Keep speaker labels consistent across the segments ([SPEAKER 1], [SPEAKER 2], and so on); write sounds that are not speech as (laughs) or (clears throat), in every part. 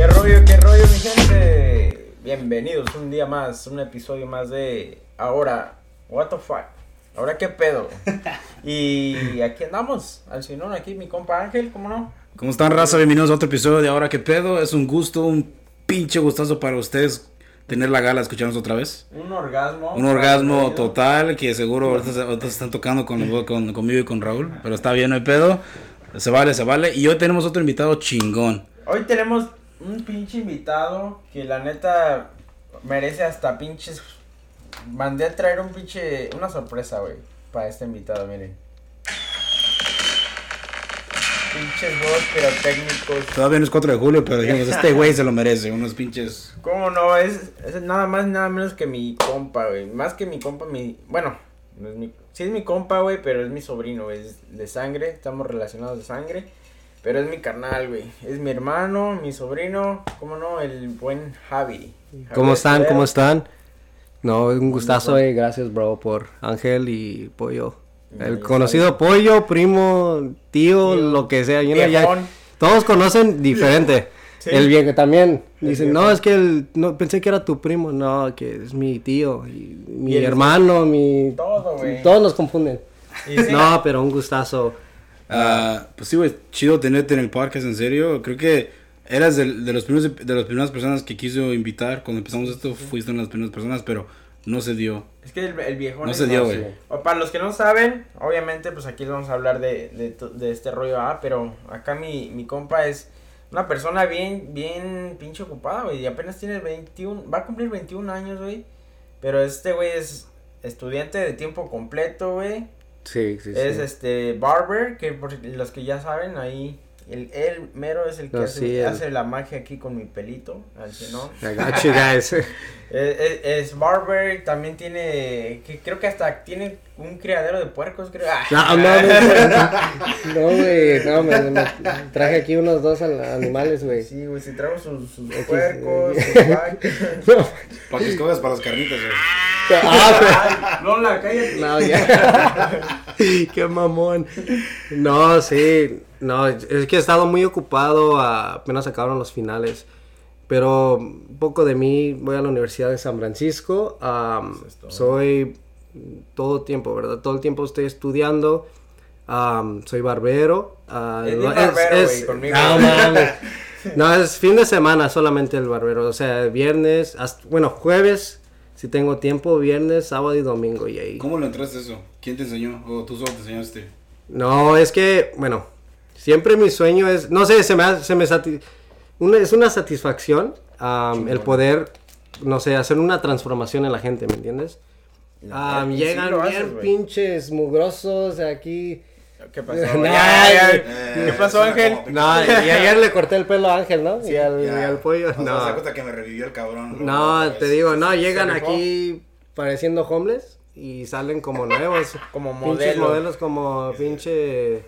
[SPEAKER 1] ¿Qué rollo, qué rollo, mi gente? Bienvenidos un día más, un episodio más de Ahora, what the fuck. Ahora qué pedo. (laughs) Y aquí andamos, al sinón, aquí mi compa Ángel, ¿cómo no?
[SPEAKER 2] ¿Cómo están, raza? Bienvenidos a otro episodio de Ahora qué pedo. Es un gusto, un pinche gustazo para ustedes tener la gala de escucharnos otra vez.
[SPEAKER 1] Un orgasmo.
[SPEAKER 2] Un orgasmo total que seguro ahorita, se- ahorita se están tocando con, con- conmigo y con Raúl. Pero está bien, no hay pedo. Se vale, se vale. Y hoy tenemos otro invitado chingón.
[SPEAKER 1] Hoy tenemos un pinche invitado que la neta merece hasta pinches. Mandé a traer un pinche. Una sorpresa, güey. Para este invitado, miren. Pinches juegos pirotécnicos.
[SPEAKER 2] Todavía no es 4 de julio, pero dijimos, este güey se lo merece. Unos pinches.
[SPEAKER 1] ¿Cómo no? Es, es nada más nada menos que mi compa, güey. Más que mi compa, mi. Bueno, no es mi. Sí es mi compa, güey, pero es mi sobrino, güey. Es de sangre. Estamos relacionados de sangre. Pero es mi carnal, güey. Es mi hermano, mi sobrino. ¿Cómo no? El buen Javi.
[SPEAKER 3] ¿Cómo están? ¿Cómo están? No, un gustazo, eh. Gracias, bro, por Ángel y Pollo. El conocido Pollo, primo, tío,
[SPEAKER 1] Tío,
[SPEAKER 3] lo que sea. ya- todos conocen diferente.
[SPEAKER 1] Sí.
[SPEAKER 3] El viejo también. Dicen, no, es que el, no, pensé que era tu primo. No, que es mi tío, y mi hermano, mi...
[SPEAKER 1] Todo, güey.
[SPEAKER 3] Todos nos confunden.
[SPEAKER 1] Sí,
[SPEAKER 3] No, pero un gustazo.
[SPEAKER 2] Ah, pues sí, güey, chido tenerte en el podcast, en serio. Creo que eras de, los primeros, de las primeras personas que quiso invitar. Cuando empezamos esto, fuiste una de las primeras personas, pero no se dio.
[SPEAKER 1] Es que el, el viejón
[SPEAKER 2] No se dio, güey.
[SPEAKER 1] Para los que no saben, obviamente, pues aquí vamos a hablar de, de, este rollo A, pero acá mi, mi compa es una persona bien, bien pinche ocupada, güey, y apenas tiene 21, va a cumplir 21 años, güey, pero este güey es estudiante de tiempo completo, güey,
[SPEAKER 3] Sí, sí,
[SPEAKER 1] es
[SPEAKER 3] sí.
[SPEAKER 1] este barber, que por los que ya saben, ahí, el, él mero es el que
[SPEAKER 3] No,
[SPEAKER 1] hace,
[SPEAKER 3] sí, el-
[SPEAKER 1] hace la magia aquí con mi pelito, al senón.
[SPEAKER 3] I got you guys.
[SPEAKER 1] Es, es- (laughs) es barber, también tiene, que creo que hasta tiene un criadero de puercos, creo. Ah.
[SPEAKER 3] No, no, no, no, güey, no, me, me traje aquí unos dos al- animales, güey.
[SPEAKER 1] Sí, güey, si traigo sus, puercos,
[SPEAKER 3] sí.
[SPEAKER 1] sus vacas. (laughs)
[SPEAKER 2] Para que escogas para las carnitas, güey. (laughs)
[SPEAKER 3] Ah,
[SPEAKER 1] Ay, Lola, cállate.
[SPEAKER 3] No, ya. (laughs) Qué mamón. No, sí. No, es que he estado muy ocupado. ah, Apenas acabaron los finales. Pero un poco de mí, voy a la Universidad de San Francisco.
[SPEAKER 1] Eso es
[SPEAKER 3] soy todo tiempo, ¿verdad? Todo el tiempo estoy estudiando. am, soy barbero. ah,
[SPEAKER 1] Es
[SPEAKER 3] no,
[SPEAKER 1] barbero, güey, conmigo.
[SPEAKER 3] No. (laughs) No, es fin de semana solamente el barbero. O sea, viernes, hasta- bueno, jueves, si tengo tiempo, viernes, sábado y domingo. Y ahí.
[SPEAKER 2] ¿Cómo lo entraste eso? ¿Quién te enseñó? ¿O tú solo te enseñaste?
[SPEAKER 3] No, es que, bueno, siempre mi sueño es, no sé, se me, se me una, es una satisfacción am, el poder, no sé, hacer una transformación en la gente, ¿me entiendes?
[SPEAKER 1] Sí
[SPEAKER 3] llegan bien
[SPEAKER 1] güey.
[SPEAKER 3] pinches mugrosos aquí.
[SPEAKER 1] ¿Qué pasó? (laughs)
[SPEAKER 3] No,
[SPEAKER 1] Ya, ya.
[SPEAKER 2] Eh,
[SPEAKER 1] ¿Qué pasó,
[SPEAKER 2] es una
[SPEAKER 1] Ángel?
[SPEAKER 2] como-
[SPEAKER 3] No, y ayer le corté el pelo a Ángel, ¿no? y, al,
[SPEAKER 2] Ya.
[SPEAKER 3] y al pollo.
[SPEAKER 2] O sea,
[SPEAKER 3] no.
[SPEAKER 2] se cuenta que me revivió el cabrón.
[SPEAKER 3] No,
[SPEAKER 2] Otra
[SPEAKER 3] te digo, no, llegan aquí pareciendo homeless y salen como nuevos. (laughs)
[SPEAKER 1] Como
[SPEAKER 3] Pinches
[SPEAKER 1] modelo.
[SPEAKER 3] modelos como pinche...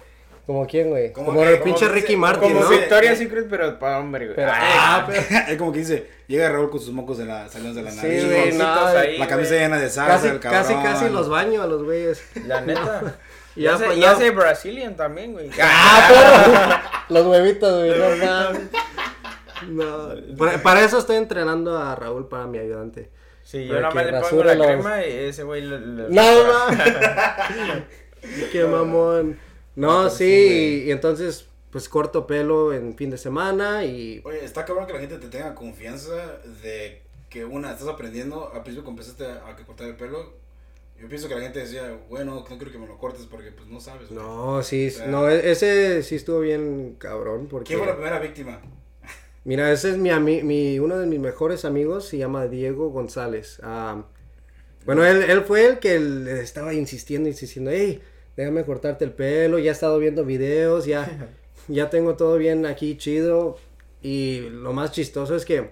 [SPEAKER 3] ¿Como quién, güey?
[SPEAKER 2] Como
[SPEAKER 3] Como,
[SPEAKER 2] que-
[SPEAKER 3] el
[SPEAKER 2] como
[SPEAKER 3] pinche
[SPEAKER 2] dice-
[SPEAKER 3] Ricky Martin,
[SPEAKER 1] Como
[SPEAKER 3] ¿no?
[SPEAKER 2] sí.
[SPEAKER 1] Victoria's Secret, pero para hombre, güey.
[SPEAKER 3] Pero-
[SPEAKER 1] Ah,
[SPEAKER 3] ah, pero- (laughs)
[SPEAKER 2] es como que dice, llega Raúl con sus mocos de la, salidos de la
[SPEAKER 3] Sí,
[SPEAKER 2] nariz.
[SPEAKER 3] güey,
[SPEAKER 1] Moncitos
[SPEAKER 3] no,
[SPEAKER 1] ahí,
[SPEAKER 2] la camisa
[SPEAKER 1] güey.
[SPEAKER 2] llena de salsa,
[SPEAKER 3] Casi,
[SPEAKER 2] el cabrón.
[SPEAKER 3] casi, casi los baño a los güeyes.
[SPEAKER 1] La neta. Y
[SPEAKER 3] Ya,
[SPEAKER 1] hace, y
[SPEAKER 3] no.
[SPEAKER 1] hace Brazilian también, güey. (laughs)
[SPEAKER 3] ¡Ah, pero! Los huevitos, güey, no. No, para, para eso estoy entrenando a Raúl para mi ayudante.
[SPEAKER 1] Sí, yo nada más
[SPEAKER 3] que
[SPEAKER 1] le pongo la
[SPEAKER 3] los-
[SPEAKER 1] crema y ese güey lo... lo-
[SPEAKER 3] No, mames. (laughs) Qué mamón. No,
[SPEAKER 1] sí,
[SPEAKER 3] sí, y entonces, pues corto pelo en fin de semana y...
[SPEAKER 2] Oye, está cabrón que la gente te tenga confianza de que una, estás aprendiendo, al principio cuando empezaste a, a cortar el pelo, yo pienso que la gente decía, bueno, no quiero que me lo cortes porque pues no sabes. güey".
[SPEAKER 3] No, sí, no, e- ese sí estuvo bien cabrón porque...
[SPEAKER 2] ¿Quién fue la primera víctima? (laughs)
[SPEAKER 3] Mira, ese es mi, mi uno de mis mejores amigos, se llama Diego González. Bueno, él, él fue el que le estaba insistiendo, insistiendo, hey, déjame cortarte el pelo, ya he estado viendo videos, ya, (laughs) ya tengo todo bien aquí chido. Y lo más chistoso es que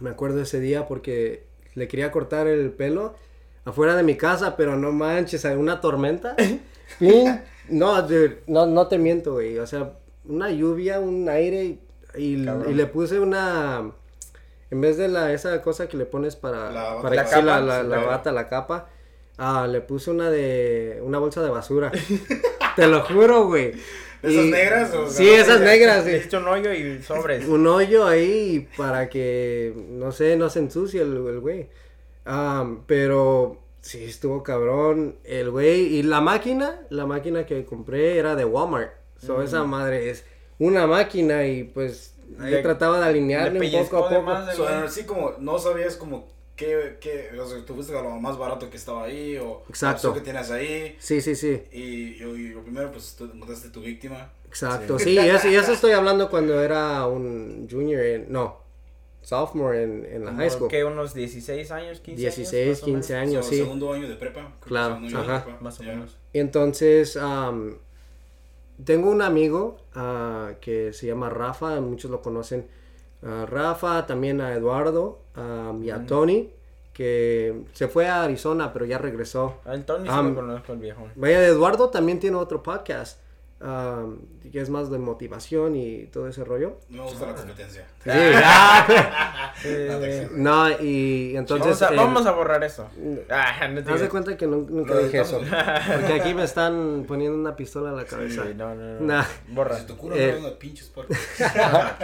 [SPEAKER 3] me acuerdo ese día porque le quería cortar el pelo afuera de mi casa, pero no manches, hay una tormenta. (laughs) Pin- no, dude, no, no te miento, güey. O sea, una lluvia, un aire y, le puse una... En vez de la, esa cosa que le pones para,
[SPEAKER 2] La bata.
[SPEAKER 3] para
[SPEAKER 1] La
[SPEAKER 3] que
[SPEAKER 1] capa,
[SPEAKER 3] la, la
[SPEAKER 1] la-
[SPEAKER 3] bata, la capa, ah, le puse una de, una bolsa de basura. (laughs) Te lo juro, güey.
[SPEAKER 2] ¿De esas
[SPEAKER 3] Y-
[SPEAKER 2] negras? O
[SPEAKER 3] Sí, esas negras, sí.
[SPEAKER 1] Hizo un hoyo y sobres. (laughs)
[SPEAKER 3] un hoyo ahí para que, no sé, no se ensucie el el güey. Am, pero sí, estuvo cabrón el güey. Y la máquina, la máquina que compré era de Walmart. So, esa madre es una máquina y pues ahí
[SPEAKER 1] Le-
[SPEAKER 3] trataba de alinearle
[SPEAKER 1] le
[SPEAKER 3] un poco a poco.
[SPEAKER 1] de-
[SPEAKER 2] So, así como no sabías como qué, qué, o sea, tú fuiste a lo más barato que estaba ahí o
[SPEAKER 3] Exacto.
[SPEAKER 2] que tienes ahí
[SPEAKER 3] Sí, sí, sí.
[SPEAKER 2] y, y, y lo primero pues tú encontraste tu víctima.
[SPEAKER 3] Exacto. Sí, y eso, y eso estoy hablando cuando era un junior en, no, sophomore en, en la high school.
[SPEAKER 1] que unos 16 años, 15
[SPEAKER 3] 16,
[SPEAKER 1] años. más o
[SPEAKER 3] 15
[SPEAKER 1] menos.
[SPEAKER 3] años,
[SPEAKER 2] So,
[SPEAKER 3] sí.
[SPEAKER 2] Segundo año de prepa.
[SPEAKER 3] Claro,
[SPEAKER 2] de
[SPEAKER 3] ajá.
[SPEAKER 2] prepa,
[SPEAKER 1] Más o menos.
[SPEAKER 3] Y entonces, am, tengo un amigo ah, que se llama Rafa, muchos lo conocen. a Rafa, también a Eduardo am, y a Tony, que se fue a Arizona, pero ya regresó.
[SPEAKER 1] Al Tony sí
[SPEAKER 3] Am,
[SPEAKER 1] lo conozco, el viejo.
[SPEAKER 3] Vaya, Eduardo también tiene otro podcast, am, que es más de motivación y todo ese rollo.
[SPEAKER 2] No me gusta la competencia.
[SPEAKER 3] Sí, (laughs)
[SPEAKER 1] Eh,
[SPEAKER 3] no, y entonces...
[SPEAKER 1] vamos, a,
[SPEAKER 3] eh,
[SPEAKER 1] vamos a borrar eso. Ah, no
[SPEAKER 3] Haz de cuenta que nun- nunca dije eso. Porque aquí me están poniendo una pistola en la cabeza.
[SPEAKER 1] Sí, no, no, no.
[SPEAKER 3] Nah.
[SPEAKER 1] Borra.
[SPEAKER 2] Si te
[SPEAKER 3] Eh.
[SPEAKER 2] no una pinches puertas. (laughs)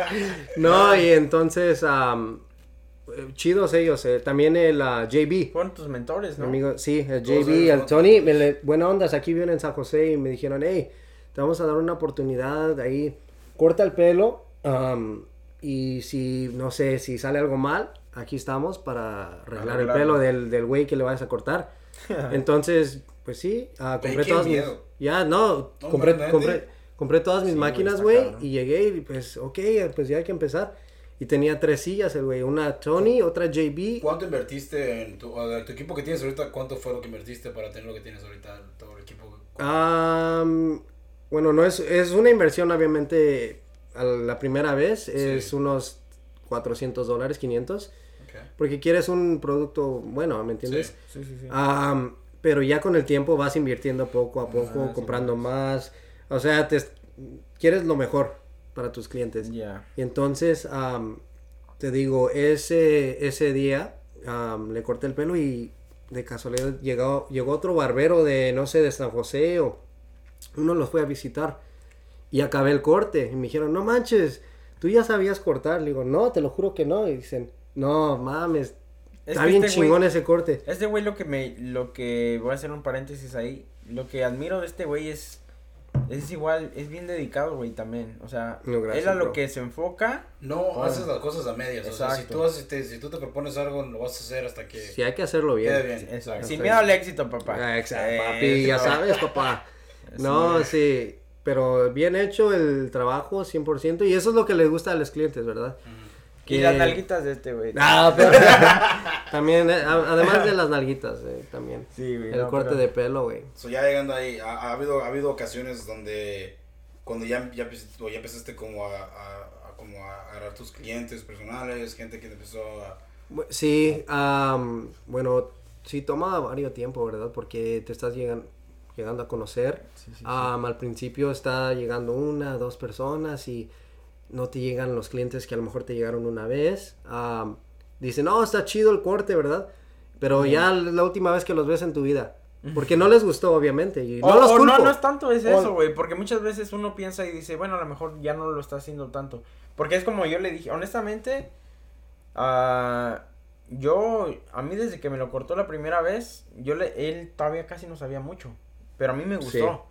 [SPEAKER 3] No, y entonces, eh, chidos ellos. eh, También el ah, JB,
[SPEAKER 1] Fueron tus mentores, ¿no?
[SPEAKER 3] amigo, sí, el JB, el. Tony, me le- buena onda, aquí viven en San José y me dijeron, hey, te vamos a dar una oportunidad ahí, corta el pelo am, y si, no sé, si sale algo mal, aquí estamos para arreglar el pelo del, del güey que le vayas a cortar. (laughs) Entonces, pues sí,
[SPEAKER 2] Güey,
[SPEAKER 3] compré todas mis... Ya, no,
[SPEAKER 2] No,
[SPEAKER 3] compré, compré, compré todas mis
[SPEAKER 1] Sí,
[SPEAKER 3] máquinas, güey, y llegué y pues, ok, pues ya hay que empezar. Y tenía tres sillas el güey, una Tony, otra JB.
[SPEAKER 2] ¿Cuánto invertiste en tu, tu equipo que tienes ahorita? ¿Cuánto fue lo que invertiste para tener lo que tienes ahorita? Todo el equipo.
[SPEAKER 3] Am, bueno, no es, es una inversión obviamente a la primera vez, es
[SPEAKER 2] Sí.
[SPEAKER 3] unos 400 dólares, 500,
[SPEAKER 2] Ok.
[SPEAKER 3] porque quieres un producto bueno, ¿me entiendes?
[SPEAKER 2] Sí.
[SPEAKER 1] Sí, sí, sí.
[SPEAKER 3] Am, pero ya con el tiempo vas invirtiendo poco a poco,
[SPEAKER 1] Ah,
[SPEAKER 3] comprando más, o sea, te, quieres lo mejor para tus clientes.
[SPEAKER 1] Ya.
[SPEAKER 3] Y entonces, am, te digo, ese, ese día am, le corté el pelo y de casualidad llegó, llegó otro barbero de, no sé, de San José o uno los fue a visitar y acabé el corte y me dijeron, no manches, tú ya sabías cortar. Le digo, no, te lo juro que no. Y dicen, no, mames,
[SPEAKER 1] Es
[SPEAKER 3] está bien
[SPEAKER 1] este
[SPEAKER 3] chingón
[SPEAKER 1] güey-
[SPEAKER 3] ese corte.
[SPEAKER 1] Este güey lo que me, lo que, voy a hacer un paréntesis ahí, lo que admiro de este güey es, es igual, es bien dedicado, güey, también, o sea,
[SPEAKER 3] No, gracias,
[SPEAKER 1] él a lo
[SPEAKER 3] bro.
[SPEAKER 1] que se enfoca,
[SPEAKER 2] No
[SPEAKER 1] Ah.
[SPEAKER 2] haces las cosas a medias. O sea, si
[SPEAKER 1] Exacto.
[SPEAKER 2] tú, haces- te- si tú te propones algo, lo vas a hacer hasta que
[SPEAKER 3] Si hay que hacerlo bien.
[SPEAKER 2] quede bien. Exacto.
[SPEAKER 1] sin miedo al éxito, papá.
[SPEAKER 3] Exacto,
[SPEAKER 1] Eh,
[SPEAKER 3] papi, ya
[SPEAKER 1] eso.
[SPEAKER 3] sabes, papá. No, sí, pero bien hecho el trabajo, 100%, y eso es lo que les gusta a los clientes, ¿verdad?
[SPEAKER 1] Y las nalguitas de este güey.
[SPEAKER 3] Ah, (laughs) pero también, eh, además de las nalguitas, eh, también.
[SPEAKER 1] Sí, güey.
[SPEAKER 3] El
[SPEAKER 1] no,
[SPEAKER 3] corte
[SPEAKER 1] pero-
[SPEAKER 3] de pelo, güey.
[SPEAKER 2] So, ya llegando ahí, ha, ha habido, ha habido ocasiones donde cuando ya, ya, ya empezaste como a, a- a- como a agarrar tus clientes personales, gente que te empezó a...
[SPEAKER 3] Sí, am, bueno, sí toma varios tiempo, ¿verdad? Porque te estás llegan- llegando a conocer.
[SPEAKER 1] Sí, sí,
[SPEAKER 3] al principio está llegando una, dos personas y no te llegan los clientes que a lo mejor te llegaron una vez. Am, dicen, no, está chido el corte, ¿verdad? Pero ya es la última vez que los ves en tu vida. Porque no les gustó, obviamente. Y no
[SPEAKER 1] O-
[SPEAKER 3] los
[SPEAKER 1] o
[SPEAKER 3] culpo.
[SPEAKER 1] no, no es tanto es
[SPEAKER 3] O-
[SPEAKER 1] eso, güey, porque muchas veces uno piensa y dice, bueno, a lo mejor ya no lo está haciendo tanto. Porque es como yo le dije, honestamente, ah, yo, a mí desde que me lo cortó la primera vez, yo le, él todavía casi no sabía mucho, pero a mí me gustó.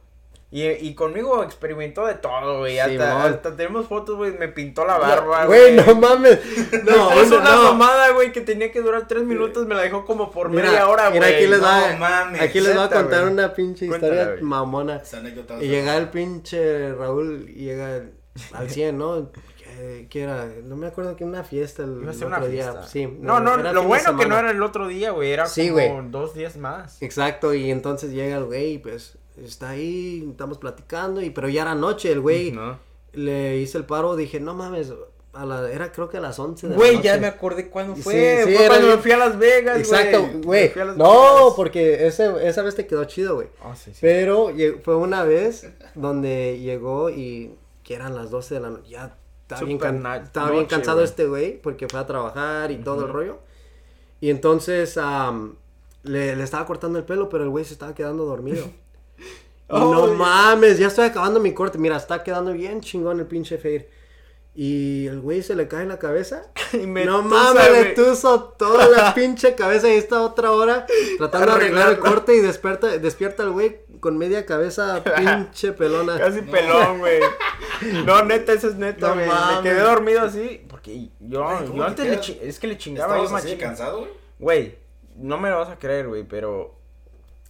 [SPEAKER 1] Y, y conmigo experimentó de todo, güey, hasta, tenemos fotos, güey, me pintó la barba,
[SPEAKER 3] Güey, no mames. (laughs) No,
[SPEAKER 1] es una
[SPEAKER 3] no.
[SPEAKER 1] mamada, güey, que tenía que durar tres minutos, me la dejó como por
[SPEAKER 3] Mira,
[SPEAKER 1] media hora, güey.
[SPEAKER 3] mira, aquí les,
[SPEAKER 1] No,
[SPEAKER 3] va,
[SPEAKER 2] mames,
[SPEAKER 3] aquí les voy a contar
[SPEAKER 1] güey.
[SPEAKER 3] una pinche historia
[SPEAKER 1] güey.
[SPEAKER 3] mamona. Y llega el pinche Raúl y llega (laughs) al 100, ¿no? ¿Qué, qué era? No me acuerdo que una fiesta el,
[SPEAKER 1] Iba a
[SPEAKER 3] el
[SPEAKER 1] ser
[SPEAKER 3] otro
[SPEAKER 1] una
[SPEAKER 3] día.
[SPEAKER 1] fiesta.
[SPEAKER 3] Sí,
[SPEAKER 1] No, no, lo bueno que no era el otro día, güey, era
[SPEAKER 3] Sí,
[SPEAKER 1] como
[SPEAKER 3] güey.
[SPEAKER 1] dos días más.
[SPEAKER 3] Exacto, y entonces llega el güey, pues está ahí, estamos platicando, y pero ya era noche, el güey
[SPEAKER 1] No.
[SPEAKER 3] le hice el paro, dije, no mames, a la, era creo que a las 11 de la
[SPEAKER 1] Güey, ya me acordé cuándo fue.
[SPEAKER 3] sí,
[SPEAKER 1] fue cuando
[SPEAKER 3] bien-
[SPEAKER 1] me fui a Las Vegas,
[SPEAKER 3] Exacto, güey.
[SPEAKER 1] a Las
[SPEAKER 3] No,
[SPEAKER 1] Vegas.
[SPEAKER 3] porque ese, esa vez te quedó chido, güey.
[SPEAKER 1] Ah, sí, sí.
[SPEAKER 3] Pero fue una vez donde llegó y que eran las 12 de la noche. Ya estaba, bien, can- cansado este güey porque fue a trabajar y todo el rollo. Y entonces le, le estaba cortando el pelo, pero el güey se estaba quedando dormido. (laughs) Y no
[SPEAKER 1] Oh,
[SPEAKER 3] mames, ya estoy acabando mi corte. Mira, está quedando bien chingón el pinche fade. Y el güey se le cae en la cabeza. (laughs)
[SPEAKER 1] Y me
[SPEAKER 3] no mames, le
[SPEAKER 1] güey.
[SPEAKER 3] tuzo toda la (laughs) pinche cabeza y esta otra hora tratando de arreglar el corte y despierta, despierta el güey con media cabeza (laughs) pinche pelona.
[SPEAKER 1] Casi pelón, güey. No, neta, eso es neta,
[SPEAKER 3] No
[SPEAKER 1] güey. me quedé dormido así. Porque yo,
[SPEAKER 2] Ay, ¿cómo
[SPEAKER 1] yo
[SPEAKER 2] te
[SPEAKER 1] antes le
[SPEAKER 2] quedas?
[SPEAKER 1] chi- es que le chingaba yo
[SPEAKER 2] ¿Estabas así
[SPEAKER 1] machín.
[SPEAKER 2] cansado, güey?
[SPEAKER 1] No me lo vas a creer, güey, pero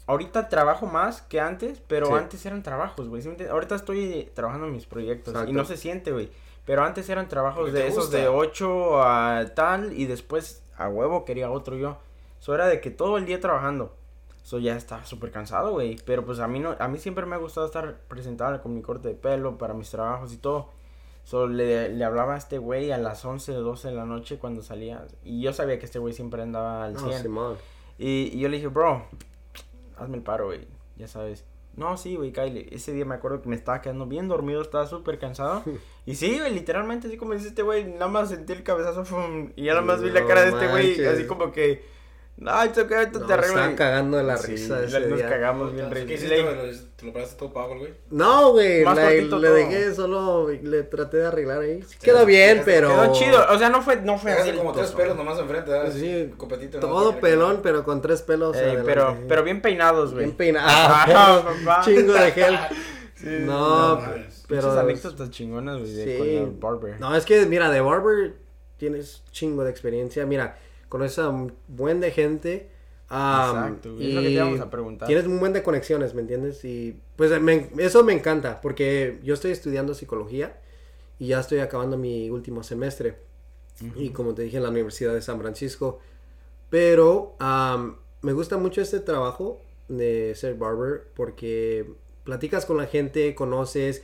[SPEAKER 1] ahorita trabajo más que antes, pero
[SPEAKER 3] Sí.
[SPEAKER 1] antes eran trabajos, güey. ahorita estoy trabajando en mis proyectos
[SPEAKER 3] Exacto.
[SPEAKER 1] y no se siente, güey. Pero antes eran trabajos de esos
[SPEAKER 2] gusta.
[SPEAKER 1] de 8 a tal y después a huevo quería otro yo. Eso era de que todo el día trabajando. Eso ya estaba súper cansado, güey. Pero pues a mí no, a mí siempre me ha gustado estar presentable con mi corte de pelo para mis trabajos y todo. So, le, le hablaba a este güey a las 11 o 12 de la noche cuando salía. Y yo sabía que este güey siempre andaba al
[SPEAKER 3] No,
[SPEAKER 1] 100.
[SPEAKER 3] Simón.
[SPEAKER 1] y, y yo le dije, bro, hazme el paro, güey. Ya sabes. No, sí, güey, Kyle. Ese día me acuerdo que me estaba quedando bien dormido, estaba súper cansado. (laughs) Y sí, güey, literalmente, así como dice este güey, nada más sentí el cabezazo, fum, (laughs) y ya nada más vi la
[SPEAKER 3] No
[SPEAKER 1] cara de este güey,
[SPEAKER 3] manches.
[SPEAKER 1] así como que, ay, it's okay, ahorita
[SPEAKER 3] No,
[SPEAKER 1] te arreglo.
[SPEAKER 3] estaba cagando de la
[SPEAKER 1] Sí,
[SPEAKER 3] risa
[SPEAKER 1] la-
[SPEAKER 3] ese
[SPEAKER 1] nos
[SPEAKER 3] día.
[SPEAKER 1] cagamos bien,
[SPEAKER 2] ¿Qué
[SPEAKER 1] rey.
[SPEAKER 2] hiciste,
[SPEAKER 1] Le-
[SPEAKER 2] güey? ¿Te lo paraste todo pago, güey?
[SPEAKER 3] No, güey,
[SPEAKER 1] Más
[SPEAKER 3] le,
[SPEAKER 1] cortito
[SPEAKER 3] le
[SPEAKER 1] todo.
[SPEAKER 3] dejé solo, le traté de arreglar ahí. Sí quedó bien,
[SPEAKER 2] quedó
[SPEAKER 3] pero...
[SPEAKER 1] Quedó chido, o sea, no fue, no fue así.
[SPEAKER 2] Como tres pelos nomás enfrente, ¿verdad?
[SPEAKER 3] Sí,
[SPEAKER 2] Copetito, ¿no?
[SPEAKER 3] todo pelón, pero con tres pelos
[SPEAKER 1] Ey, pero, pero bien peinados, güey.
[SPEAKER 3] Bien peinado.
[SPEAKER 1] Ajá,
[SPEAKER 3] Ah, (laughs)
[SPEAKER 1] papá.
[SPEAKER 3] chingo de gel. (laughs)
[SPEAKER 1] Sí,
[SPEAKER 3] No,
[SPEAKER 2] no
[SPEAKER 3] pero...
[SPEAKER 1] Muchas anécdotas chingonas, güey,
[SPEAKER 3] Sí.
[SPEAKER 1] con el barber.
[SPEAKER 3] No, es que, mira, de barber tienes chingo de experiencia. Mira, conoces a un buen de gente.
[SPEAKER 1] Exacto, güey, es lo que te a preguntar.
[SPEAKER 3] Tienes un buen de conexiones, ¿me entiendes? Y pues me- eso me encanta, porque yo estoy estudiando psicología y ya estoy acabando mi último semestre. Y como te dije, en la Universidad de San Francisco. Pero am, me gusta mucho este trabajo de ser barber porque platicas con la gente, conoces,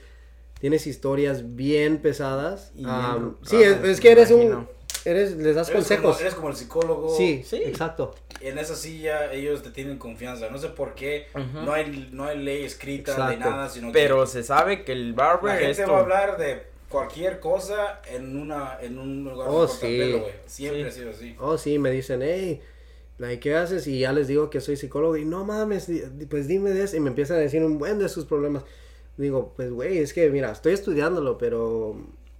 [SPEAKER 3] tienes historias bien pesadas.
[SPEAKER 1] Y bien
[SPEAKER 3] sí, es, que eres un... Eres, les das
[SPEAKER 2] Eres
[SPEAKER 3] consejos.
[SPEAKER 2] Como, eres como el psicólogo.
[SPEAKER 3] Sí,
[SPEAKER 1] Sí.
[SPEAKER 3] exacto.
[SPEAKER 2] En esa silla ellos te tienen confianza. No sé por qué. No, hay, no hay ley escrita de
[SPEAKER 3] Exacto.
[SPEAKER 2] nada, sino
[SPEAKER 1] Pero
[SPEAKER 2] que
[SPEAKER 1] se sabe que el
[SPEAKER 2] la
[SPEAKER 1] barber
[SPEAKER 2] gente
[SPEAKER 1] es tu-
[SPEAKER 2] va a hablar de cualquier cosa en una en un lugar
[SPEAKER 3] Oh,
[SPEAKER 2] de
[SPEAKER 3] sí.
[SPEAKER 2] pelo, güey. Siempre
[SPEAKER 1] Sí.
[SPEAKER 2] ha sido así.
[SPEAKER 3] Oh, sí, me dicen, hey, like, ¿qué haces? Y ya les digo que soy psicólogo y no mames, pues dime de eso. Y me empiezan a decir un buen de sus problemas. Digo, pues güey, es que mira, estoy estudiándolo, pero...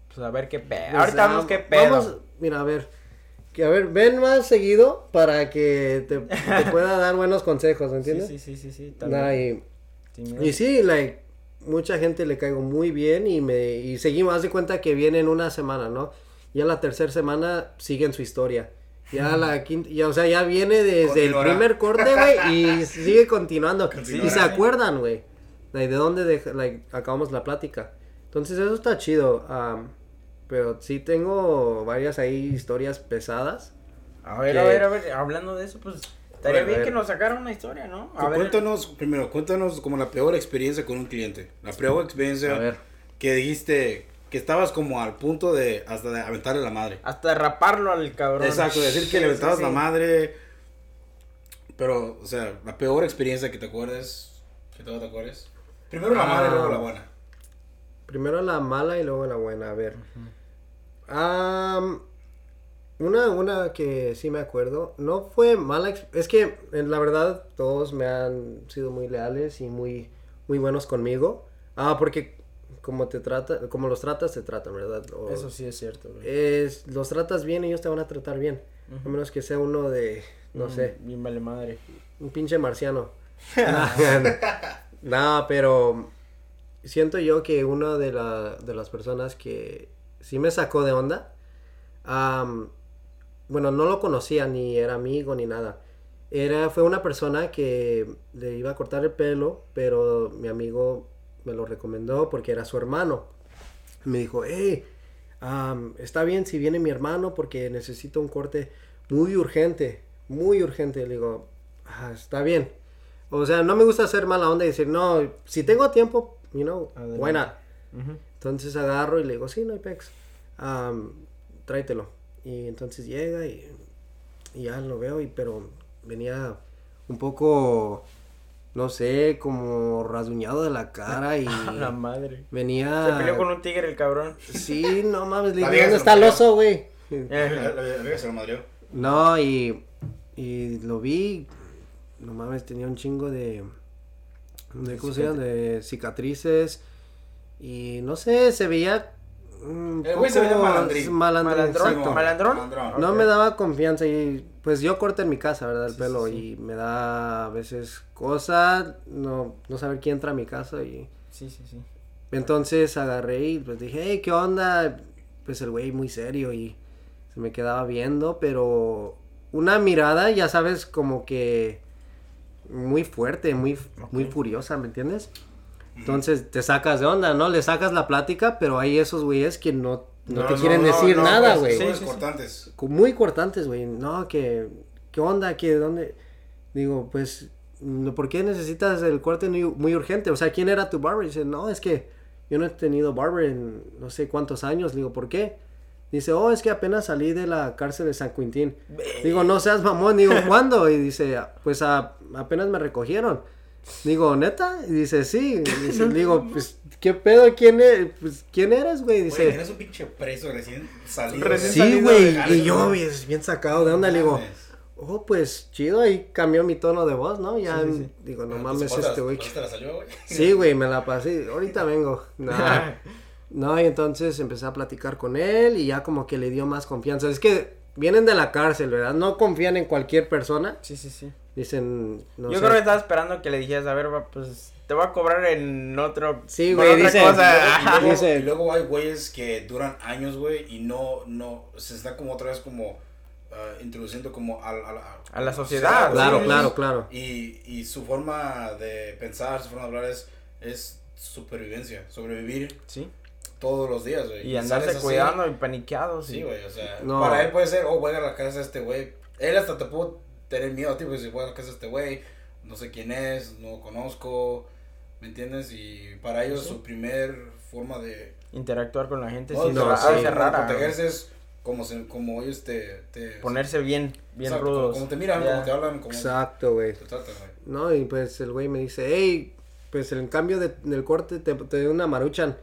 [SPEAKER 1] Pues a ver qué pedo.
[SPEAKER 3] pues,
[SPEAKER 1] Ahorita
[SPEAKER 3] ah,
[SPEAKER 1] vemos qué pedo.
[SPEAKER 3] Vamos, mira, a ver. Que a ver, ven más seguido para que te, te (laughs) pueda dar buenos consejos,
[SPEAKER 1] sí,
[SPEAKER 3] ¿entiendes?
[SPEAKER 1] sí, sí, sí, sí. tal
[SPEAKER 3] Nah, y,
[SPEAKER 1] Sí,
[SPEAKER 3] y sí, like, mucha gente le caigo muy bien y me y seguimos, haz de cuenta que vienen una semana, ¿no? Ya la tercera semana siguen su historia. Ya la quinta, ya, o sea, ya viene desde
[SPEAKER 2] Continuará.
[SPEAKER 3] el primer corte, güey, y (laughs) sigue continuando.
[SPEAKER 2] Continuará.
[SPEAKER 3] Y se acuerdan, güey, like, de dónde deja- like, acabamos la plática. Entonces eso está chido. am, pero sí tengo varias ahí historias pesadas.
[SPEAKER 1] A ver,
[SPEAKER 3] que-
[SPEAKER 1] a ver, a ver. Hablando de eso, pues estaría bien que nos sacaran una historia, ¿no? A ver.
[SPEAKER 2] cuéntanos, primero, cuéntanos como la peor experiencia con un cliente. La peor experiencia
[SPEAKER 3] A ver.
[SPEAKER 2] que dijiste que estabas como al punto de hasta de aventarle la madre.
[SPEAKER 1] Hasta raparlo al cabrón.
[SPEAKER 2] Exacto, decir que
[SPEAKER 1] Sí,
[SPEAKER 2] le aventabas
[SPEAKER 1] sí,
[SPEAKER 2] la madre. Pero, o sea, la peor experiencia que te acuerdes. Que todo te acuerdes. Primero la mala y
[SPEAKER 3] Ah.
[SPEAKER 2] luego la buena.
[SPEAKER 3] Primero la mala y luego la buena. A ver. Am, una, una que sí me acuerdo. No fue mala. Es que, en la verdad, todos me han sido muy leales y muy, muy buenos conmigo. Ah, porque como te trata, como los tratas, te tratan, ¿verdad? O-
[SPEAKER 1] Eso sí es cierto, güey.
[SPEAKER 3] es, los tratas bien, ellos te van a tratar bien. A menos que sea uno de, no
[SPEAKER 1] Mm,
[SPEAKER 3] sé,
[SPEAKER 1] Bien vale madre.
[SPEAKER 3] un pinche marciano. (laughs) (laughs) no, pero siento yo que una de, la- de las personas que sí me sacó de onda, am, bueno, no lo conocía ni era amigo ni nada. Era, fue una persona que le iba a cortar el pelo, pero mi amigo me lo recomendó porque era su hermano. Me dijo, hey, am, está bien si viene mi hermano porque necesito un corte muy urgente, muy urgente. Le digo, "Ah, está bien. O sea, no me gusta hacer mala onda y decir, no, si tengo tiempo, you know, buena.
[SPEAKER 1] Ujú.
[SPEAKER 3] Entonces agarro y le digo, sí, no hay pex. Am, tráetelo. Y entonces llega y, y ya lo veo, y, pero venía un poco, no sé, como rasguñado de la cara y (laughs)
[SPEAKER 1] A la madre.
[SPEAKER 3] venía...
[SPEAKER 1] Se peleó con un tigre el cabrón.
[SPEAKER 3] Sí, no mames, le
[SPEAKER 2] vieja
[SPEAKER 3] ¿dónde está el oso, güey?
[SPEAKER 2] La- la- la vieja se lo madrió.
[SPEAKER 3] No, y, y lo vi, no mames, tenía un chingo de, de, ¿cómo se llama? de cicatrices y no sé, se veía un
[SPEAKER 2] El güey se veía malandrín.
[SPEAKER 3] malandrín,
[SPEAKER 1] Malandrón,
[SPEAKER 3] exacto.
[SPEAKER 1] malandrón.
[SPEAKER 2] Malandrón.
[SPEAKER 3] No me daba confianza y pues yo corto en mi casa, ¿verdad? El
[SPEAKER 1] Sí,
[SPEAKER 3] pelo
[SPEAKER 1] sí, sí.
[SPEAKER 3] y me da a veces cosa, no, no saber quién entra a mi casa y
[SPEAKER 1] Sí, sí, sí.
[SPEAKER 3] entonces agarré y pues dije, hey, ¿qué onda? Pues el güey muy serio y se me quedaba viendo, pero una mirada, ya sabes, como que muy fuerte, muy, muy furiosa, ¿me entiendes? Entonces te sacas de onda, ¿no? Le sacas la plática, pero hay esos güeyes que no, no, te quieren decir
[SPEAKER 2] no,
[SPEAKER 3] nada,
[SPEAKER 2] pues,
[SPEAKER 3] güey.
[SPEAKER 2] son
[SPEAKER 1] Sí, sí,
[SPEAKER 2] cortantes.
[SPEAKER 3] Co- Muy cortantes, güey. No, que, ¿qué onda? ¿Qué, dónde? Digo, pues, ¿por qué necesitas el corte muy, muy urgente? O sea, ¿quién era tu barber? Dice, no, es que yo no he tenido barber en no sé cuántos años. Digo, ¿por qué? Dice, oh, es que apenas salí de la cárcel de San Quintín. Digo, no seas mamón. Digo, (laughs) ¿cuándo? Y dice, pues a- apenas me recogieron. Digo, ¿neta? Y dice, sí. Y (laughs) dice, digo, pues, ¿qué pedo? ¿Quién, e- pues, ¿quién eres, güey? Dice,
[SPEAKER 2] eres un pinche preso recién salido.
[SPEAKER 1] Recién
[SPEAKER 3] Sí,
[SPEAKER 1] salido
[SPEAKER 3] güey.
[SPEAKER 1] de
[SPEAKER 3] Y yo
[SPEAKER 2] güey.
[SPEAKER 3] bien, bien sacado de onda, le digo, oh, pues chido, ahí cambió mi tono de voz, ¿no? Ya,
[SPEAKER 1] Sí, sí, sí.
[SPEAKER 3] digo, no
[SPEAKER 2] Pero,
[SPEAKER 3] mames,
[SPEAKER 2] pues,
[SPEAKER 3] este güey.
[SPEAKER 2] ¿cuántas te la salió, güey?
[SPEAKER 3] Sí, güey, me la pasé, ahorita vengo. (laughs) Nah. No, y entonces empecé a platicar con él y ya como que le dio más confianza. Es que vienen de la cárcel, ¿verdad? No confían en cualquier persona.
[SPEAKER 1] Sí, sí, sí.
[SPEAKER 3] Dicen, no
[SPEAKER 1] Yo
[SPEAKER 3] sé.
[SPEAKER 1] creo que estaba esperando que le dijeras, a ver, va, pues te voy a cobrar en otro.
[SPEAKER 3] Sí, güey,
[SPEAKER 1] otra
[SPEAKER 3] dice-
[SPEAKER 1] cosa.
[SPEAKER 2] Y luego, (laughs)
[SPEAKER 3] Dice-
[SPEAKER 2] y luego hay güeyes que duran años, güey, y no, no, se está como otra vez como ah, introduciendo como a, a la,
[SPEAKER 1] A la sociedad,
[SPEAKER 3] Claro, claro, claro.
[SPEAKER 2] Y, y su forma de pensar, su forma de hablar es, es supervivencia, sobrevivir
[SPEAKER 1] Sí.
[SPEAKER 2] Todos los días, güey.
[SPEAKER 1] Y andarse
[SPEAKER 2] sales así,
[SPEAKER 1] cuidando y paniqueado.
[SPEAKER 2] Sí, güey, o sea,
[SPEAKER 3] No.
[SPEAKER 2] para él puede ser, oh, voy a la casa de este güey. Él hasta te pudo tener miedo, tipo, si voy a la casa de este güey, no sé quién es, no conozco, ¿me entiendes? Y para ellos
[SPEAKER 1] Sí.
[SPEAKER 2] su primer forma de...
[SPEAKER 1] Interactuar con la gente
[SPEAKER 2] no,
[SPEAKER 1] sin
[SPEAKER 3] no,
[SPEAKER 2] sí,
[SPEAKER 1] rara.
[SPEAKER 2] protegerse es como, se, como ellos te... te
[SPEAKER 1] Ponerse bien, bien
[SPEAKER 2] Exacto,
[SPEAKER 1] rudos.
[SPEAKER 2] Como, como te miran,
[SPEAKER 1] Ya.
[SPEAKER 2] como te hablan, como
[SPEAKER 3] Exacto, güey.
[SPEAKER 2] te tratan, güey.
[SPEAKER 3] No, y pues el güey me dice, hey, pues en cambio de, del corte te, te doy una maruchan.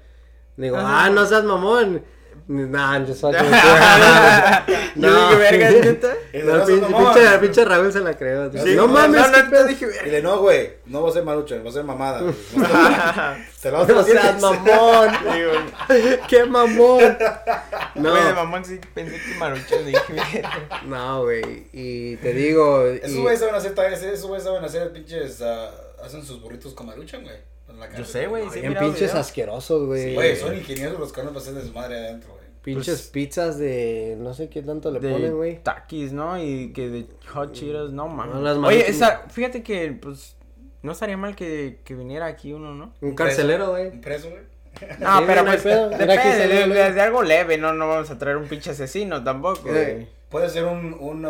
[SPEAKER 3] Digo,
[SPEAKER 1] Ajá.
[SPEAKER 3] ah, no seas mamón. Nah, yo soy (laughs) (laughs)
[SPEAKER 1] Yo dije, verga,
[SPEAKER 3] No, (laughs)
[SPEAKER 2] no,
[SPEAKER 3] pinche, pinche, pinche Raúl se la creó.
[SPEAKER 2] Sí,
[SPEAKER 3] no
[SPEAKER 2] no,
[SPEAKER 3] mames,
[SPEAKER 1] no, no, dije,
[SPEAKER 2] Y de no, güey, no va a ser marucha, va a ser mamada. Te la vas a
[SPEAKER 3] No
[SPEAKER 2] hacer.
[SPEAKER 3] seas mamón.
[SPEAKER 1] Digo,
[SPEAKER 3] qué mamón.
[SPEAKER 1] no. Güey, de
[SPEAKER 3] No,
[SPEAKER 1] mamón sí pensé que. Dije, verga.
[SPEAKER 3] no, güey. Y te digo.
[SPEAKER 2] Esos güeyes saben hacer, esos güeyes saben hacer pinches, ah, hacen sus burritos con maruchan, güey. En la
[SPEAKER 1] Yo sé, güey, sí. Mira
[SPEAKER 3] pinches asquerosos, güey.
[SPEAKER 2] Güey, son ingeniosos los carnes para hacer desmadre adentro, güey.
[SPEAKER 3] Pinches
[SPEAKER 1] Pues-
[SPEAKER 3] pizzas de no sé qué tanto le
[SPEAKER 1] de
[SPEAKER 3] ponen, güey.
[SPEAKER 1] Takis, ¿no? Y que de hot Cheetos, no mames. Oye, esa, fíjate que, pues, no estaría mal que, que viniera aquí uno, ¿no?
[SPEAKER 3] Un carcelero, güey.
[SPEAKER 2] Un preso, güey. (laughs)
[SPEAKER 1] No,
[SPEAKER 3] Sí,
[SPEAKER 1] pero
[SPEAKER 3] no
[SPEAKER 1] pues, depende, de,
[SPEAKER 3] el-
[SPEAKER 1] de- de algo leve, no, no vamos a traer un pinche asesino tampoco,
[SPEAKER 3] Eh,
[SPEAKER 1] güey.
[SPEAKER 2] Puede ser un, un,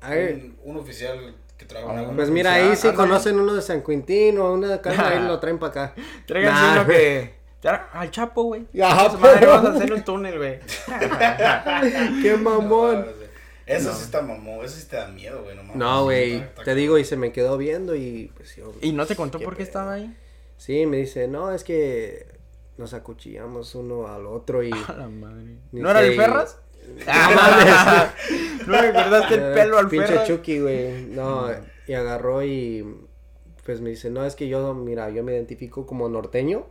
[SPEAKER 3] Ay.
[SPEAKER 2] un, un oficial que
[SPEAKER 1] Ah,
[SPEAKER 3] Pues mira, ahí si conocen uno de San Quintín o una de casa, ahí (laughs) lo traen para acá.
[SPEAKER 1] Tráiganse
[SPEAKER 3] Nah.
[SPEAKER 1] uno que... (laughs) Al Chapo, güey. Su madre, vamos a hacer un túnel, güey. (laughs)
[SPEAKER 3] Qué
[SPEAKER 2] No,
[SPEAKER 3] mamón.
[SPEAKER 2] Eso sí está mamón, eso sí te da miedo, güey. No, mames.
[SPEAKER 3] No, güey, te digo, y se me quedó viendo y pues yo...
[SPEAKER 1] ¿Y no te contó por qué
[SPEAKER 3] pedo.
[SPEAKER 1] estaba ahí?
[SPEAKER 3] Sí, me dice, no, es que nos acuchillamos uno al otro y...
[SPEAKER 1] A la madre. ¿No era el
[SPEAKER 3] sé, (laughs)
[SPEAKER 1] Ferras?
[SPEAKER 3] No mames.
[SPEAKER 1] ¿No le cortaste el pelo al
[SPEAKER 3] Pinche? Chucky, güey. No, y agarró y pues me dice, no, es que yo, mira, yo me identifico como norteño.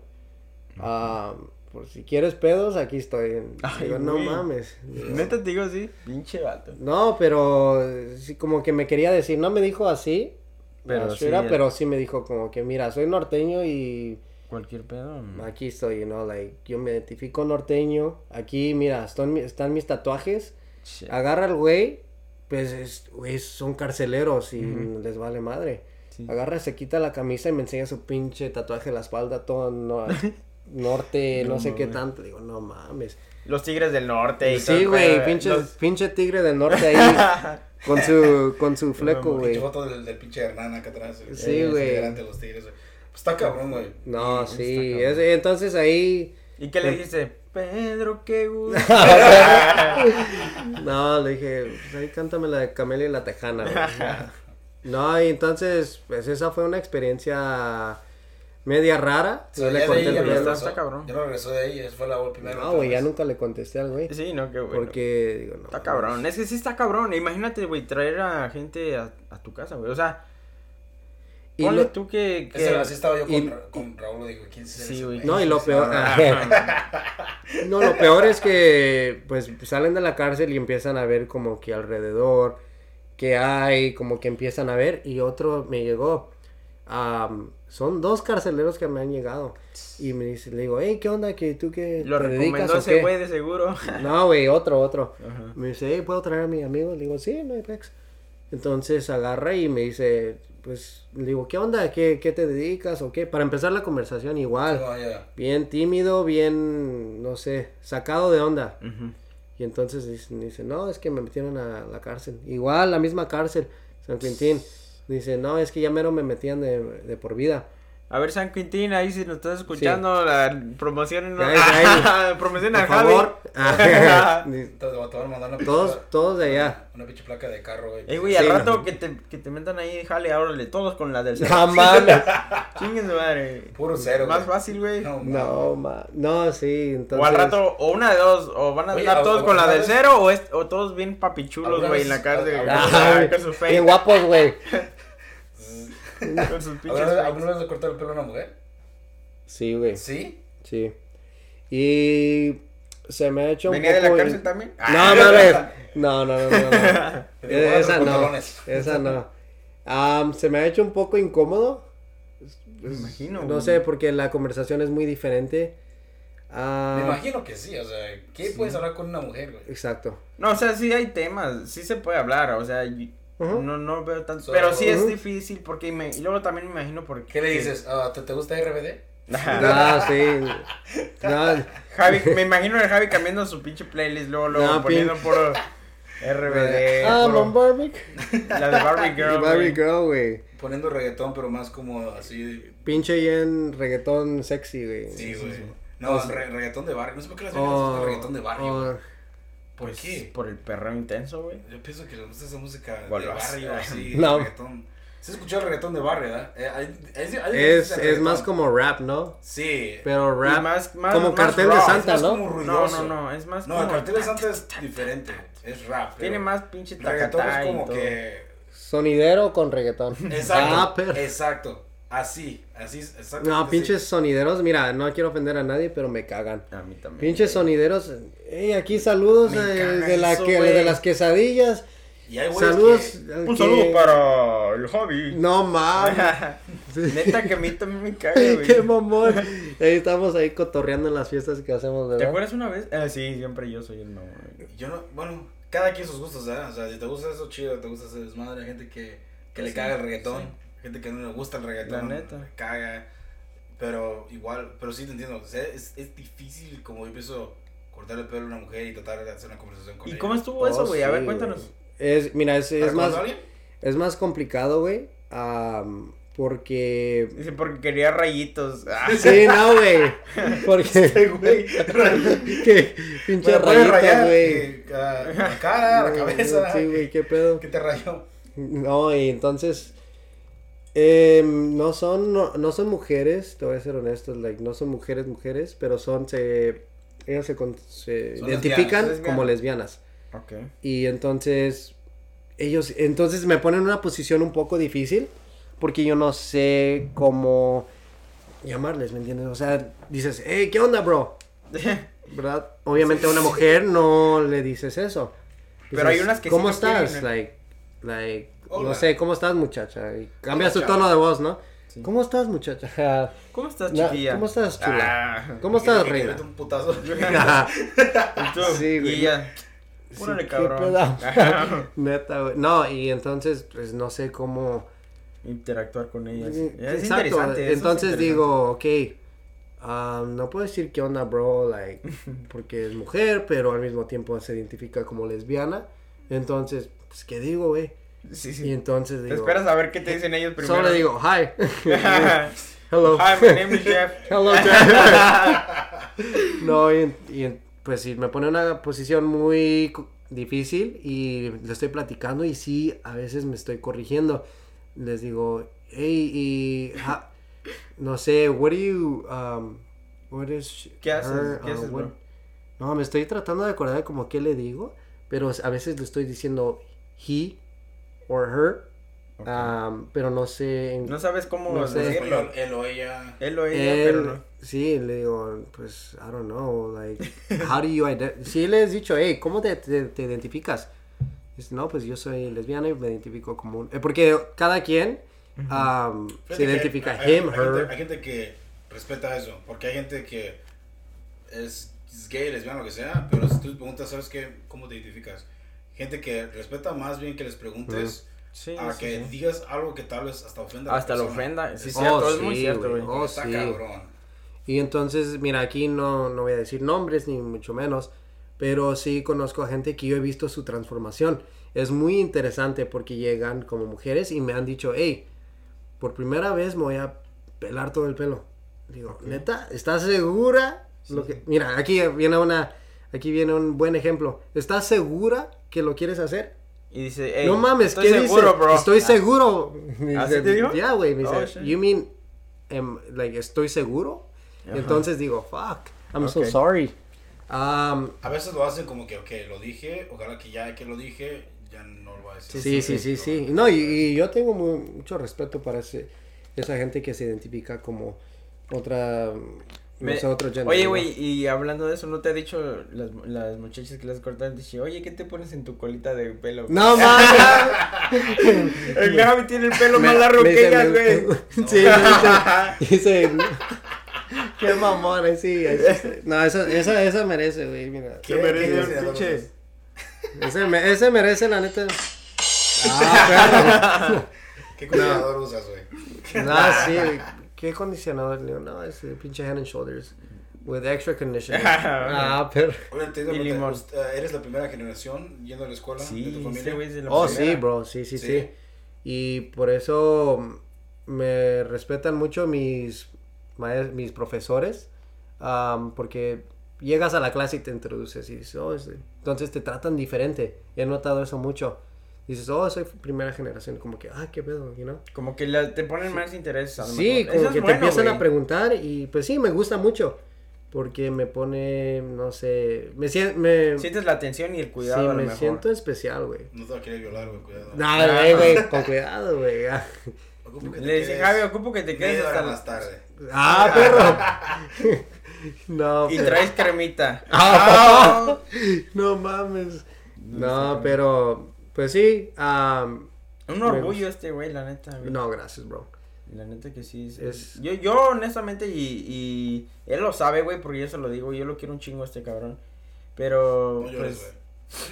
[SPEAKER 3] Ah, por si quieres pedos, aquí estoy.
[SPEAKER 1] Ay,
[SPEAKER 3] Digo, no
[SPEAKER 1] güey.
[SPEAKER 3] mames. Digo,
[SPEAKER 1] Neta te digo así, pinche vato.
[SPEAKER 3] No, pero sí como que me quería decir, no me dijo así,
[SPEAKER 1] Pero
[SPEAKER 3] pero,
[SPEAKER 1] sí,
[SPEAKER 3] pero sí me dijo como que, mira, soy norteño y
[SPEAKER 1] Cualquier pedo.
[SPEAKER 3] aquí estoy, ¿no? Like, yo me identifico norteño, aquí, mira, están, mi- están mis tatuajes,
[SPEAKER 1] Shit.
[SPEAKER 3] agarra al güey, pues, es, güey, son carceleros y les vale madre.
[SPEAKER 1] Sí.
[SPEAKER 3] Agarra, se quita la camisa y me enseña su pinche tatuaje en la espalda, todo no- (laughs) norte, no,
[SPEAKER 1] No
[SPEAKER 3] sé qué tanto. Digo, no mames.
[SPEAKER 1] Los tigres del norte. y todo
[SPEAKER 3] Sí, güey, pinche,
[SPEAKER 1] los-
[SPEAKER 3] pinche tigre del norte ahí, (laughs) con su, con su fleco, güey.
[SPEAKER 2] Pinche foto del, del pinche Hernán acá atrás.
[SPEAKER 3] Sí,
[SPEAKER 2] Es de los tigres, güey. Está cabrón, güey.
[SPEAKER 3] No, sí, es- entonces ahí,
[SPEAKER 1] ¿Y qué le dijiste? Pedro, qué gusto. (laughs) (laughs)
[SPEAKER 3] no, le dije, pues ahí cántame la de Camelia y la Tejana, güey. (laughs) No, y entonces, pues esa fue una experiencia media rara.
[SPEAKER 2] Sí,
[SPEAKER 3] Yo
[SPEAKER 2] ya
[SPEAKER 3] le conté
[SPEAKER 2] ya no
[SPEAKER 1] está- cabrón.
[SPEAKER 2] Ya no regresó de ahí, esa fue la primera
[SPEAKER 3] No, güey, ya nunca le contesté al güey.
[SPEAKER 1] Sí, no, qué bueno.
[SPEAKER 3] Porque, digo, no.
[SPEAKER 1] Está cabrón. Es que sí está cabrón. Imagínate, güey, traer a gente a, a tu casa, güey. O sea,
[SPEAKER 3] Y
[SPEAKER 1] Ponle
[SPEAKER 3] lo-
[SPEAKER 1] tú que... que-
[SPEAKER 2] Ese, así estaba yo con,
[SPEAKER 3] y-
[SPEAKER 2] Ra- con Raúl, digo, ¿quién es
[SPEAKER 1] Sí,
[SPEAKER 2] ese
[SPEAKER 1] güey.
[SPEAKER 3] No, y lo peor. (laughs) No, lo peor es que pues salen de la cárcel y empiezan a ver como que alrededor que hay, como que empiezan a ver. Y otro me llegó. am, son dos carceleros que me han llegado. Y me dice, le digo, hey, ¿qué onda? ¿Que tú qué
[SPEAKER 1] Lo
[SPEAKER 3] te
[SPEAKER 1] recomendó ese
[SPEAKER 3] qué?"
[SPEAKER 1] güey de seguro.
[SPEAKER 3] No, güey, otro, otro.
[SPEAKER 1] Ajá.
[SPEAKER 3] Me dice, hey, ¿puedo traer a mi amigo? Le digo, sí, no hay pex. Entonces agarra y me dice, pues, le digo, ¿qué onda? ¿Qué, qué te dedicas o qué? Para empezar la conversación igual. Bien tímido, bien, no sé, sacado de onda. Y entonces dice, dice, no, es que me metieron a la cárcel. Igual, la misma cárcel, San Quintín. Dice, no, es que ya mero me metían de, de por vida.
[SPEAKER 1] A ver, San Quintín, ahí si nos estás escuchando, la promoción no...
[SPEAKER 3] Ahí, ahí. (laughs)
[SPEAKER 1] promoción
[SPEAKER 3] favor. (laughs)
[SPEAKER 2] A mandar una pinche
[SPEAKER 3] todos, todos de allá.
[SPEAKER 2] Una pinche placa de carro, güey.
[SPEAKER 1] Ey, güey, al
[SPEAKER 3] Sí,
[SPEAKER 1] rato
[SPEAKER 3] no.
[SPEAKER 1] que te, que te metan ahí, jale, ábrale, todos con la del cero.
[SPEAKER 3] No mames. (laughs)
[SPEAKER 1] Su madre.
[SPEAKER 2] Puro cero,
[SPEAKER 1] Más
[SPEAKER 2] güey.
[SPEAKER 1] fácil, güey.
[SPEAKER 2] No,
[SPEAKER 3] No, ma, no, sí, entonces.
[SPEAKER 1] O al rato, o una de dos, o van a
[SPEAKER 2] Oye,
[SPEAKER 1] estar
[SPEAKER 2] ¿a-
[SPEAKER 1] todos
[SPEAKER 2] a-
[SPEAKER 1] con la del cero, o, es, o todos bien papichulos,
[SPEAKER 2] ¿Alguna
[SPEAKER 1] güey, en la cárcel.
[SPEAKER 3] bien guapos, güey. (laughs)
[SPEAKER 1] con sus pinches
[SPEAKER 2] ¿Alguna vez,
[SPEAKER 1] fakes.
[SPEAKER 2] ¿Alguna vez le cortó el pelo a una mujer?
[SPEAKER 3] Sí, güey.
[SPEAKER 2] Sí.
[SPEAKER 3] Sí. Y se me ha hecho un
[SPEAKER 1] ¿Venía de la
[SPEAKER 3] poco
[SPEAKER 1] cárcel
[SPEAKER 3] in-
[SPEAKER 1] también?
[SPEAKER 3] No, mames. No, no, no, no. no. (laughs) Eh, (laughs) esa no. Esa no. Am, se me ha hecho un poco incómodo.
[SPEAKER 1] Me imagino.
[SPEAKER 3] No
[SPEAKER 1] güey.
[SPEAKER 3] sé, porque la conversación es muy diferente. Ah,
[SPEAKER 2] Me imagino que sí, o sea, ¿qué puedes hablar con una mujer, güey?
[SPEAKER 3] Exacto.
[SPEAKER 1] No, o sea, sí hay temas, sí se puede hablar, o sea, y- No, no veo tanto.
[SPEAKER 2] So-
[SPEAKER 1] pero sí es difícil porque me, y luego también me imagino por
[SPEAKER 2] ¿Qué le dices? Ah, ¿te, ¿Te gusta RBD?
[SPEAKER 3] Ah, sí. (laughs) No,
[SPEAKER 1] Javi, me imagino a Javi cambiando su pinche playlist, luego, luego
[SPEAKER 3] No,
[SPEAKER 1] poniendo puro (laughs) RBD,
[SPEAKER 3] ah, Mom Barbie.
[SPEAKER 1] la de Barbie (laughs) Girl.
[SPEAKER 3] Barbie. Girl, güey.
[SPEAKER 2] Poniendo reggaetón, pero más como así.
[SPEAKER 3] Pinche y en reggaetón sexy, güey.
[SPEAKER 2] Sí,
[SPEAKER 1] sí,
[SPEAKER 2] güey.
[SPEAKER 1] sí.
[SPEAKER 2] No,
[SPEAKER 3] O sea-
[SPEAKER 2] re- reggaetón de barrio. No sé por qué las
[SPEAKER 3] Oh,
[SPEAKER 2] reggaetón de barrio.
[SPEAKER 3] oh.
[SPEAKER 2] ¿Por
[SPEAKER 1] Pues,
[SPEAKER 2] qué?
[SPEAKER 1] Por el perreo intenso, güey.
[SPEAKER 2] Yo pienso que les gusta esa música de barrio, (laughs) así,
[SPEAKER 3] No.
[SPEAKER 2] reggaetón. ¿Se escuchó el reggaetón de barrio, verdad? Eh,
[SPEAKER 3] Es, más como rap, ¿no?
[SPEAKER 2] Sí.
[SPEAKER 3] Pero rap.
[SPEAKER 1] más, más,
[SPEAKER 3] como
[SPEAKER 1] más
[SPEAKER 3] cartel de. Santa,
[SPEAKER 2] es más
[SPEAKER 3] ¿no?
[SPEAKER 2] como
[SPEAKER 1] No, no, no, es más
[SPEAKER 2] No,
[SPEAKER 1] como...
[SPEAKER 2] el cartel de Santa es diferente. Es rap.
[SPEAKER 1] Tiene más pinche
[SPEAKER 2] Reggaetón es como que.
[SPEAKER 3] Sonidero con reggaetón.
[SPEAKER 2] Exacto.
[SPEAKER 3] Ah.
[SPEAKER 2] Exacto. Así. Así. Exacto.
[SPEAKER 3] No, pinches sonideros, mira, no quiero ofender a nadie, pero me cagan.
[SPEAKER 1] A mí también.
[SPEAKER 3] Pinches sonideros, hey, aquí saludos eh, de, la
[SPEAKER 1] eso,
[SPEAKER 3] que,
[SPEAKER 1] güey.
[SPEAKER 3] de las quesadillas.
[SPEAKER 2] Y hay
[SPEAKER 3] Saludos.
[SPEAKER 2] que-
[SPEAKER 1] Un
[SPEAKER 3] que-
[SPEAKER 1] saludo para el Javi.
[SPEAKER 3] No mames. (laughs)
[SPEAKER 1] Neta que a mí también me caga, güey.
[SPEAKER 3] Qué mamón. Ahí estamos ahí cotorreando en las fiestas que hacemos,
[SPEAKER 1] ¿Te
[SPEAKER 3] ¿verdad?
[SPEAKER 1] acuerdas una vez? Ah, sí, siempre yo soy el mamón.
[SPEAKER 2] Yo no. Bueno, cada quien sus gustos, ¿verdad? O sea, si te gusta eso, chido. Te gusta ese desmadre. Hay gente que, que le
[SPEAKER 1] Sí,
[SPEAKER 2] caga el reggaetón.
[SPEAKER 1] sí.
[SPEAKER 2] Gente que no le gusta el reggaetón.
[SPEAKER 1] La neta.
[SPEAKER 2] Le caga. Pero igual. Pero sí te entiendo. O sea, es, es difícil como yo empiezo a cortarle el pelo a una mujer y tratar de hacer una conversación con
[SPEAKER 1] ¿Y
[SPEAKER 2] ella.
[SPEAKER 1] cómo estuvo eso,
[SPEAKER 3] Oh,
[SPEAKER 1] güey? A
[SPEAKER 3] sí,
[SPEAKER 1] ver, cuéntanos.
[SPEAKER 3] Es, mira, es, es
[SPEAKER 2] ¿Para
[SPEAKER 3] más,
[SPEAKER 2] a
[SPEAKER 3] es más complicado, güey. am, porque.
[SPEAKER 1] Dice, porque quería rayitos. (laughs) Ah,
[SPEAKER 3] Sí, no, güey. Porque. (laughs)
[SPEAKER 2] güey. (laughs)
[SPEAKER 3] que pinche
[SPEAKER 2] Me
[SPEAKER 3] rayitas, güey.
[SPEAKER 2] eh, a la cara, la cabeza.
[SPEAKER 3] Sí, güey, qué pedo.
[SPEAKER 2] ¿Qué te rayó?
[SPEAKER 3] No, y entonces. Em, no son no, no son mujeres, te voy a ser honesto, like, no son mujeres mujeres, pero son se ellas se, se identifican
[SPEAKER 1] lesbianas.
[SPEAKER 3] como lesbianas.
[SPEAKER 1] ok.
[SPEAKER 3] Y entonces ellos entonces me ponen en una posición un poco difícil porque yo no sé cómo llamarles, ¿me entiendes? O sea, dices, "Hey, ¿qué onda, bro?" (laughs) ¿Verdad? Obviamente a una mujer no le dices eso.
[SPEAKER 1] Pero hay unas que sí
[SPEAKER 3] ¿Cómo
[SPEAKER 1] lo
[SPEAKER 3] estás?
[SPEAKER 1] quieren,
[SPEAKER 3] Like, like, no
[SPEAKER 2] Hola.
[SPEAKER 3] sé, ¿cómo estás, muchacha? Y cambias tu
[SPEAKER 2] Hola,
[SPEAKER 3] tono de voz, ¿no?
[SPEAKER 1] Sí.
[SPEAKER 3] ¿Cómo estás, muchacha? (laughs)
[SPEAKER 1] ¿Cómo estás, chiquilla?
[SPEAKER 3] ¿Cómo estás, chula?
[SPEAKER 1] Ah,
[SPEAKER 3] ¿Cómo estás, reina?
[SPEAKER 2] un putazo. (laughs) (laughs)
[SPEAKER 3] Sí, güey.
[SPEAKER 1] Y
[SPEAKER 3] Sí,
[SPEAKER 1] órale,
[SPEAKER 3] qué
[SPEAKER 1] cabrón.
[SPEAKER 3] Neta, güey. No, y entonces, pues no sé cómo.
[SPEAKER 1] Interactuar con ellas. Es
[SPEAKER 3] Exacto.
[SPEAKER 1] interesante. eso es
[SPEAKER 3] Entonces
[SPEAKER 1] interesante.
[SPEAKER 3] digo, ok. ah, no puedo decir qué onda, bro, like, porque es mujer, pero al mismo tiempo se identifica como lesbiana. Entonces, pues, ¿qué digo, güey?
[SPEAKER 1] Sí,
[SPEAKER 3] Y
[SPEAKER 1] sí.
[SPEAKER 3] entonces
[SPEAKER 1] Te
[SPEAKER 3] digo.
[SPEAKER 1] esperas a ver qué te dicen ellos primero.
[SPEAKER 3] Solo le digo, hi. (laughs) (laughs) Hello.
[SPEAKER 1] Hi, my name is Jeff. (laughs)
[SPEAKER 3] Hello, Jeff. no, y, y pues sí, me pone una posición muy difícil y le estoy platicando y sí, a veces me estoy corrigiendo. Les digo, hey, y ja- no sé, what do you, um, what is
[SPEAKER 1] ¿Qué haces?
[SPEAKER 3] her,
[SPEAKER 1] ¿Qué
[SPEAKER 3] uh,
[SPEAKER 1] haces,
[SPEAKER 3] what-
[SPEAKER 1] bro?
[SPEAKER 3] No, me estoy tratando de acordar de como qué le digo, pero a veces le estoy diciendo he or her
[SPEAKER 1] Ok.
[SPEAKER 3] Am, pero no sé.
[SPEAKER 1] No sabes cómo
[SPEAKER 3] No sé.
[SPEAKER 1] Decirlo.
[SPEAKER 2] él o ella.
[SPEAKER 1] Él o ella,
[SPEAKER 3] él,
[SPEAKER 1] pero no.
[SPEAKER 3] sí, le digo, pues, I don't know, like, how do you identify? (laughs) Sí, le he dicho, hey, ¿cómo te, te, te identificas? Dice, no, pues yo soy lesbiana y me identifico como un... eh, Porque cada quien
[SPEAKER 2] Fíjate
[SPEAKER 3] se identifica
[SPEAKER 2] hay-
[SPEAKER 3] him,
[SPEAKER 2] hay gente-
[SPEAKER 3] her.
[SPEAKER 2] Hay gente que respeta eso, porque hay gente que es, es gay, lesbiana, lo que sea, pero si tú preguntas, ¿sabes qué? ¿Cómo te identificas? Gente que respeta más bien que les preguntes
[SPEAKER 1] Sí,
[SPEAKER 2] a
[SPEAKER 1] sí,
[SPEAKER 2] que
[SPEAKER 1] sí.
[SPEAKER 2] digas algo que tal vez hasta ofenda la
[SPEAKER 1] Hasta lo
[SPEAKER 2] persona.
[SPEAKER 1] ofenda. Sí,
[SPEAKER 3] Oh,
[SPEAKER 1] cierto, es muy
[SPEAKER 3] sí,
[SPEAKER 1] cierto,
[SPEAKER 3] güey.
[SPEAKER 1] güey.
[SPEAKER 3] Oh,
[SPEAKER 2] Está
[SPEAKER 3] sí.
[SPEAKER 2] cabrón.
[SPEAKER 3] Y entonces, mira, aquí no, no voy a decir nombres ni mucho menos, pero sí conozco a gente que yo he visto su transformación. Es muy interesante porque llegan como mujeres y me han dicho, hey, por primera vez me voy a pelar todo el pelo. Digo, neta, ¿estás segura? Lo que, mira, aquí viene una, aquí viene un buen ejemplo. ¿Estás segura que lo quieres hacer?
[SPEAKER 1] Y dice, "Ey,
[SPEAKER 3] no mames,
[SPEAKER 1] estoy
[SPEAKER 3] ¿qué
[SPEAKER 1] seguro,
[SPEAKER 3] dice?
[SPEAKER 1] bro.
[SPEAKER 3] Estoy
[SPEAKER 1] Ah,
[SPEAKER 3] seguro. Me
[SPEAKER 1] ¿Ah,
[SPEAKER 3] dice,
[SPEAKER 1] sí te dijo?
[SPEAKER 3] Ya, güey, me
[SPEAKER 1] Oh,
[SPEAKER 3] dice,
[SPEAKER 1] shit.
[SPEAKER 3] you mean, em, like, estoy seguro?
[SPEAKER 1] Ajá.
[SPEAKER 3] Entonces digo, fuck, I'm so
[SPEAKER 1] Ok.
[SPEAKER 3] sorry. Um,
[SPEAKER 2] A veces lo hacen como que, ok, lo dije, ojalá que ya que lo dije, ya no lo va a decir.
[SPEAKER 3] sí, sí, sí, sí. No, y, y yo tengo mu- mucho respeto para ese, esa gente que se identifica como otra,
[SPEAKER 1] Me-
[SPEAKER 3] no.
[SPEAKER 1] Oye,
[SPEAKER 3] ¿no?
[SPEAKER 1] güey, y hablando de eso, ¿no te ha dicho las, las muchachas que les cortan? Dice, oye, ¿qué te pones en tu colita de pelo? güey?"
[SPEAKER 3] No (laughs) mames.
[SPEAKER 1] El Gaby tiene el pelo más largo que
[SPEAKER 3] me-
[SPEAKER 1] güey. (laughs)
[SPEAKER 3] Sí, me dice, (laughs) dice, qué mamón, eh, sí. No, esa, esa, esa merece, güey, mira.
[SPEAKER 2] ¿Qué
[SPEAKER 1] merece
[SPEAKER 2] qué
[SPEAKER 1] pinche-
[SPEAKER 3] Ese, me- ese merece, la neta. Ah,
[SPEAKER 2] ¿Qué condicionador usas, güey?
[SPEAKER 3] Ah, sí, güey. ¿Qué condicionador? Le digo, no, es el pinche Head and Shoulders. With extra conditioner. (laughs) ah, pero.
[SPEAKER 2] Oye, te digo,
[SPEAKER 1] Y
[SPEAKER 2] pregunta,
[SPEAKER 1] limón.
[SPEAKER 2] ¿usted- eh, ¿eres la primera generación yendo a la escuela de
[SPEAKER 1] Sí,
[SPEAKER 2] tu
[SPEAKER 1] ese
[SPEAKER 2] familia?
[SPEAKER 1] güey es de la
[SPEAKER 3] Oh,
[SPEAKER 1] primera.
[SPEAKER 3] sí, bro, sí, sí, sí,
[SPEAKER 2] Sí.
[SPEAKER 3] Y por eso me respetan mucho mis, maes- mis profesores, am, porque llegas a la clase y te introduces y dices, oh, es- entonces te tratan diferente. He notado eso mucho. Dices, oh, soy primera generación, como que, ah, qué pedo, you know?
[SPEAKER 1] Como que la- te ponen más interés. a lo
[SPEAKER 3] Sí,
[SPEAKER 1] mejor.
[SPEAKER 3] como
[SPEAKER 1] Eso
[SPEAKER 3] que te
[SPEAKER 1] bueno,
[SPEAKER 3] empiezan a preguntar y pues sí, me gusta mucho. Porque me pone, no sé, me siento, me,
[SPEAKER 1] Sientes la atención y el cuidado
[SPEAKER 3] sí,
[SPEAKER 1] a lo
[SPEAKER 3] me
[SPEAKER 1] mejor.
[SPEAKER 3] siento especial, güey.
[SPEAKER 2] No te va a querer violar, güey, cuidado.
[SPEAKER 3] No, güey, güey, con cuidado, güey. ah.
[SPEAKER 2] Ocupo que te
[SPEAKER 1] Le dice, Javi, ocupo que te quedes hasta
[SPEAKER 2] más tarde.
[SPEAKER 3] Ah, perro. (laughs) no,
[SPEAKER 1] Y
[SPEAKER 3] pero-
[SPEAKER 1] traes cremita.
[SPEAKER 3] Ah, (laughs) no mames. No, pero pues sí. am,
[SPEAKER 1] Un orgullo este güey, la neta, güey.
[SPEAKER 3] no, gracias, bro.
[SPEAKER 1] La neta que sí. es-
[SPEAKER 3] Es-
[SPEAKER 1] Yo, yo honestamente, y, y él lo sabe, güey, porque yo se lo digo, yo lo quiero un chingo a este cabrón. Pero,
[SPEAKER 2] No llores,
[SPEAKER 1] pues.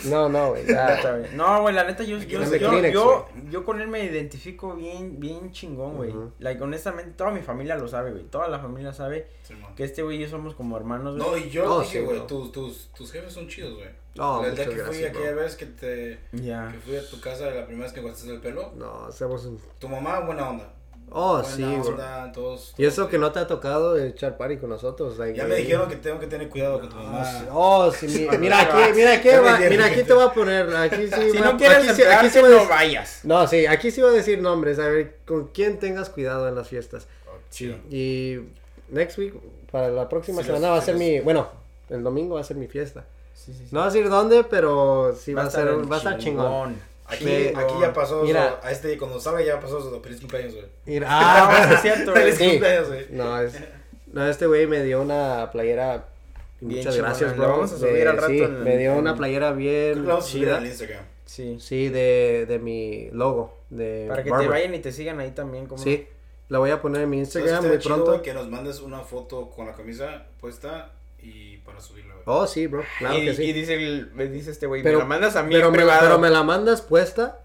[SPEAKER 3] No, no, güey.
[SPEAKER 1] la
[SPEAKER 3] ya. (laughs)
[SPEAKER 1] No, güey, la neta, yo, yo, yo,
[SPEAKER 3] Kleenex,
[SPEAKER 1] yo, yo con él me identifico bien, bien chingón, güey.
[SPEAKER 3] Ujú.
[SPEAKER 1] Like, honestamente, toda mi familia lo sabe, güey. Toda la familia sabe
[SPEAKER 2] Sí,
[SPEAKER 1] que este güey y yo somos como hermanos, güey.
[SPEAKER 2] No, y yo
[SPEAKER 3] Oh,
[SPEAKER 2] dije,
[SPEAKER 3] sí,
[SPEAKER 2] güey,
[SPEAKER 3] bro.
[SPEAKER 2] tus, tus, tus jefes son chidos, güey.
[SPEAKER 3] Oh,
[SPEAKER 2] el día
[SPEAKER 3] muchas
[SPEAKER 2] que fui
[SPEAKER 3] gracias,
[SPEAKER 2] aquella
[SPEAKER 3] bro.
[SPEAKER 2] vez que te
[SPEAKER 1] Ya.
[SPEAKER 2] que fui a tu casa la primera vez que cortaste el pelo,
[SPEAKER 3] No, hacemos un...
[SPEAKER 2] tu mamá buena onda.
[SPEAKER 3] Oh, sí,
[SPEAKER 2] onda, todos,
[SPEAKER 3] Y eso que no te ha tocado echar party con nosotros. like,
[SPEAKER 2] Ya me dijeron que tengo que tener cuidado con tu mamá.
[SPEAKER 3] Oh, sí, mi- (laughs) mira aquí, mira aquí, va- mira aquí
[SPEAKER 2] te-
[SPEAKER 3] voy a poner, aquí sí,
[SPEAKER 1] Si
[SPEAKER 3] va-
[SPEAKER 1] no quieres
[SPEAKER 3] aquí sí- sí
[SPEAKER 1] no vayas.
[SPEAKER 3] No, sí, aquí sí voy a decir nombres, a ver con quién tengas cuidado en las fiestas.
[SPEAKER 2] Oh, chido.
[SPEAKER 3] Y next week, para la próxima
[SPEAKER 2] Sí,
[SPEAKER 3] semana va a ser mi, bueno, el domingo va a ser mi fiesta.
[SPEAKER 1] Sí, sí, sí.
[SPEAKER 3] No va a decir dónde, pero sí va, a ser, va a estar chingón.
[SPEAKER 2] Aquí, aquí ya pasó,
[SPEAKER 3] Mira.
[SPEAKER 2] so, a este, cuando salga ya pasó su feliz cumpleaños, güey.
[SPEAKER 3] Mira, (laughs)
[SPEAKER 1] Ah,
[SPEAKER 3] ah,
[SPEAKER 1] es cierto, güey.
[SPEAKER 2] Feliz
[SPEAKER 3] Sí.
[SPEAKER 2] cumpleaños, güey.
[SPEAKER 3] no, es, no, este güey me dio una playera.
[SPEAKER 1] Bien
[SPEAKER 3] Muchas gracias, bro.
[SPEAKER 1] vamos a subir
[SPEAKER 3] de-
[SPEAKER 1] al rato
[SPEAKER 3] sí,
[SPEAKER 1] en-
[SPEAKER 3] me dio
[SPEAKER 1] en-
[SPEAKER 3] una playera
[SPEAKER 2] Creo
[SPEAKER 3] bien
[SPEAKER 2] que la vamos a subir
[SPEAKER 3] chida.
[SPEAKER 2] al Instagram.
[SPEAKER 1] Sí.
[SPEAKER 3] Sí, de, de mi logo. De
[SPEAKER 1] Para que te vayan y te sigan ahí también. como
[SPEAKER 3] Sí, la voy a poner en mi
[SPEAKER 2] ¿Sabes qué
[SPEAKER 3] Instagram muy pronto.
[SPEAKER 2] que nos mandes una foto con la camisa puesta y para subirla, güey.
[SPEAKER 3] Oh, sí, bro. Claro
[SPEAKER 1] y,
[SPEAKER 3] que sí.
[SPEAKER 1] y dice, el, me dice este güey, me la mandas a mí
[SPEAKER 3] pero,
[SPEAKER 1] en
[SPEAKER 3] me,
[SPEAKER 1] privado.
[SPEAKER 3] pero me la mandas puesta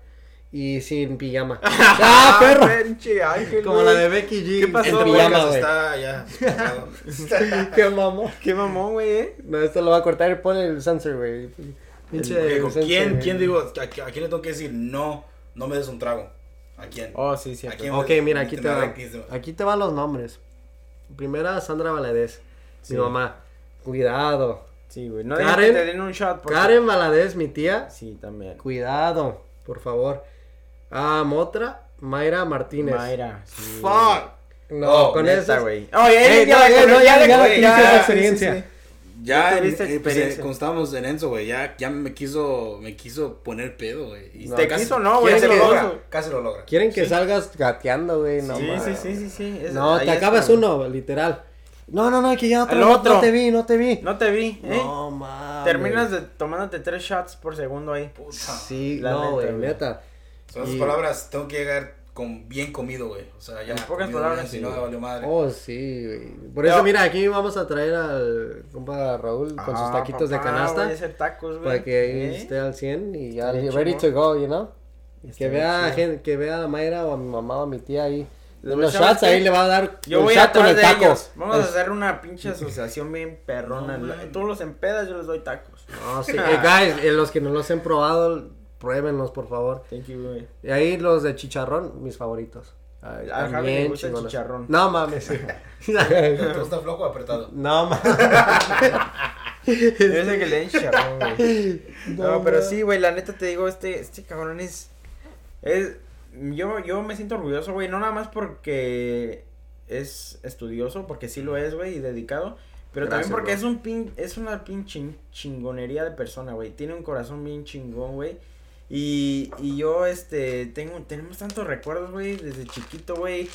[SPEAKER 3] y sin pijama. (laughs) ¡Ah, perro!
[SPEAKER 1] pinche ángel,
[SPEAKER 3] Como
[SPEAKER 1] güey.
[SPEAKER 3] la de Becky G.
[SPEAKER 1] ¿Qué pasó,
[SPEAKER 3] en
[SPEAKER 1] güey?
[SPEAKER 3] pijama,
[SPEAKER 2] Podcast
[SPEAKER 3] güey.
[SPEAKER 2] Está ya. (laughs)
[SPEAKER 3] Qué mamón.
[SPEAKER 1] Qué mamón, güey, eh.
[SPEAKER 3] No, esto lo va a cortar y pone el sensor, güey. Pinche
[SPEAKER 2] Ok, ¿con
[SPEAKER 3] sensor,
[SPEAKER 2] ¿Quién,
[SPEAKER 3] güey.
[SPEAKER 2] quién digo, a, a quién le tengo que decir no, no me des un trago? ¿A quién?
[SPEAKER 1] Oh, sí,
[SPEAKER 2] ¿A
[SPEAKER 1] cierto.
[SPEAKER 2] quién?
[SPEAKER 3] Ok, mira, aquí te, va, aquí te van los nombres. Primera, Sandra Valadez.
[SPEAKER 1] Sí.
[SPEAKER 3] Mi mamá. Cuidado.
[SPEAKER 1] Sí, güey. No
[SPEAKER 3] Karen-
[SPEAKER 1] que te den un shot. porque-
[SPEAKER 3] Karen Valadez, mi tía.
[SPEAKER 1] Sí, también.
[SPEAKER 3] Cuidado, por favor. Ah, Motra, Mayra Martínez.
[SPEAKER 1] Mayra. Sí,
[SPEAKER 3] Fuck. No,
[SPEAKER 1] Oh,
[SPEAKER 3] con esas.
[SPEAKER 1] güey. Ya,
[SPEAKER 3] Ey,
[SPEAKER 1] ya,
[SPEAKER 3] no,
[SPEAKER 1] ya,
[SPEAKER 3] esa
[SPEAKER 1] sí,
[SPEAKER 3] experiencia.
[SPEAKER 1] sí, sí.
[SPEAKER 2] ya en- eh, pues, eh,
[SPEAKER 1] experiencia.
[SPEAKER 2] cuando estábamos en Enzo, güey, ya, ya me quiso, me quiso poner pedo, güey. Y
[SPEAKER 3] No,
[SPEAKER 1] ¿Te
[SPEAKER 3] casi-
[SPEAKER 1] quiso no, güey?
[SPEAKER 3] ¿Quieren
[SPEAKER 1] Se
[SPEAKER 3] que-
[SPEAKER 1] lo
[SPEAKER 4] logra, casi lo logra.
[SPEAKER 3] Quieren que salgas gateando, güey. No,
[SPEAKER 1] Sí, sí, sí, sí, sí.
[SPEAKER 3] No, te acabas uno, literal. No, no, no, que ya
[SPEAKER 1] El
[SPEAKER 3] no,
[SPEAKER 1] otro.
[SPEAKER 3] no te vi, no te vi.
[SPEAKER 1] No te vi, ¿eh?
[SPEAKER 3] No, mames.
[SPEAKER 1] Terminas de, tomándote tres shots por segundo ahí.
[SPEAKER 4] Puta.
[SPEAKER 3] Sí,
[SPEAKER 1] La
[SPEAKER 3] no,
[SPEAKER 1] neta,
[SPEAKER 3] güey, neta.
[SPEAKER 4] Son esas
[SPEAKER 3] Y-
[SPEAKER 4] palabras, tengo que llegar con bien comido, güey. O sea, ya.
[SPEAKER 1] En pocas palabras,
[SPEAKER 4] Si no, valió madre.
[SPEAKER 3] Oh, sí, güey. Por
[SPEAKER 1] Pero-
[SPEAKER 3] eso, mira, aquí vamos a traer al compa Raúl con sus
[SPEAKER 1] Ah,
[SPEAKER 3] taquitos de
[SPEAKER 1] papá,
[SPEAKER 3] canasta.
[SPEAKER 1] Voy a hacer tacos, güey.
[SPEAKER 3] Para que ahí
[SPEAKER 1] ¿Eh?
[SPEAKER 3] esté al 100 y ya ready to go, you know. Que vea, gente, que vea a Mayra o a mi mamá o a mi tía ahí. Los
[SPEAKER 1] ¿sabes
[SPEAKER 3] shots ahí le va a dar
[SPEAKER 1] Yo
[SPEAKER 3] un
[SPEAKER 1] voy
[SPEAKER 3] shot con
[SPEAKER 1] atrás
[SPEAKER 3] el
[SPEAKER 1] de
[SPEAKER 3] taco.
[SPEAKER 1] ellos. Vamos a hacer una pinche asociación bien perrona. (laughs)
[SPEAKER 4] No.
[SPEAKER 1] Todos los empedas yo les doy tacos.
[SPEAKER 3] No, sí. Eh, guys, eh, los que no los han probado, pruébenlos, por favor.
[SPEAKER 1] Thank you, güey.
[SPEAKER 3] Y ahí los de chicharrón, mis favoritos. Ay,
[SPEAKER 1] A Javi
[SPEAKER 3] también
[SPEAKER 1] le gusta el
[SPEAKER 3] chingones.
[SPEAKER 1] chicharrón.
[SPEAKER 3] No mames. (laughs) (laughs)
[SPEAKER 4] ¿Tú está flojo o apretado?
[SPEAKER 3] no mames.
[SPEAKER 1] Ser que le den chicharrón, güey. No,
[SPEAKER 3] No,
[SPEAKER 1] pero sí, güey, la neta te digo, este, este cabrón es. Es. Yo, yo me siento orgulloso, güey. No nada más porque es estudioso, porque sí lo es, güey, y dedicado. Pero
[SPEAKER 3] Gracias,
[SPEAKER 1] también porque
[SPEAKER 3] bro.
[SPEAKER 1] es un pin, es una pinche chingonería de persona, güey. Tiene un corazón bien chingón, güey. Y, y yo, este, tengo, tenemos tantos recuerdos, güey, desde chiquito, güey.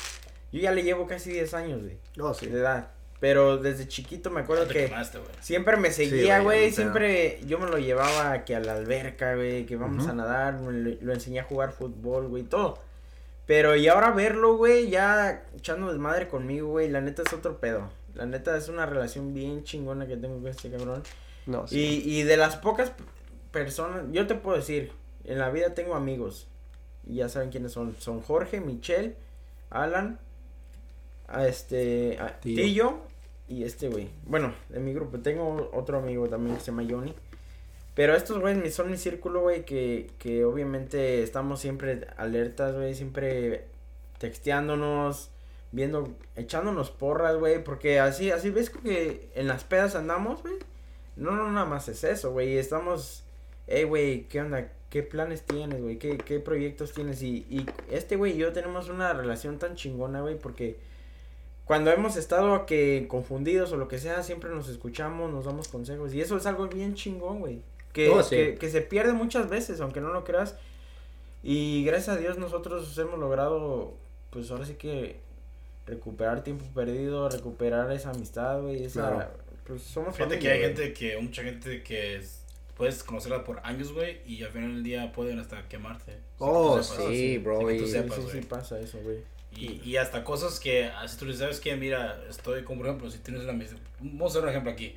[SPEAKER 1] Yo ya le llevo casi 10 años, güey,
[SPEAKER 3] No, sí.
[SPEAKER 1] de edad. Pero desde chiquito me acuerdo que
[SPEAKER 4] quemaste,
[SPEAKER 1] siempre me seguía,
[SPEAKER 3] güey,
[SPEAKER 1] siempre yo me lo llevaba que a la alberca, güey, que vamos a nadar. me lo, lo enseñé a jugar fútbol, güey, todo. Pero y ahora verlo, güey, ya echando desmadre conmigo, güey, la neta es otro pedo. La neta es una relación bien chingona que tengo con este cabrón.
[SPEAKER 3] No, sí.
[SPEAKER 1] Y, y de las pocas personas, yo te puedo decir, en la vida tengo amigos. Y ya saben quiénes son. Son Jorge, Michelle, Alan, a este, a.
[SPEAKER 3] Tillo
[SPEAKER 1] y este güey. Bueno, de mi grupo tengo otro amigo también que se llama Johnny. Pero estos güeyes son mi círculo, güey, que, que obviamente estamos siempre alertas, güey, siempre texteándonos, viendo, echándonos porras, güey, porque así, así ves que en las pedas andamos, güey. No, no, nada más es eso, güey, estamos, hey, güey, ¿qué onda? ¿Qué planes tienes, güey? ¿Qué, ¿Qué proyectos tienes? Y, y este güey y yo tenemos una relación tan chingona, güey, porque cuando hemos estado que confundidos o lo que sea, siempre nos escuchamos, nos damos consejos. Y eso es algo bien chingón, güey. Que,
[SPEAKER 3] Oh, sí.
[SPEAKER 1] que, que se pierde muchas veces, aunque no lo creas. Y gracias a Dios nosotros hemos logrado, pues ahora sí que recuperar tiempo perdido, recuperar esa amistad, güey. Esa,
[SPEAKER 3] Claro.
[SPEAKER 1] Pues somos
[SPEAKER 4] Fíjate
[SPEAKER 1] familia,
[SPEAKER 4] que hay
[SPEAKER 1] güey.
[SPEAKER 4] gente que, mucha gente que es- puedes conocerla por años, güey, y al final del día pueden hasta quemarte.
[SPEAKER 3] Oh,
[SPEAKER 4] sepas.
[SPEAKER 3] sí, bro,
[SPEAKER 4] tú
[SPEAKER 1] Sí,
[SPEAKER 4] sepas,
[SPEAKER 1] sí,
[SPEAKER 4] güey.
[SPEAKER 1] sí pasa eso, güey.
[SPEAKER 4] Y, y hasta cosas que, así tú le sabes que, mira, estoy como, por ejemplo, si tienes una amistad, vamos a hacer un ejemplo aquí.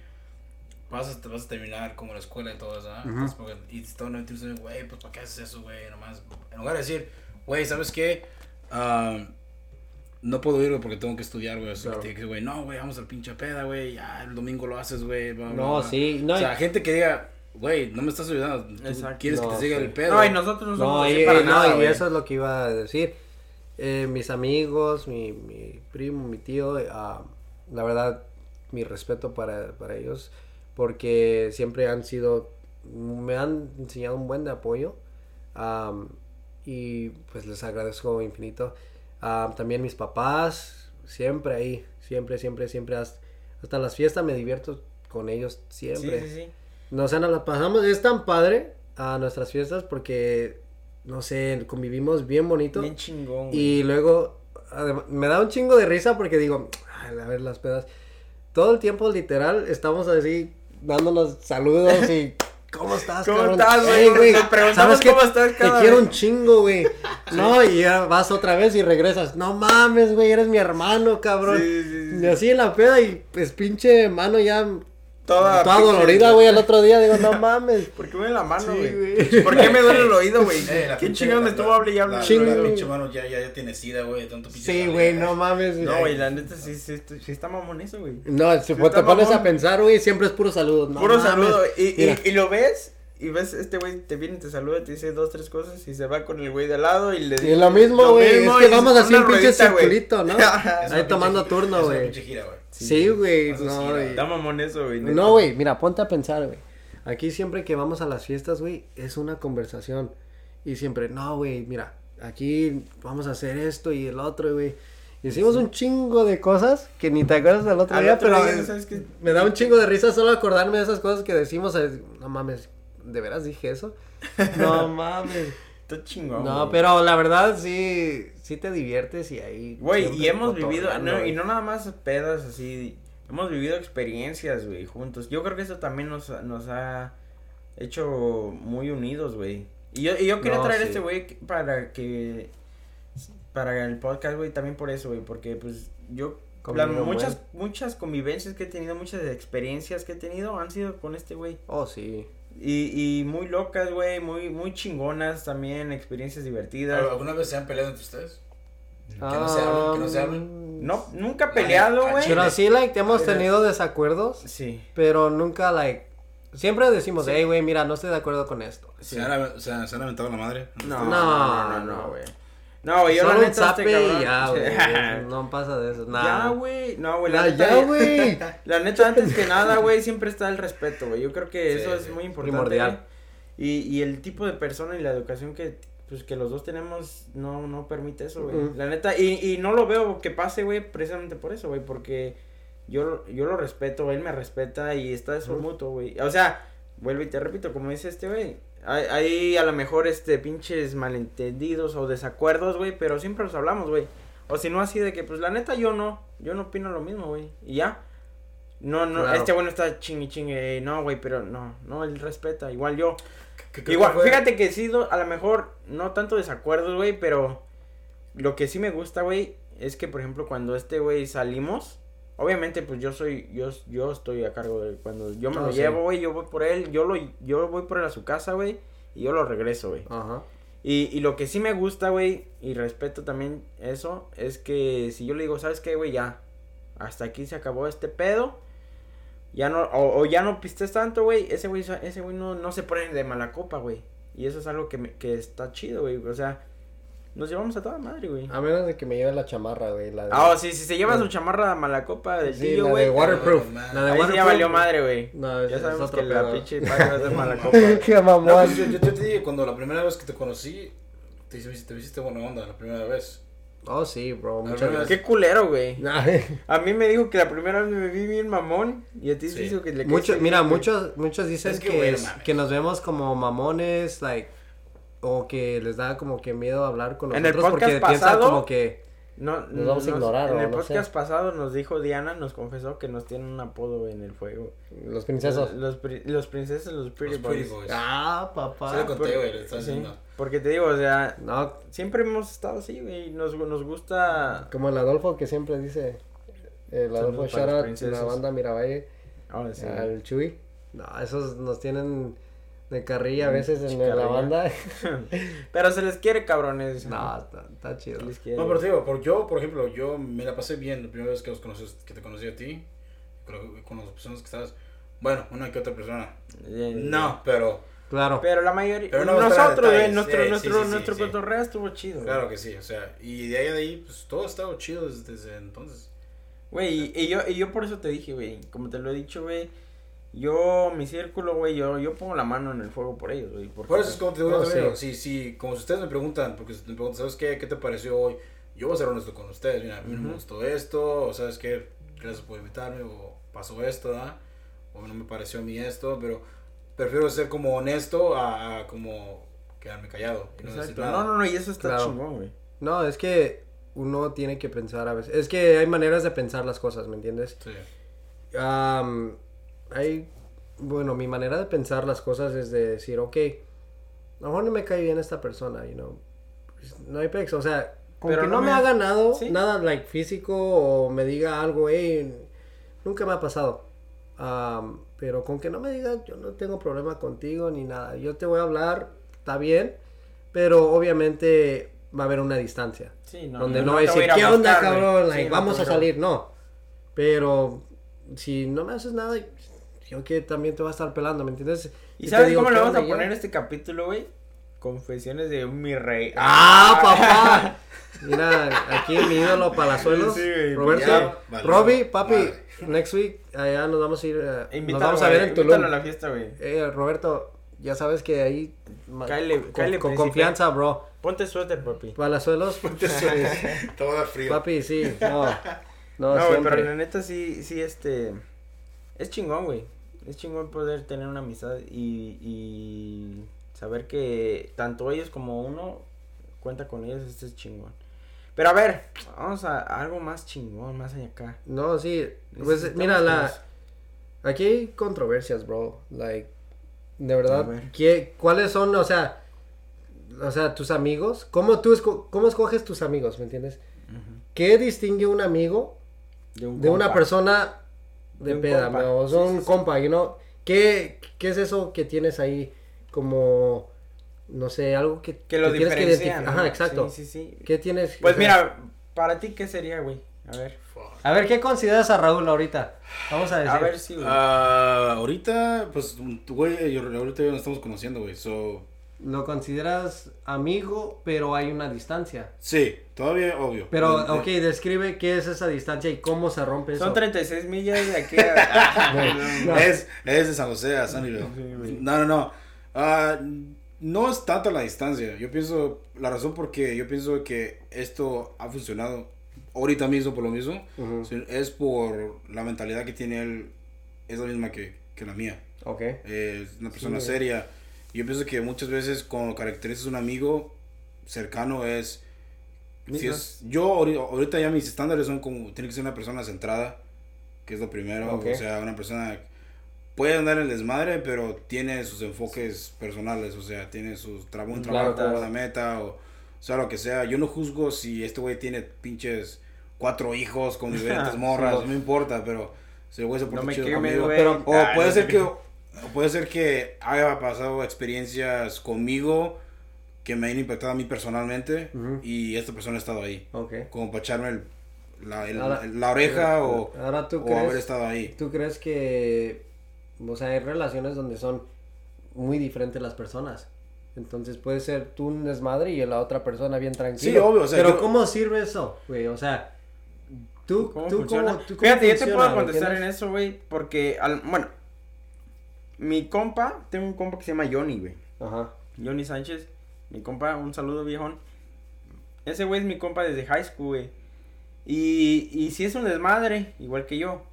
[SPEAKER 4] Vas a, vas a terminar como la escuela y todo eso, ¿ah?
[SPEAKER 3] Ujú.
[SPEAKER 4] Entonces, porque- y todo no entiendes, güey, pues ¿para qué haces eso, güey? Nomás, en lugar de decir, güey, ¿sabes qué? Ah, no puedo ir, güey, porque tengo que estudiar, güey. Así
[SPEAKER 3] Claro.
[SPEAKER 4] que te dices, güey, no, güey, vamos al pinche peda, güey, ya el domingo lo haces, güey.
[SPEAKER 3] No,
[SPEAKER 4] bla".
[SPEAKER 3] sí, no,
[SPEAKER 4] o sea,
[SPEAKER 3] y-
[SPEAKER 4] gente que diga, güey, no me estás ayudando. Tú
[SPEAKER 1] Exacto.
[SPEAKER 4] quieres que
[SPEAKER 3] No,
[SPEAKER 4] te siga
[SPEAKER 3] sí.
[SPEAKER 4] el pedo.
[SPEAKER 1] No, y nosotros no
[SPEAKER 3] No,
[SPEAKER 1] somos así
[SPEAKER 3] y,
[SPEAKER 1] para
[SPEAKER 3] y no,
[SPEAKER 1] nada,
[SPEAKER 3] y
[SPEAKER 1] güey.
[SPEAKER 3] eso es lo que iba a decir. Eh, mis amigos, mi, mi primo, mi tío, ah, la verdad, mi respeto para, para ellos, porque siempre han sido, me han enseñado un buen de apoyo, am, y pues les agradezco infinito. Am, también mis papás, siempre ahí, siempre, siempre, siempre, hasta, hasta las fiestas me divierto con ellos
[SPEAKER 1] Sí,
[SPEAKER 3] siempre.
[SPEAKER 1] sí, sí.
[SPEAKER 3] No, o sea, nos la pasamos, es tan padre a nuestras fiestas porque, no sé, convivimos bien bonito.
[SPEAKER 1] Bien chingón, güey.
[SPEAKER 3] y luego, me da un chingo de risa porque digo, "Ay, a ver las pedas. Todo el tiempo, literal, estamos así, dándonos saludos y... (laughs) ¿Cómo estás,
[SPEAKER 1] ¿Cómo
[SPEAKER 3] cabrón?
[SPEAKER 1] estás, güey?
[SPEAKER 3] Ey,
[SPEAKER 1] Nos preguntamos
[SPEAKER 3] ¿sabes
[SPEAKER 1] cómo estás
[SPEAKER 3] Te
[SPEAKER 1] cada
[SPEAKER 3] quiero un chingo, güey. (laughs) No, y ya vas otra vez y regresas. No mames, güey, eres mi hermano, cabrón.
[SPEAKER 1] Sí, sí,
[SPEAKER 3] Y así en la peda y pues pinche mano ya
[SPEAKER 1] Toda,
[SPEAKER 3] toda
[SPEAKER 1] pinche-
[SPEAKER 3] dolorida, güey, al otro día. Digo, no (laughs) mames.
[SPEAKER 1] ¿Por qué me duele la mano,
[SPEAKER 3] Sí,
[SPEAKER 1] güey?
[SPEAKER 3] güey.
[SPEAKER 1] ¿Por qué me duele el oído, güey? (laughs)
[SPEAKER 4] Eh, la
[SPEAKER 1] ¿Qué chingados me
[SPEAKER 4] la-
[SPEAKER 1] estuvo hable y hable?
[SPEAKER 4] la-
[SPEAKER 3] Chingo.
[SPEAKER 4] La pinche mano ya, ya, ya tiene sida, güey, de tanto pinche
[SPEAKER 3] Sí, güey, no mames.
[SPEAKER 1] No, güey, la neta sí, sí, sí, sí está mamón eso, güey.
[SPEAKER 3] No, si
[SPEAKER 1] Sí
[SPEAKER 3] te pones a pensar, güey, siempre es puro saludo. No
[SPEAKER 1] Puro
[SPEAKER 3] mames.
[SPEAKER 1] saludo. Y, y, y lo ves, y ves, este güey te viene, te saluda, te dice dos, tres cosas, y se va con el güey de al lado y le
[SPEAKER 3] Y es lo mismo, güey. Es que
[SPEAKER 1] y
[SPEAKER 3] vamos así en pinche circulito, ¿no? (laughs)
[SPEAKER 4] Es
[SPEAKER 3] Ahí tomando
[SPEAKER 4] pinche-
[SPEAKER 3] turno, güey. Sí, güey. No,
[SPEAKER 4] sí,
[SPEAKER 3] güey.
[SPEAKER 1] Está mamón eso, güey.
[SPEAKER 3] No, güey, mira, ponte a pensar, güey. Aquí siempre que vamos a las fiestas, güey, es una conversación. Y siempre, no, güey, mira, aquí vamos a hacer esto y el otro, güey. Hicimos un chingo de cosas que ni te acuerdas del otro
[SPEAKER 1] Al
[SPEAKER 3] día,
[SPEAKER 1] otro
[SPEAKER 3] pero
[SPEAKER 1] día, ¿sabes
[SPEAKER 3] me da un chingo de risa solo acordarme de esas cosas que decimos. eh, No mames, ¿de veras dije eso? (laughs) No mames.
[SPEAKER 1] Está chingón.
[SPEAKER 3] No,
[SPEAKER 1] güey.
[SPEAKER 3] pero la verdad sí, sí te diviertes y ahí.
[SPEAKER 1] Güey, y hemos vivido,
[SPEAKER 3] cotorreando,
[SPEAKER 1] no, y no nada más pedas así, hemos vivido experiencias, güey, juntos. Yo creo que eso también nos, nos ha hecho muy unidos, güey. Y yo, y yo quería
[SPEAKER 3] No,
[SPEAKER 1] traer
[SPEAKER 3] sí.
[SPEAKER 1] este güey para que, para el podcast, güey, también por eso, güey, porque pues yo, muchas, muchas convivencias que he tenido, muchas experiencias que he tenido han sido con este güey.
[SPEAKER 3] Oh, sí.
[SPEAKER 1] Y, y muy locas, güey, muy, muy chingonas también, experiencias divertidas.
[SPEAKER 4] ¿Alguna vez se han peleado entre ustedes?
[SPEAKER 3] Que
[SPEAKER 4] no se hablen, que no se hablen.
[SPEAKER 1] No, nunca peleado,
[SPEAKER 4] Ay,
[SPEAKER 1] güey.
[SPEAKER 3] Pero sí, like, hemos tenido desacuerdos,
[SPEAKER 1] Sí.
[SPEAKER 3] pero nunca, like, siempre decimos, hey, güey, mira, no estoy de acuerdo con esto.
[SPEAKER 1] Sí.
[SPEAKER 4] ¿Se, han, se, han, se han aventado la madre?
[SPEAKER 1] No,
[SPEAKER 3] No,
[SPEAKER 1] no, no,
[SPEAKER 3] no.
[SPEAKER 1] no, güey. No, güey, yo
[SPEAKER 3] Solo
[SPEAKER 1] la neta este
[SPEAKER 3] zape
[SPEAKER 1] cabrón.
[SPEAKER 3] y ya, (laughs) güey. No pasa de eso,
[SPEAKER 1] Ya,
[SPEAKER 3] nada.
[SPEAKER 1] güey. No, güey,
[SPEAKER 3] Ya,
[SPEAKER 1] la neta.
[SPEAKER 3] ya, (laughs) güey.
[SPEAKER 1] La neta, antes que nada, güey, siempre está el respeto, güey. Yo creo que
[SPEAKER 4] Sí,
[SPEAKER 1] eso
[SPEAKER 4] sí.
[SPEAKER 1] es muy importante.
[SPEAKER 3] Primordial.
[SPEAKER 1] Y, y el tipo de persona y la educación que, pues, que los dos tenemos no, no permite eso, güey.
[SPEAKER 3] Ujú.
[SPEAKER 1] La neta, y, y no lo veo que pase, güey, precisamente por eso, güey, porque yo, yo lo respeto, él me respeta y está eso
[SPEAKER 3] Ujú.
[SPEAKER 1] mutuo, güey. O sea, vuelvo y te repito, como dice este, güey, hay, hay a lo mejor, este, pinches malentendidos o desacuerdos, güey, pero siempre los hablamos, güey. O si no así de que, pues, la neta, yo no, yo no opino lo mismo, güey, y ya. No, no,
[SPEAKER 3] Claro.
[SPEAKER 1] este güey no está chingue chingue, no, güey, pero no, no, él respeta, igual yo. Igual, fíjate que sí, a lo mejor no tanto desacuerdos, güey, pero lo que sí me gusta, güey, es que, por ejemplo, cuando este güey salimos, obviamente, pues yo soy, yo, yo estoy a cargo de cuando yo me
[SPEAKER 3] Ah,
[SPEAKER 1] lo
[SPEAKER 3] sí.
[SPEAKER 1] llevo, güey, yo voy por él, yo lo, yo voy por él a su casa, güey, y yo lo regreso, güey.
[SPEAKER 3] Ajá.
[SPEAKER 1] Y, y lo que sí me gusta, güey, y respeto también eso, es que si yo le digo, ¿sabes qué, güey? Ya, hasta aquí se acabó este pedo. Ya no, o, o ya no pistes tanto, güey. Ese güey, ese güey no, no se pone de mala copa, güey. Y eso es algo que, me- que está chido, güey. O sea, nos llevamos a toda madre, güey.
[SPEAKER 3] A menos de que me lleve la chamarra, güey. La de...
[SPEAKER 1] Ah, oh, sí, si se lleva su chamarra mala copa del
[SPEAKER 3] Sí,
[SPEAKER 1] tío,
[SPEAKER 3] la
[SPEAKER 1] güey.
[SPEAKER 3] de waterproof.
[SPEAKER 4] No, no,
[SPEAKER 3] La de
[SPEAKER 1] Ahí sí ya valió madre, güey.
[SPEAKER 3] No,
[SPEAKER 1] ya
[SPEAKER 3] es-
[SPEAKER 1] sabemos
[SPEAKER 3] es
[SPEAKER 1] que la
[SPEAKER 3] pedo.
[SPEAKER 1] pinche paga va a ser mala (laughs) copa.
[SPEAKER 3] Qué
[SPEAKER 4] No,
[SPEAKER 3] mamón.
[SPEAKER 4] pues yo, yo te dije, cuando la primera vez que te conocí, te, hice- te hiciste buena onda, la primera vez.
[SPEAKER 3] Oh, sí, bro.
[SPEAKER 4] La
[SPEAKER 3] Muchas gracias.
[SPEAKER 1] Qué culero, güey. (laughs) A mí me dijo que la primera vez me vi bien mamón y a ti
[SPEAKER 4] Sí.
[SPEAKER 1] te dijo que le
[SPEAKER 3] Muchos,
[SPEAKER 1] caíste
[SPEAKER 3] mira,
[SPEAKER 1] bien,
[SPEAKER 3] muchos, muchos dicen
[SPEAKER 4] Es que,
[SPEAKER 3] que,
[SPEAKER 4] no
[SPEAKER 3] es- que nos vemos como mamones, like, o que les da como que miedo hablar con
[SPEAKER 1] En el
[SPEAKER 3] nosotros porque
[SPEAKER 1] podcast
[SPEAKER 3] piensan
[SPEAKER 1] pasado,
[SPEAKER 3] como que,
[SPEAKER 1] No,
[SPEAKER 3] Nos vamos a ignorar,
[SPEAKER 1] En
[SPEAKER 3] o
[SPEAKER 1] el
[SPEAKER 3] no
[SPEAKER 1] podcast
[SPEAKER 3] sé.
[SPEAKER 1] pasado nos dijo Diana, nos confesó que nos tiene un apodo en el fuego.
[SPEAKER 3] los princesos.
[SPEAKER 1] Los, los princesos, los pretty,
[SPEAKER 4] Los pretty
[SPEAKER 1] boys.
[SPEAKER 4] boys.
[SPEAKER 3] Ah, papá.
[SPEAKER 4] Conté,
[SPEAKER 1] por-
[SPEAKER 4] güey, estás
[SPEAKER 1] Sí, porque te digo, o sea,
[SPEAKER 3] No,
[SPEAKER 1] siempre hemos estado así, güey. Nos, nos gusta.
[SPEAKER 3] como el Adolfo que siempre dice, el Adolfo
[SPEAKER 1] los
[SPEAKER 3] Shara, la banda Miravalle,
[SPEAKER 1] Ah, sí.
[SPEAKER 3] al Chuy. No, esos nos tienen de carrilla a veces en la banda. (laughs)
[SPEAKER 1] Pero se les quiere, cabrones.
[SPEAKER 3] no, está, está chido.
[SPEAKER 1] Se les quiere.
[SPEAKER 4] No, pero te digo, por yo, por ejemplo, yo me la pasé bien la primera vez que, los conocí, que te conocí a ti, con, con las personas que estabas. Bueno, una que otra persona.
[SPEAKER 1] Eh,
[SPEAKER 4] No, pero
[SPEAKER 3] Claro.
[SPEAKER 1] Pero la mayoría.
[SPEAKER 4] Pero no
[SPEAKER 1] nosotros,
[SPEAKER 4] detalles.
[SPEAKER 1] Nuestro,
[SPEAKER 4] Sí,
[SPEAKER 1] nuestro,
[SPEAKER 4] sí, sí,
[SPEAKER 1] nuestro
[SPEAKER 4] sí.
[SPEAKER 1] cotorreo estuvo chido. güey.
[SPEAKER 4] claro que sí, o sea, y de ahí a de ahí, pues todo ha estado chido desde, desde entonces.
[SPEAKER 1] Güey, y, y yo, y yo por eso te dije, güey, como te lo he dicho, güey, yo, mi círculo, güey, yo, yo pongo la mano en el fuego por ellos, güey.
[SPEAKER 4] Por eso es como te digo, digo,
[SPEAKER 3] sí.
[SPEAKER 4] sí, sí, como si ustedes me preguntan, porque si me preguntan, ¿sabes qué? ¿Qué te pareció hoy? Yo voy a ser honesto con ustedes, mira, a mí no me
[SPEAKER 1] Ujú.
[SPEAKER 4] gustó esto, o sabes qué, gracias por invitarme, o pasó esto, ¿verdad? O no me pareció a mí esto, pero prefiero ser como honesto a, a como quedarme callado y no decir
[SPEAKER 1] Exacto.
[SPEAKER 4] nada.
[SPEAKER 1] No, no, no, y eso está
[SPEAKER 3] Claro.
[SPEAKER 1] chingón, güey.
[SPEAKER 3] No, es que uno tiene que pensar a veces. Es que hay maneras de pensar las cosas, ¿me entiendes?
[SPEAKER 4] Sí.
[SPEAKER 3] Am, hay, bueno, mi manera de pensar las cosas es de decir, ok, a lo mejor no me cae bien esta persona, you know, pues, no hay pex, o sea, con
[SPEAKER 1] Pero
[SPEAKER 3] que
[SPEAKER 1] no
[SPEAKER 3] no me
[SPEAKER 1] me-
[SPEAKER 3] ha ganado
[SPEAKER 1] Sí.
[SPEAKER 3] nada, like, físico o me diga algo, hey, nunca me ha pasado, Am, pero con que no me diga, yo no tengo problema contigo ni nada, yo te voy a hablar, está bien, pero obviamente va a haber una distancia
[SPEAKER 1] Sí, no.
[SPEAKER 3] donde no, va a decir,
[SPEAKER 1] a
[SPEAKER 3] ¿qué onda,
[SPEAKER 1] buscar, güey".
[SPEAKER 3] cabrón?
[SPEAKER 1] Sí,
[SPEAKER 3] Like,
[SPEAKER 1] no,
[SPEAKER 3] vamos a salir, no. Pero si no me haces nada, yo que también te voy a estar pelando, ¿me entiendes?
[SPEAKER 1] ¿Y sabes
[SPEAKER 3] digo,
[SPEAKER 1] cómo le
[SPEAKER 3] ¿qué
[SPEAKER 1] vamos a?
[SPEAKER 3] Y yo,
[SPEAKER 1] poner este capítulo, güey? Confesiones de un mi rey.
[SPEAKER 3] ¡Ah, papá! (laughs) Mira, aquí mi ídolo palazuelos,
[SPEAKER 1] Sí,
[SPEAKER 3] Roberto.
[SPEAKER 4] ya
[SPEAKER 3] Robbie, papi, next week allá nos vamos a ir, eh, nos
[SPEAKER 1] Invítalo,
[SPEAKER 3] vamos a ver en
[SPEAKER 1] invítalo
[SPEAKER 3] Tulum.
[SPEAKER 1] a la fiesta, güey.
[SPEAKER 3] Eh, Roberto, ya sabes que ahí
[SPEAKER 1] Cáele-
[SPEAKER 3] con,
[SPEAKER 1] cáele,
[SPEAKER 3] con confianza, bro.
[SPEAKER 1] Ponte suéter, papi.
[SPEAKER 3] Palazuelos.
[SPEAKER 4] Te va a dar frío.
[SPEAKER 3] Papi, sí. No. No,
[SPEAKER 1] No, güey, pero la neta sí, sí, este. Es chingón, güey. Es chingón poder tener una amistad y, y saber que tanto ellos como uno cuenta con ellos. Este es chingón. Pero a ver, vamos a, a algo más chingón, más allá acá.
[SPEAKER 3] No, sí. Pues mira, la. Aquí hay controversias, bro. Like, de verdad,
[SPEAKER 1] ver.
[SPEAKER 3] ¿qué, ¿cuáles son, o sea, o sea, tus amigos? ¿Cómo tú esco- cómo escoges tus amigos, me entiendes? ¿Qué distingue un amigo
[SPEAKER 1] De, un
[SPEAKER 3] de una persona de,
[SPEAKER 1] un
[SPEAKER 3] peda,
[SPEAKER 1] compa.
[SPEAKER 3] o
[SPEAKER 1] Sí,
[SPEAKER 3] sea,
[SPEAKER 1] sí, sí.
[SPEAKER 3] compa, you know? ¿Qué, ¿Qué es eso que tienes ahí como, no sé, algo que,
[SPEAKER 1] Que lo
[SPEAKER 3] tienes que
[SPEAKER 1] diferencian.
[SPEAKER 3] identificar?
[SPEAKER 1] ¿no?
[SPEAKER 3] Ajá, exacto.
[SPEAKER 1] Sí, sí, sí.
[SPEAKER 3] ¿Qué tienes?
[SPEAKER 1] Pues
[SPEAKER 3] o sea,
[SPEAKER 1] mira, para ti, ¿qué sería, güey? A ver.
[SPEAKER 3] A ver, ¿qué consideras a Raúl ahorita? Vamos a decir.
[SPEAKER 1] A ver si, güey.
[SPEAKER 2] Ah, ahorita, pues, güey, yo, ahorita ya nos estamos conociendo, güey. So,
[SPEAKER 3] Lo consideras amigo, pero hay una distancia.
[SPEAKER 2] sí, todavía, obvio.
[SPEAKER 3] Pero, ok, describe qué es esa distancia y cómo se rompe eso.
[SPEAKER 1] Son 36 millas de aquí a... (laughs)
[SPEAKER 3] No.
[SPEAKER 2] Es, es de San José a Sunnyvale. No, no, no. Ah, no es tanta la distancia. Yo pienso, la razón por que yo pienso que esto ha funcionado ahorita mismo por lo mismo,
[SPEAKER 3] Ujú.
[SPEAKER 2] sí, es por la mentalidad que tiene él, es la misma que, que la mía.
[SPEAKER 3] Ok.
[SPEAKER 2] Eh, es una persona
[SPEAKER 3] Sí.
[SPEAKER 2] seria. Yo pienso que muchas veces cuando caracterizas a un amigo cercano es... Si es yo ahorita, ya mis estándares son como... Tiene que ser una persona centrada, que es lo primero.
[SPEAKER 3] Ok.
[SPEAKER 2] O sea, una persona... Puede andar en el desmadre, pero tiene sus enfoques personales. O sea, tiene sus tra un trabajo,
[SPEAKER 3] claro.
[SPEAKER 2] una meta, o, o sea, lo que sea. Yo no juzgo si este güey tiene pinches cuatro hijos con (laughs) diferentes morras. no me importa, pero... Si el güey se porta
[SPEAKER 1] No
[SPEAKER 2] chido conmigo.
[SPEAKER 3] Pero-
[SPEAKER 2] O
[SPEAKER 1] Ah,
[SPEAKER 2] puede
[SPEAKER 1] no
[SPEAKER 2] ser que puede ser que haya pasado experiencias conmigo que me han impactado a mí personalmente
[SPEAKER 3] Ujú.
[SPEAKER 2] y esta persona ha estado ahí.
[SPEAKER 3] Ok.
[SPEAKER 2] Como para echarme el- la, el-
[SPEAKER 3] Ahora-
[SPEAKER 2] la oreja o,
[SPEAKER 3] Ahora tú
[SPEAKER 2] o
[SPEAKER 3] crees.
[SPEAKER 2] haber estado ahí.
[SPEAKER 3] ¿Tú crees que, o sea, hay relaciones donde son muy diferentes las personas? Entonces puede ser tú un desmadre y la otra persona bien tranquila.
[SPEAKER 2] Sí, obvio, o sea,
[SPEAKER 3] Pero
[SPEAKER 2] yo-
[SPEAKER 3] ¿cómo sirve eso, güey? O sea, tú,
[SPEAKER 1] ¿Cómo
[SPEAKER 3] tú
[SPEAKER 1] funciona?
[SPEAKER 3] cómo, tú cómo
[SPEAKER 1] Fíjate, yo te
[SPEAKER 3] funciona,
[SPEAKER 1] puedo
[SPEAKER 3] ¿me
[SPEAKER 1] contestar en eso, güey, porque, al, bueno, mi compa, tengo un compa que se llama Johnny, güey.
[SPEAKER 3] Ajá.
[SPEAKER 1] Johnny Sánchez, mi compa, un saludo viejón. Ese güey es mi compa desde high school, güey. Y, y si es un desmadre, igual que yo.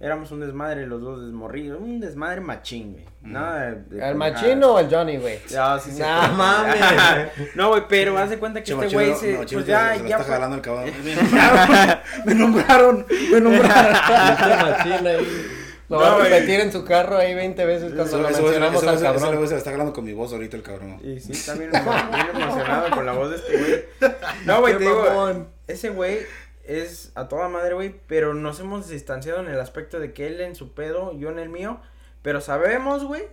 [SPEAKER 1] Éramos un desmadre los dos desmorridos. Un desmadre machín, güey. Nada de- de
[SPEAKER 3] ¿El machino o el Johnny, güey?
[SPEAKER 1] Ya, sí, sí.
[SPEAKER 3] Nah, mames. (laughs)
[SPEAKER 1] no, güey, pero haz de cuenta que este
[SPEAKER 2] machino,
[SPEAKER 1] güey
[SPEAKER 2] no,
[SPEAKER 1] se.
[SPEAKER 2] no,
[SPEAKER 1] pues ya,
[SPEAKER 2] se
[SPEAKER 1] ya.
[SPEAKER 2] está
[SPEAKER 1] fue-
[SPEAKER 2] jalando el cabrón. (laughs) Me nombraron, me nombraron. (laughs)
[SPEAKER 3] Machín ahí. Lo
[SPEAKER 1] No,
[SPEAKER 3] va a repetir en su carro ahí 20 veces cuando
[SPEAKER 2] Eso-
[SPEAKER 3] lo
[SPEAKER 2] eso-
[SPEAKER 3] mencionamos
[SPEAKER 2] eso-
[SPEAKER 3] al
[SPEAKER 2] eso-
[SPEAKER 3] cabrón.
[SPEAKER 2] güey se le está jalando con mi voz ahorita el cabrón.
[SPEAKER 1] Y sí, está bien, emo- bien emocionado con la voz de este güey. (laughs) No, güey, te digo, ese güey es a toda madre, güey, pero nos hemos distanciado en el aspecto de que él en su pedo, yo en el mío, pero sabemos, güey,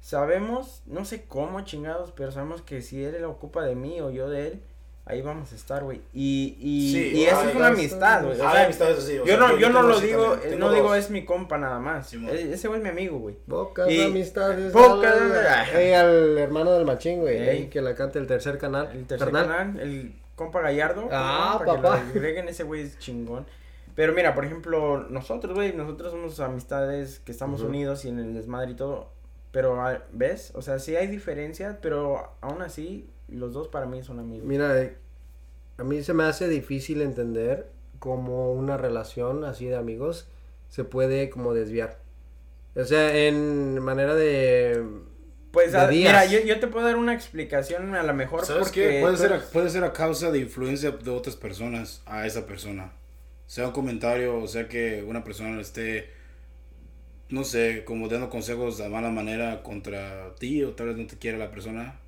[SPEAKER 1] sabemos, no sé cómo chingados, pero sabemos que si él ocupa de mí o yo de él, ahí vamos a estar, güey. Y, y,
[SPEAKER 2] Sí,
[SPEAKER 1] y eso es una amistad, güey. o
[SPEAKER 2] Ah,
[SPEAKER 1] sea,
[SPEAKER 2] amistades así, o
[SPEAKER 1] yo
[SPEAKER 2] sea,
[SPEAKER 1] no, yo no
[SPEAKER 2] tengo
[SPEAKER 1] lo digo, eh, no digo es mi compa nada más. E- ese güey es mi amigo, güey.
[SPEAKER 3] Pocas
[SPEAKER 1] Y-
[SPEAKER 3] amistades.
[SPEAKER 1] pocas-
[SPEAKER 3] al- Ey, al hermano del machín, güey.
[SPEAKER 1] Ey.
[SPEAKER 3] ey, que la canta el tercer canal.
[SPEAKER 1] El tercer canal, el compa Gallardo.
[SPEAKER 3] Ah,
[SPEAKER 1] para que
[SPEAKER 3] papá.
[SPEAKER 1] lo agreguen, ese güey es chingón. Pero mira, por ejemplo, nosotros, güey, nosotros somos amistades que estamos unidos y en el desmadre y todo. Pero, ah, ¿ves? O sea, sí hay diferencias, pero aún así, los dos para mí son amigos.
[SPEAKER 3] Mira, eh, a mí se me hace difícil entender cómo una relación así de amigos se puede como desviar. O sea, en manera de...
[SPEAKER 1] Pues,
[SPEAKER 3] de
[SPEAKER 1] ah,
[SPEAKER 3] días.
[SPEAKER 1] mira, yo, yo te puedo dar una explicación a lo mejor
[SPEAKER 2] ¿Sabes
[SPEAKER 1] porque...
[SPEAKER 2] qué? Puede
[SPEAKER 1] tú
[SPEAKER 2] ser, a, puede ser a causa de influencia de otras personas a esa persona. Sea un comentario, o sea que una persona esté, no sé, como dando consejos de mala manera contra ti o tal vez no te quiera la persona.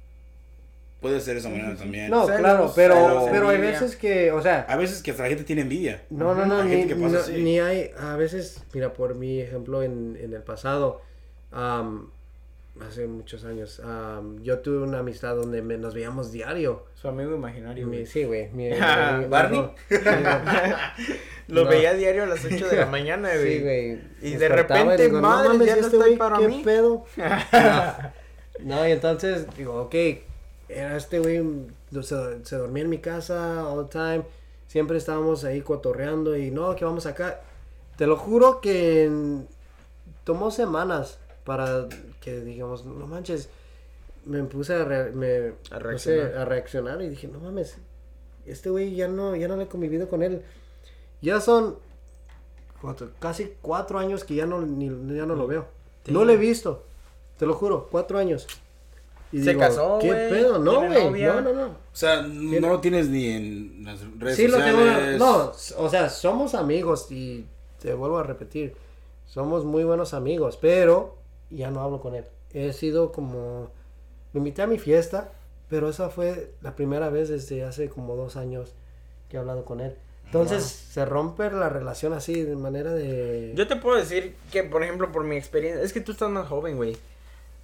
[SPEAKER 2] Puede ser de esa manera también.
[SPEAKER 3] No,
[SPEAKER 1] Celos,
[SPEAKER 3] claro, pero,
[SPEAKER 1] celos,
[SPEAKER 3] pero hay veces que, o sea,
[SPEAKER 2] A veces que la gente tiene envidia.
[SPEAKER 3] No, no, no,
[SPEAKER 2] Hay
[SPEAKER 3] ni,
[SPEAKER 2] gente que pasa
[SPEAKER 3] no,
[SPEAKER 2] así.
[SPEAKER 3] ni hay, a veces, mira, por mi ejemplo en, en el pasado, am, hace muchos años, am, yo tuve una amistad donde me- nos veíamos diario.
[SPEAKER 1] Su amigo imaginario,
[SPEAKER 3] Mi-
[SPEAKER 1] güey.
[SPEAKER 3] sí, güey. mi- (laughs)
[SPEAKER 1] Ah,
[SPEAKER 3] mi-
[SPEAKER 1] ¿Barney?
[SPEAKER 3] no, (laughs) sí,
[SPEAKER 1] Lo
[SPEAKER 3] No.
[SPEAKER 1] veía diario a las 8 de la (laughs) mañana,
[SPEAKER 3] Sí,
[SPEAKER 1] güey.
[SPEAKER 3] güey.
[SPEAKER 1] Y de repente,
[SPEAKER 3] digo,
[SPEAKER 1] madre, ya no
[SPEAKER 3] este güey,
[SPEAKER 1] para
[SPEAKER 3] ¿qué
[SPEAKER 1] mí.
[SPEAKER 3] pedo? No. No, y entonces, digo, ok, era este güey, se, se dormía en mi casa all the time, siempre estábamos ahí cotorreando y no, que vamos acá. Te lo juro que en- tomó semanas para que digamos, no manches, me puse a, re- me,
[SPEAKER 1] A
[SPEAKER 3] no sé,
[SPEAKER 1] reaccionar.
[SPEAKER 3] a reaccionar y dije, no mames, este güey ya no, ya no le he convivido con él. Ya son cuatro- casi cuatro años que ya no, ni, ya no lo veo. No lo he visto, te lo juro, cuatro años. Y
[SPEAKER 1] Se
[SPEAKER 3] digo,
[SPEAKER 1] casó,
[SPEAKER 3] ¿Qué pedo? No, güey,
[SPEAKER 1] novia.
[SPEAKER 3] no, no, no.
[SPEAKER 2] O sea, no lo tienes ni en las redes
[SPEAKER 3] Sí, lo tengo.
[SPEAKER 2] sociales.
[SPEAKER 3] No, o sea, somos amigos y te vuelvo a repetir, somos muy buenos amigos, pero ya no hablo con él. He sido como, lo invité a mi fiesta, pero esa fue la primera vez desde hace como dos años que he hablado con él. Entonces se rompe la relación así de manera de...
[SPEAKER 1] Yo te puedo decir que, por ejemplo, por mi experiencia, es que tú estás más joven, güey.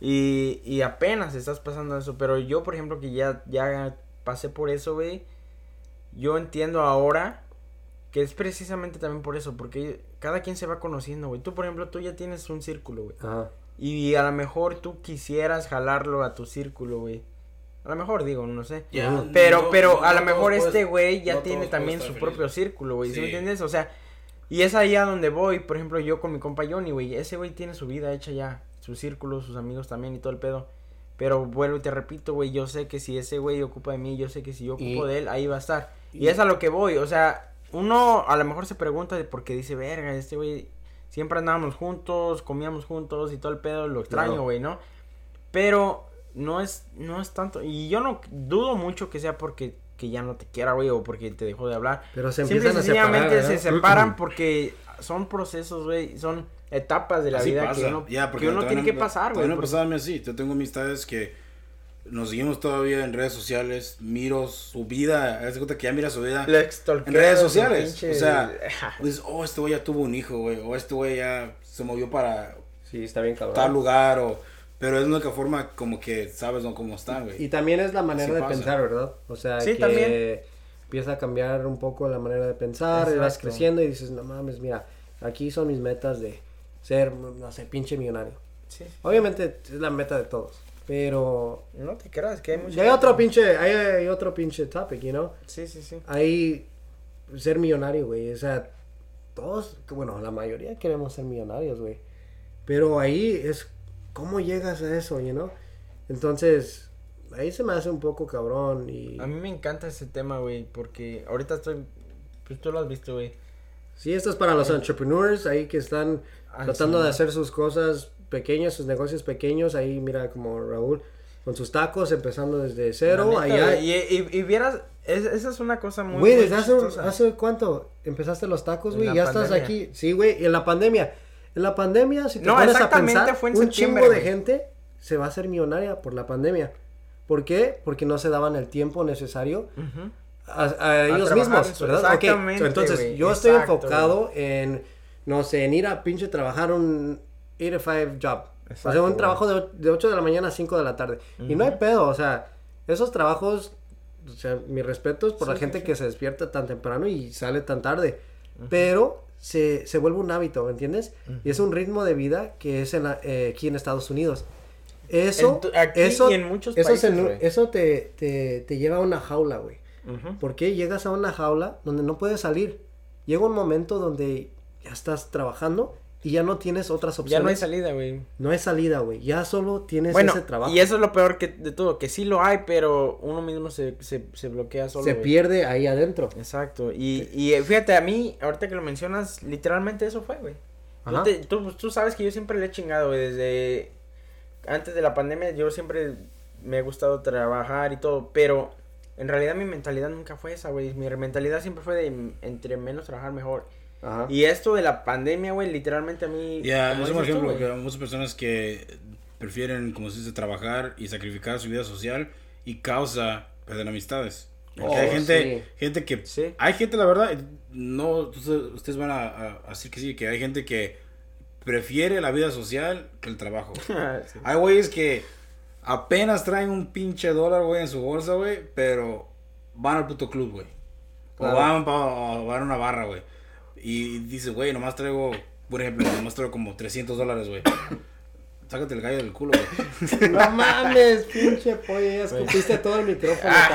[SPEAKER 1] Y, y apenas estás pasando eso. Pero yo, por ejemplo, que ya, ya pasé por eso, güey. Yo entiendo ahora que es precisamente también por eso. Porque cada quien se va conociendo, güey. Tú, por ejemplo, tú ya tienes un círculo, güey.
[SPEAKER 3] Ajá.
[SPEAKER 1] Y a lo mejor tú quisieras jalarlo a tu círculo, güey. A lo mejor digo, no sé.
[SPEAKER 2] Ya,
[SPEAKER 1] Pero,
[SPEAKER 2] no-
[SPEAKER 1] pero
[SPEAKER 2] no-
[SPEAKER 1] a lo mejor este güey ya
[SPEAKER 2] no
[SPEAKER 1] tiene también su propio círculo, güey. ¿Sí. me
[SPEAKER 2] Sí.
[SPEAKER 1] entiendes? O sea, y es ahí a donde voy. Por ejemplo, yo con mi compa Johnny, güey. Ese güey tiene su vida hecha ya. Su círculo, sus amigos también y todo el pedo. Pero vuelvo y te repito, güey. Yo sé que si ese güey ocupa de mí, yo sé que si yo ocupo
[SPEAKER 3] Y-
[SPEAKER 1] de él, ahí va a estar. Y,
[SPEAKER 3] y-
[SPEAKER 1] es a lo que voy. O sea, uno a lo mejor se pregunta de por qué dice, verga, este güey. Siempre andábamos juntos, comíamos juntos y todo el pedo. Lo extraño,
[SPEAKER 3] Claro.
[SPEAKER 1] güey, ¿no? Pero no es, no es tanto. Y yo no dudo mucho que sea porque que ya no te quiera, güey, o porque te dejó de hablar.
[SPEAKER 3] Pero se
[SPEAKER 1] Simple
[SPEAKER 3] empiezan a separar,
[SPEAKER 1] sencillamente se separan porque son procesos, güey, son etapas de la
[SPEAKER 2] Así
[SPEAKER 1] vida
[SPEAKER 2] pasa.
[SPEAKER 1] que uno,
[SPEAKER 2] Ya, porque
[SPEAKER 1] que uno tiene que
[SPEAKER 2] me-
[SPEAKER 1] pasar, güey.
[SPEAKER 2] Me
[SPEAKER 1] porque-
[SPEAKER 2] pasaba a mí así. Yo tengo amistades que nos seguimos todavía en redes sociales. Miro su vida. Haz cuenta que ya mira su vida en redes sociales.
[SPEAKER 1] pinche-
[SPEAKER 2] O sea, (laughs) dices, oh, este güey ya tuvo un hijo, güey. O este güey ya se movió para
[SPEAKER 3] Sí, está bien cabrón.
[SPEAKER 2] tal lugar. o Pero es la única forma como que sabes ¿no? cómo están, güey.
[SPEAKER 3] Y también es la manera de
[SPEAKER 2] pasa.
[SPEAKER 3] pensar, ¿verdad? O sea,
[SPEAKER 1] Sí,
[SPEAKER 3] que
[SPEAKER 1] también.
[SPEAKER 3] empieza a cambiar un poco la manera de pensar, y vas
[SPEAKER 1] Exacto.
[SPEAKER 3] creciendo y dices, no mames, mira, aquí son mis metas de ser, no sé, pinche millonario.
[SPEAKER 1] Sí.
[SPEAKER 3] Obviamente es la meta de todos, pero
[SPEAKER 1] No te creas que hay mucha
[SPEAKER 3] y hay otro pinche, hay, hay otro pinche topic, you know?
[SPEAKER 1] Sí, sí, sí.
[SPEAKER 3] Hay ser millonario, güey, o sea, todos, bueno, la mayoría queremos ser millonarios, güey. Pero ahí es cómo llegas a eso, you know? Entonces, ahí se me hace un poco cabrón y
[SPEAKER 1] A mí me encanta ese tema, güey, porque ahorita estoy pues tú lo has visto, güey.
[SPEAKER 3] Sí, esto es para los entrepreneurs ahí que están Tratando
[SPEAKER 1] sí.
[SPEAKER 3] de hacer sus cosas pequeñas, sus negocios pequeños. Ahí mira como Raúl con sus tacos empezando desde cero.
[SPEAKER 1] Neta,
[SPEAKER 3] allá.
[SPEAKER 1] Y, y, y vieras, es- esa es una cosa muy
[SPEAKER 3] Güey, desde hace, hace cuánto empezaste los tacos, güey. Ya estás aquí. Sí, güey, en la pandemia. En la pandemia, si te
[SPEAKER 1] No,
[SPEAKER 3] pones a pensar,
[SPEAKER 1] fue en
[SPEAKER 3] un chingo de gente se va a hacer millonaria por la pandemia. ¿Por qué? Porque no se daban el tiempo necesario a, a ellos mismos, ¿verdad? Entonces, yo estoy enfocado en, no sé, en ir a pinche trabajar un 8 to 5 job. o sea,
[SPEAKER 1] Exacto,
[SPEAKER 3] un
[SPEAKER 1] güey.
[SPEAKER 3] trabajo de, de 8 de la mañana a 5 de la tarde. Y no hay pedo, o sea, esos trabajos, o sea, mis respetos por
[SPEAKER 1] Sí,
[SPEAKER 3] la
[SPEAKER 1] sí,
[SPEAKER 3] gente
[SPEAKER 1] sí.
[SPEAKER 3] que se despierta tan temprano y sale tan tarde. Pero se, se vuelve un hábito, ¿me entiendes? Y es un ritmo de vida que es en la- eh, aquí en Estados Unidos. Eso,
[SPEAKER 1] En aquí
[SPEAKER 3] eso,
[SPEAKER 1] y en muchos
[SPEAKER 3] eso, se
[SPEAKER 1] países, güey.
[SPEAKER 3] eso te, te, te lleva a una jaula, güey. Porque llegas a una jaula donde no puedes salir. Llega un momento donde ya estás trabajando y ya no tienes otras opciones.
[SPEAKER 1] Ya no hay salida, güey.
[SPEAKER 3] No hay salida, güey. Ya solo tienes
[SPEAKER 1] Bueno,
[SPEAKER 3] ese trabajo.
[SPEAKER 1] y eso es lo peor que de todo, que sí lo hay, pero uno mismo se, se, se bloquea solo.
[SPEAKER 3] Se pierde ahí adentro.
[SPEAKER 1] Exacto. Y, y eh, fíjate, a mí, ahorita que lo mencionas, literalmente eso fue, güey. Tú, tú sabes que yo siempre le he chingado, güey, desde antes de la pandemia, yo siempre me ha gustado trabajar y todo, pero en realidad mi mentalidad nunca fue esa, güey. Mi mentalidad siempre fue de entre menos trabajar mejor.
[SPEAKER 3] Ajá.
[SPEAKER 1] Y esto de la pandemia, güey, literalmente a mí...
[SPEAKER 2] Ya,
[SPEAKER 1] como
[SPEAKER 2] es un ejemplo que hay muchas personas que prefieren, como se dice, trabajar y sacrificar su vida social y causa perder amistades. Porque
[SPEAKER 3] Oh,
[SPEAKER 2] hay gente,
[SPEAKER 3] sí.
[SPEAKER 2] gente que,
[SPEAKER 1] Sí.
[SPEAKER 2] hay gente, la verdad, no, ustedes, van a, a- a decir que sí, que hay gente que prefiere la vida social que el trabajo. (laughs)
[SPEAKER 1] Sí.
[SPEAKER 2] Hay güeyes que apenas traen un pinche dólar, güey, en su bolsa, güey, pero van al puto club, güey.
[SPEAKER 3] Claro.
[SPEAKER 2] O van, o van a una barra, güey. Y dice, güey, nomás traigo, por ejemplo, nomás traigo como 300 dólares, güey. Sácate el gallo del culo, güey. (laughs)
[SPEAKER 3] No mames, pinche pollo. Ya escupiste todo el micrófono,
[SPEAKER 1] Ah.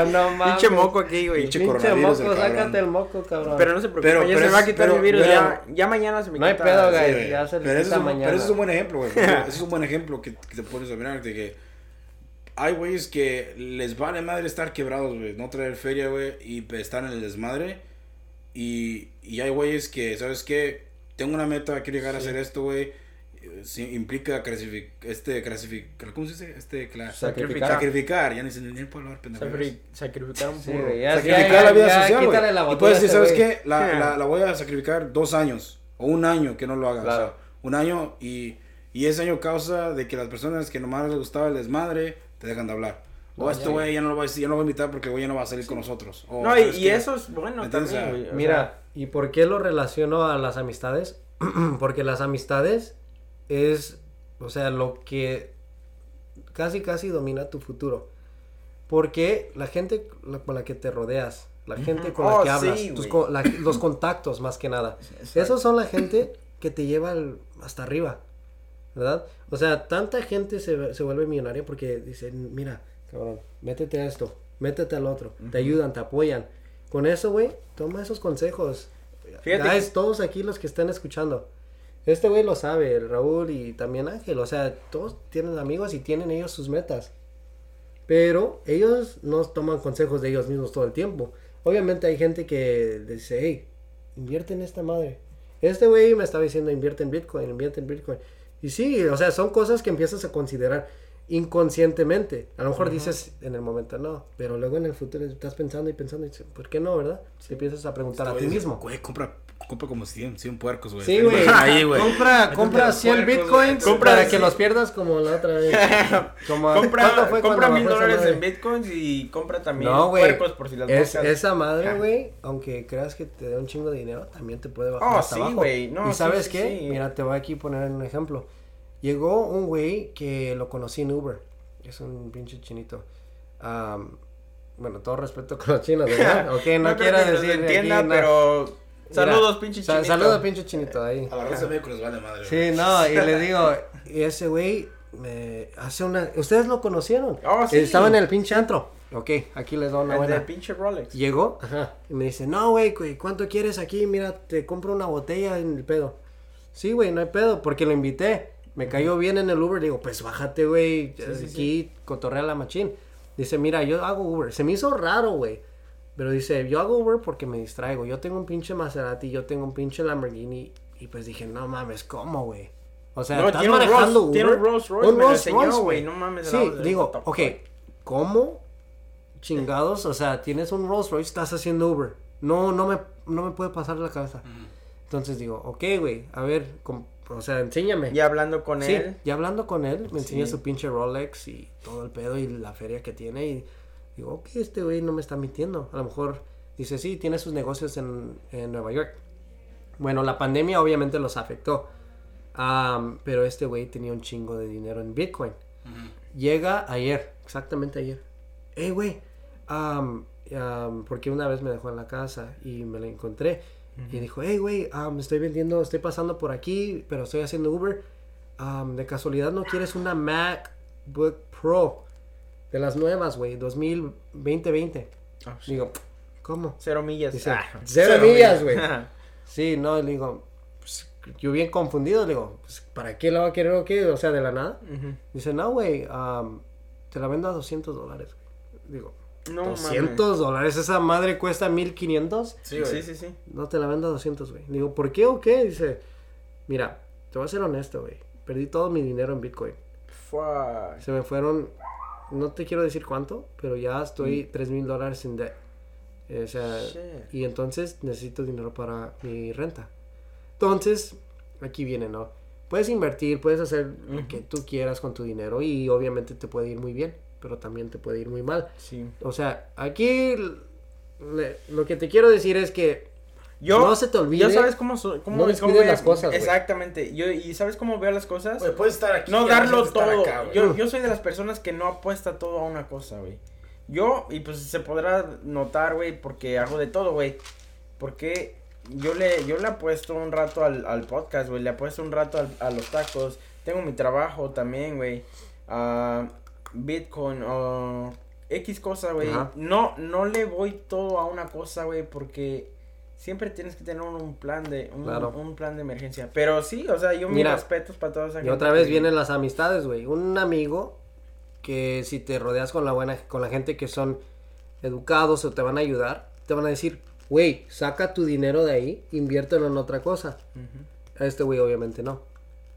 [SPEAKER 3] cabrón. (laughs) no mames.
[SPEAKER 1] Pinche moco aquí, güey.
[SPEAKER 2] Pinche
[SPEAKER 3] Pinche moco,
[SPEAKER 2] el
[SPEAKER 3] sácate el moco, cabrón.
[SPEAKER 1] Pero no se preocupe,
[SPEAKER 2] Pero-
[SPEAKER 1] ya
[SPEAKER 2] pero
[SPEAKER 1] se
[SPEAKER 2] es-
[SPEAKER 1] va a quitar
[SPEAKER 2] pero-
[SPEAKER 1] el virus,
[SPEAKER 2] pero-
[SPEAKER 1] ya, ya mañana se me
[SPEAKER 3] No hay
[SPEAKER 1] quita.
[SPEAKER 3] pedo, güey. ya se le quita
[SPEAKER 2] es un,
[SPEAKER 3] mañana.
[SPEAKER 2] pero ese es un buen ejemplo, güey. (laughs) Ese es un buen ejemplo que, que te pones a mirar de que hay güeyes que les vale madre estar quebrados, güey. No traer feria, güey. Y estar en el desmadre. Y, y hay güeyes que, ¿sabes qué? Tengo una meta, quiero llegar a hacer esto, güey. Eh, sí, implica clasific este, clasificar, ¿cómo se dice? Este,
[SPEAKER 1] Sacrificar.
[SPEAKER 2] sacrificar. Ya ni se ni puedo hablar, pendejo.
[SPEAKER 1] Sacri- sacrificar un
[SPEAKER 3] Sí,
[SPEAKER 1] puro.
[SPEAKER 3] güey, ya-
[SPEAKER 2] sacrificar
[SPEAKER 3] ya-
[SPEAKER 2] la vida
[SPEAKER 3] ya
[SPEAKER 2] social, güey. Y puedes decir, ¿sabes qué? La,
[SPEAKER 1] Sí. (laughs)
[SPEAKER 2] la, la voy a sacrificar dos años o un año que no lo haga. o sea,
[SPEAKER 1] Claro.
[SPEAKER 2] un año y, y ese año causa de que las personas que nomás les gustaba el desmadre te dejan de hablar. O este güey ya no lo voy a decir, ya no lo voy a invitar porque el güey ya no va a salir con nosotros. O,
[SPEAKER 1] No, y,
[SPEAKER 2] ¿sabes
[SPEAKER 1] y eso es bueno también, güey.
[SPEAKER 3] Mira, ¿y por qué lo relaciono a las amistades? (clears throat) Porque las amistades es, o sea, lo que casi, casi domina tu futuro. Porque la gente la- con la que te rodeas, la gente con la
[SPEAKER 1] Oh,
[SPEAKER 3] que hablas,
[SPEAKER 1] sí,
[SPEAKER 3] tus la- los contactos más que nada.
[SPEAKER 1] Exacto.
[SPEAKER 3] Esos son la gente que te lleva al- hasta arriba, ¿verdad? O sea, tanta gente se, se vuelve millonaria porque dicen, mira, cabrón, métete a esto, métete al otro, te ayudan, te apoyan. Con eso, güey, toma esos consejos.
[SPEAKER 1] Fíjate
[SPEAKER 3] Guys,
[SPEAKER 1] que-
[SPEAKER 3] todos aquí los que estén escuchando. Este güey lo sabe, el Raúl y también Ángel. O sea, todos tienen amigos y tienen ellos sus metas. Pero ellos no toman consejos de ellos mismos todo el tiempo. Obviamente hay gente que dice, hey, invierte en esta madre. Este güey me estaba diciendo, invierte en Bitcoin, invierte en Bitcoin. Y sí, o sea, son cosas que empiezas a considerar inconscientemente. A lo mejor dices en el momento no, pero luego en el futuro estás pensando y pensando, y dices, ¿por qué no, verdad? Te empiezas a preguntar a
[SPEAKER 2] Este
[SPEAKER 3] ti mismo.
[SPEAKER 2] Güey, compra, compra como 100, 100 puercos, güey.
[SPEAKER 3] Sí, güey. (laughs)
[SPEAKER 2] Ahí, güey.
[SPEAKER 3] Compra, compra
[SPEAKER 2] los
[SPEAKER 3] 100
[SPEAKER 2] puercos,
[SPEAKER 3] bitcoins.
[SPEAKER 1] Compra
[SPEAKER 3] para
[SPEAKER 1] sí.
[SPEAKER 3] que los pierdas como la otra vez. (laughs) Como,
[SPEAKER 1] compra
[SPEAKER 3] ¿cuánto fue
[SPEAKER 1] compra mil dólares en bitcoins y compra también
[SPEAKER 3] No, güey.
[SPEAKER 1] puercos por si las
[SPEAKER 3] Es,
[SPEAKER 1] moscas.
[SPEAKER 3] esa madre, güey, aunque creas que te dé un chingo de dinero, también te puede bajar
[SPEAKER 1] Oh,
[SPEAKER 3] hasta
[SPEAKER 1] sí,
[SPEAKER 3] abajo.
[SPEAKER 1] güey, no,
[SPEAKER 3] y
[SPEAKER 1] sí,
[SPEAKER 3] sabes
[SPEAKER 1] sí,
[SPEAKER 3] qué,
[SPEAKER 1] sí.
[SPEAKER 3] mira, te voy aquí a poner un ejemplo. Llegó un güey que lo conocí en Uber. Es un pinche chinito. Am, bueno, todo respeto con los chinos, ¿verdad? (laughs) Ok, no, quiero
[SPEAKER 1] que
[SPEAKER 3] decir.
[SPEAKER 1] entienda,
[SPEAKER 3] aquí, no.
[SPEAKER 1] pero
[SPEAKER 3] Mira,
[SPEAKER 1] saludos, pinche
[SPEAKER 3] sa-
[SPEAKER 1] chinito.
[SPEAKER 3] Saludos, pinche chinito ahí.
[SPEAKER 2] A la raza de México les vale madre.
[SPEAKER 3] Sí, no, y le digo, (laughs) y ese güey me hace una. ¿Ustedes lo conocieron?
[SPEAKER 1] Oh, sí.
[SPEAKER 3] Estaba en el pinche antro. Ok, aquí les doy una
[SPEAKER 1] El de
[SPEAKER 3] buena.
[SPEAKER 1] pinche Rolex.
[SPEAKER 3] Llegó, ajá, y me dice, no, güey, ¿cuánto quieres aquí? Mira, te compro una botella en el pedo. Sí, güey, no hay pedo, porque lo invité. Me cayó bien en el Uber, digo, pues bájate, güey,
[SPEAKER 1] sí,
[SPEAKER 3] aquí cotorrea la machín. Dice, mira, yo hago Uber. Se me hizo raro, güey. Pero dice, yo hago Uber porque me distraigo. Yo tengo un pinche Maserati, yo tengo un pinche Lamborghini. Y pues dije, no mames, ¿cómo, güey? O sea,
[SPEAKER 1] No,
[SPEAKER 3] estás manejando
[SPEAKER 1] Rolls- tiene un
[SPEAKER 3] Uber.
[SPEAKER 1] Rolls Royce, me lo enseñó, güey, no mames,
[SPEAKER 3] Sí,
[SPEAKER 1] de-
[SPEAKER 3] digo,
[SPEAKER 1] the
[SPEAKER 3] ok. ¿cómo chingados? O sea, tienes un Rolls Royce, estás haciendo Uber. No, no me, no me puede pasar la cabeza. Entonces digo, ok, güey, a ver, o sea, enséñame.
[SPEAKER 1] Y hablando con
[SPEAKER 3] Sí,
[SPEAKER 1] él.
[SPEAKER 3] y hablando con él, me enseña
[SPEAKER 1] Sí.
[SPEAKER 3] su pinche Rolex y todo el pedo y la feria que tiene y digo, ok, este güey no me está mintiendo. A lo mejor dice, sí, tiene sus negocios en, en Nueva York. Bueno, la pandemia obviamente los afectó. Am, pero este güey tenía un chingo de dinero en Bitcoin. Llega ayer, exactamente ayer. Hey, güey. am, am, porque una vez me dejó en la casa y me la encontré. Y dijo, hey, güey, am, estoy vendiendo, estoy pasando por aquí, pero estoy haciendo Uber. Am, de casualidad, ¿no quieres una MacBook Pro? De las nuevas, güey, 2020.
[SPEAKER 1] Ah, sí.
[SPEAKER 3] Digo, ¿cómo?
[SPEAKER 1] Cero millas.
[SPEAKER 3] Dice,
[SPEAKER 1] Ah. (laughs)
[SPEAKER 3] cero,
[SPEAKER 2] cero
[SPEAKER 3] millas, güey. Sí, no, le digo, pues, yo bien confundido, le digo, pues, ¿para qué la va a querer o qué? O sea, de la nada.
[SPEAKER 1] Ujú.
[SPEAKER 3] Dice, no, güey, am, te la vendo a 200 dólares. güey". Digo,
[SPEAKER 1] No
[SPEAKER 3] 200 dólares, esa madre cuesta 1500.
[SPEAKER 2] Sí, güey.
[SPEAKER 1] Sí, sí, sí.
[SPEAKER 3] No te la vendo a 200, güey. Digo, ¿por qué o qué? Dice, mira, te voy a ser honesto, güey. Perdí todo mi dinero en Bitcoin.
[SPEAKER 1] Fuck.
[SPEAKER 3] Se me fueron, no te quiero decir cuánto, pero ya estoy 3 mil dólares en debt. Eh, O sea,
[SPEAKER 1] Shit.
[SPEAKER 3] y entonces necesito dinero para mi renta. Entonces, aquí viene, ¿no? Puedes invertir, puedes hacer lo que tú quieras con tu dinero y obviamente te puede ir muy bien, pero también te puede ir muy mal.
[SPEAKER 1] Sí.
[SPEAKER 3] O sea, aquí le- lo que te quiero decir es que
[SPEAKER 1] Yo,
[SPEAKER 3] No se te olvide.
[SPEAKER 1] Yo sabes cómo, so- cómo,
[SPEAKER 3] No
[SPEAKER 1] cómo veo-
[SPEAKER 3] las cosas, güey.
[SPEAKER 1] Exactamente. Yo, y sabes cómo veo las cosas.
[SPEAKER 2] Güey, puedes estar aquí.
[SPEAKER 1] no darlo todo.
[SPEAKER 2] acá,
[SPEAKER 1] yo, yo soy de las personas que no apuesta todo a una cosa, güey. Yo, y pues se podrá notar, güey, porque hago de todo, güey. Porque yo le, yo le apuesto un rato al, al podcast, güey. Le apuesto un rato al- a los tacos. Tengo mi trabajo también, güey. A Bitcoin o X cosa, güey. No, no le voy todo a una cosa, güey, porque siempre tienes que tener un, plan de un,
[SPEAKER 3] Claro.
[SPEAKER 1] un plan de emergencia. Pero sí, o sea, yo mis respetos para toda esa
[SPEAKER 3] Y otra vez
[SPEAKER 1] que-
[SPEAKER 3] vienen las amistades, güey. Un amigo que si te rodeas con la buena, con la gente que son educados o te van a ayudar, te van a decir, güey, saca tu dinero de ahí, inviértelo en otra cosa. A este güey obviamente no.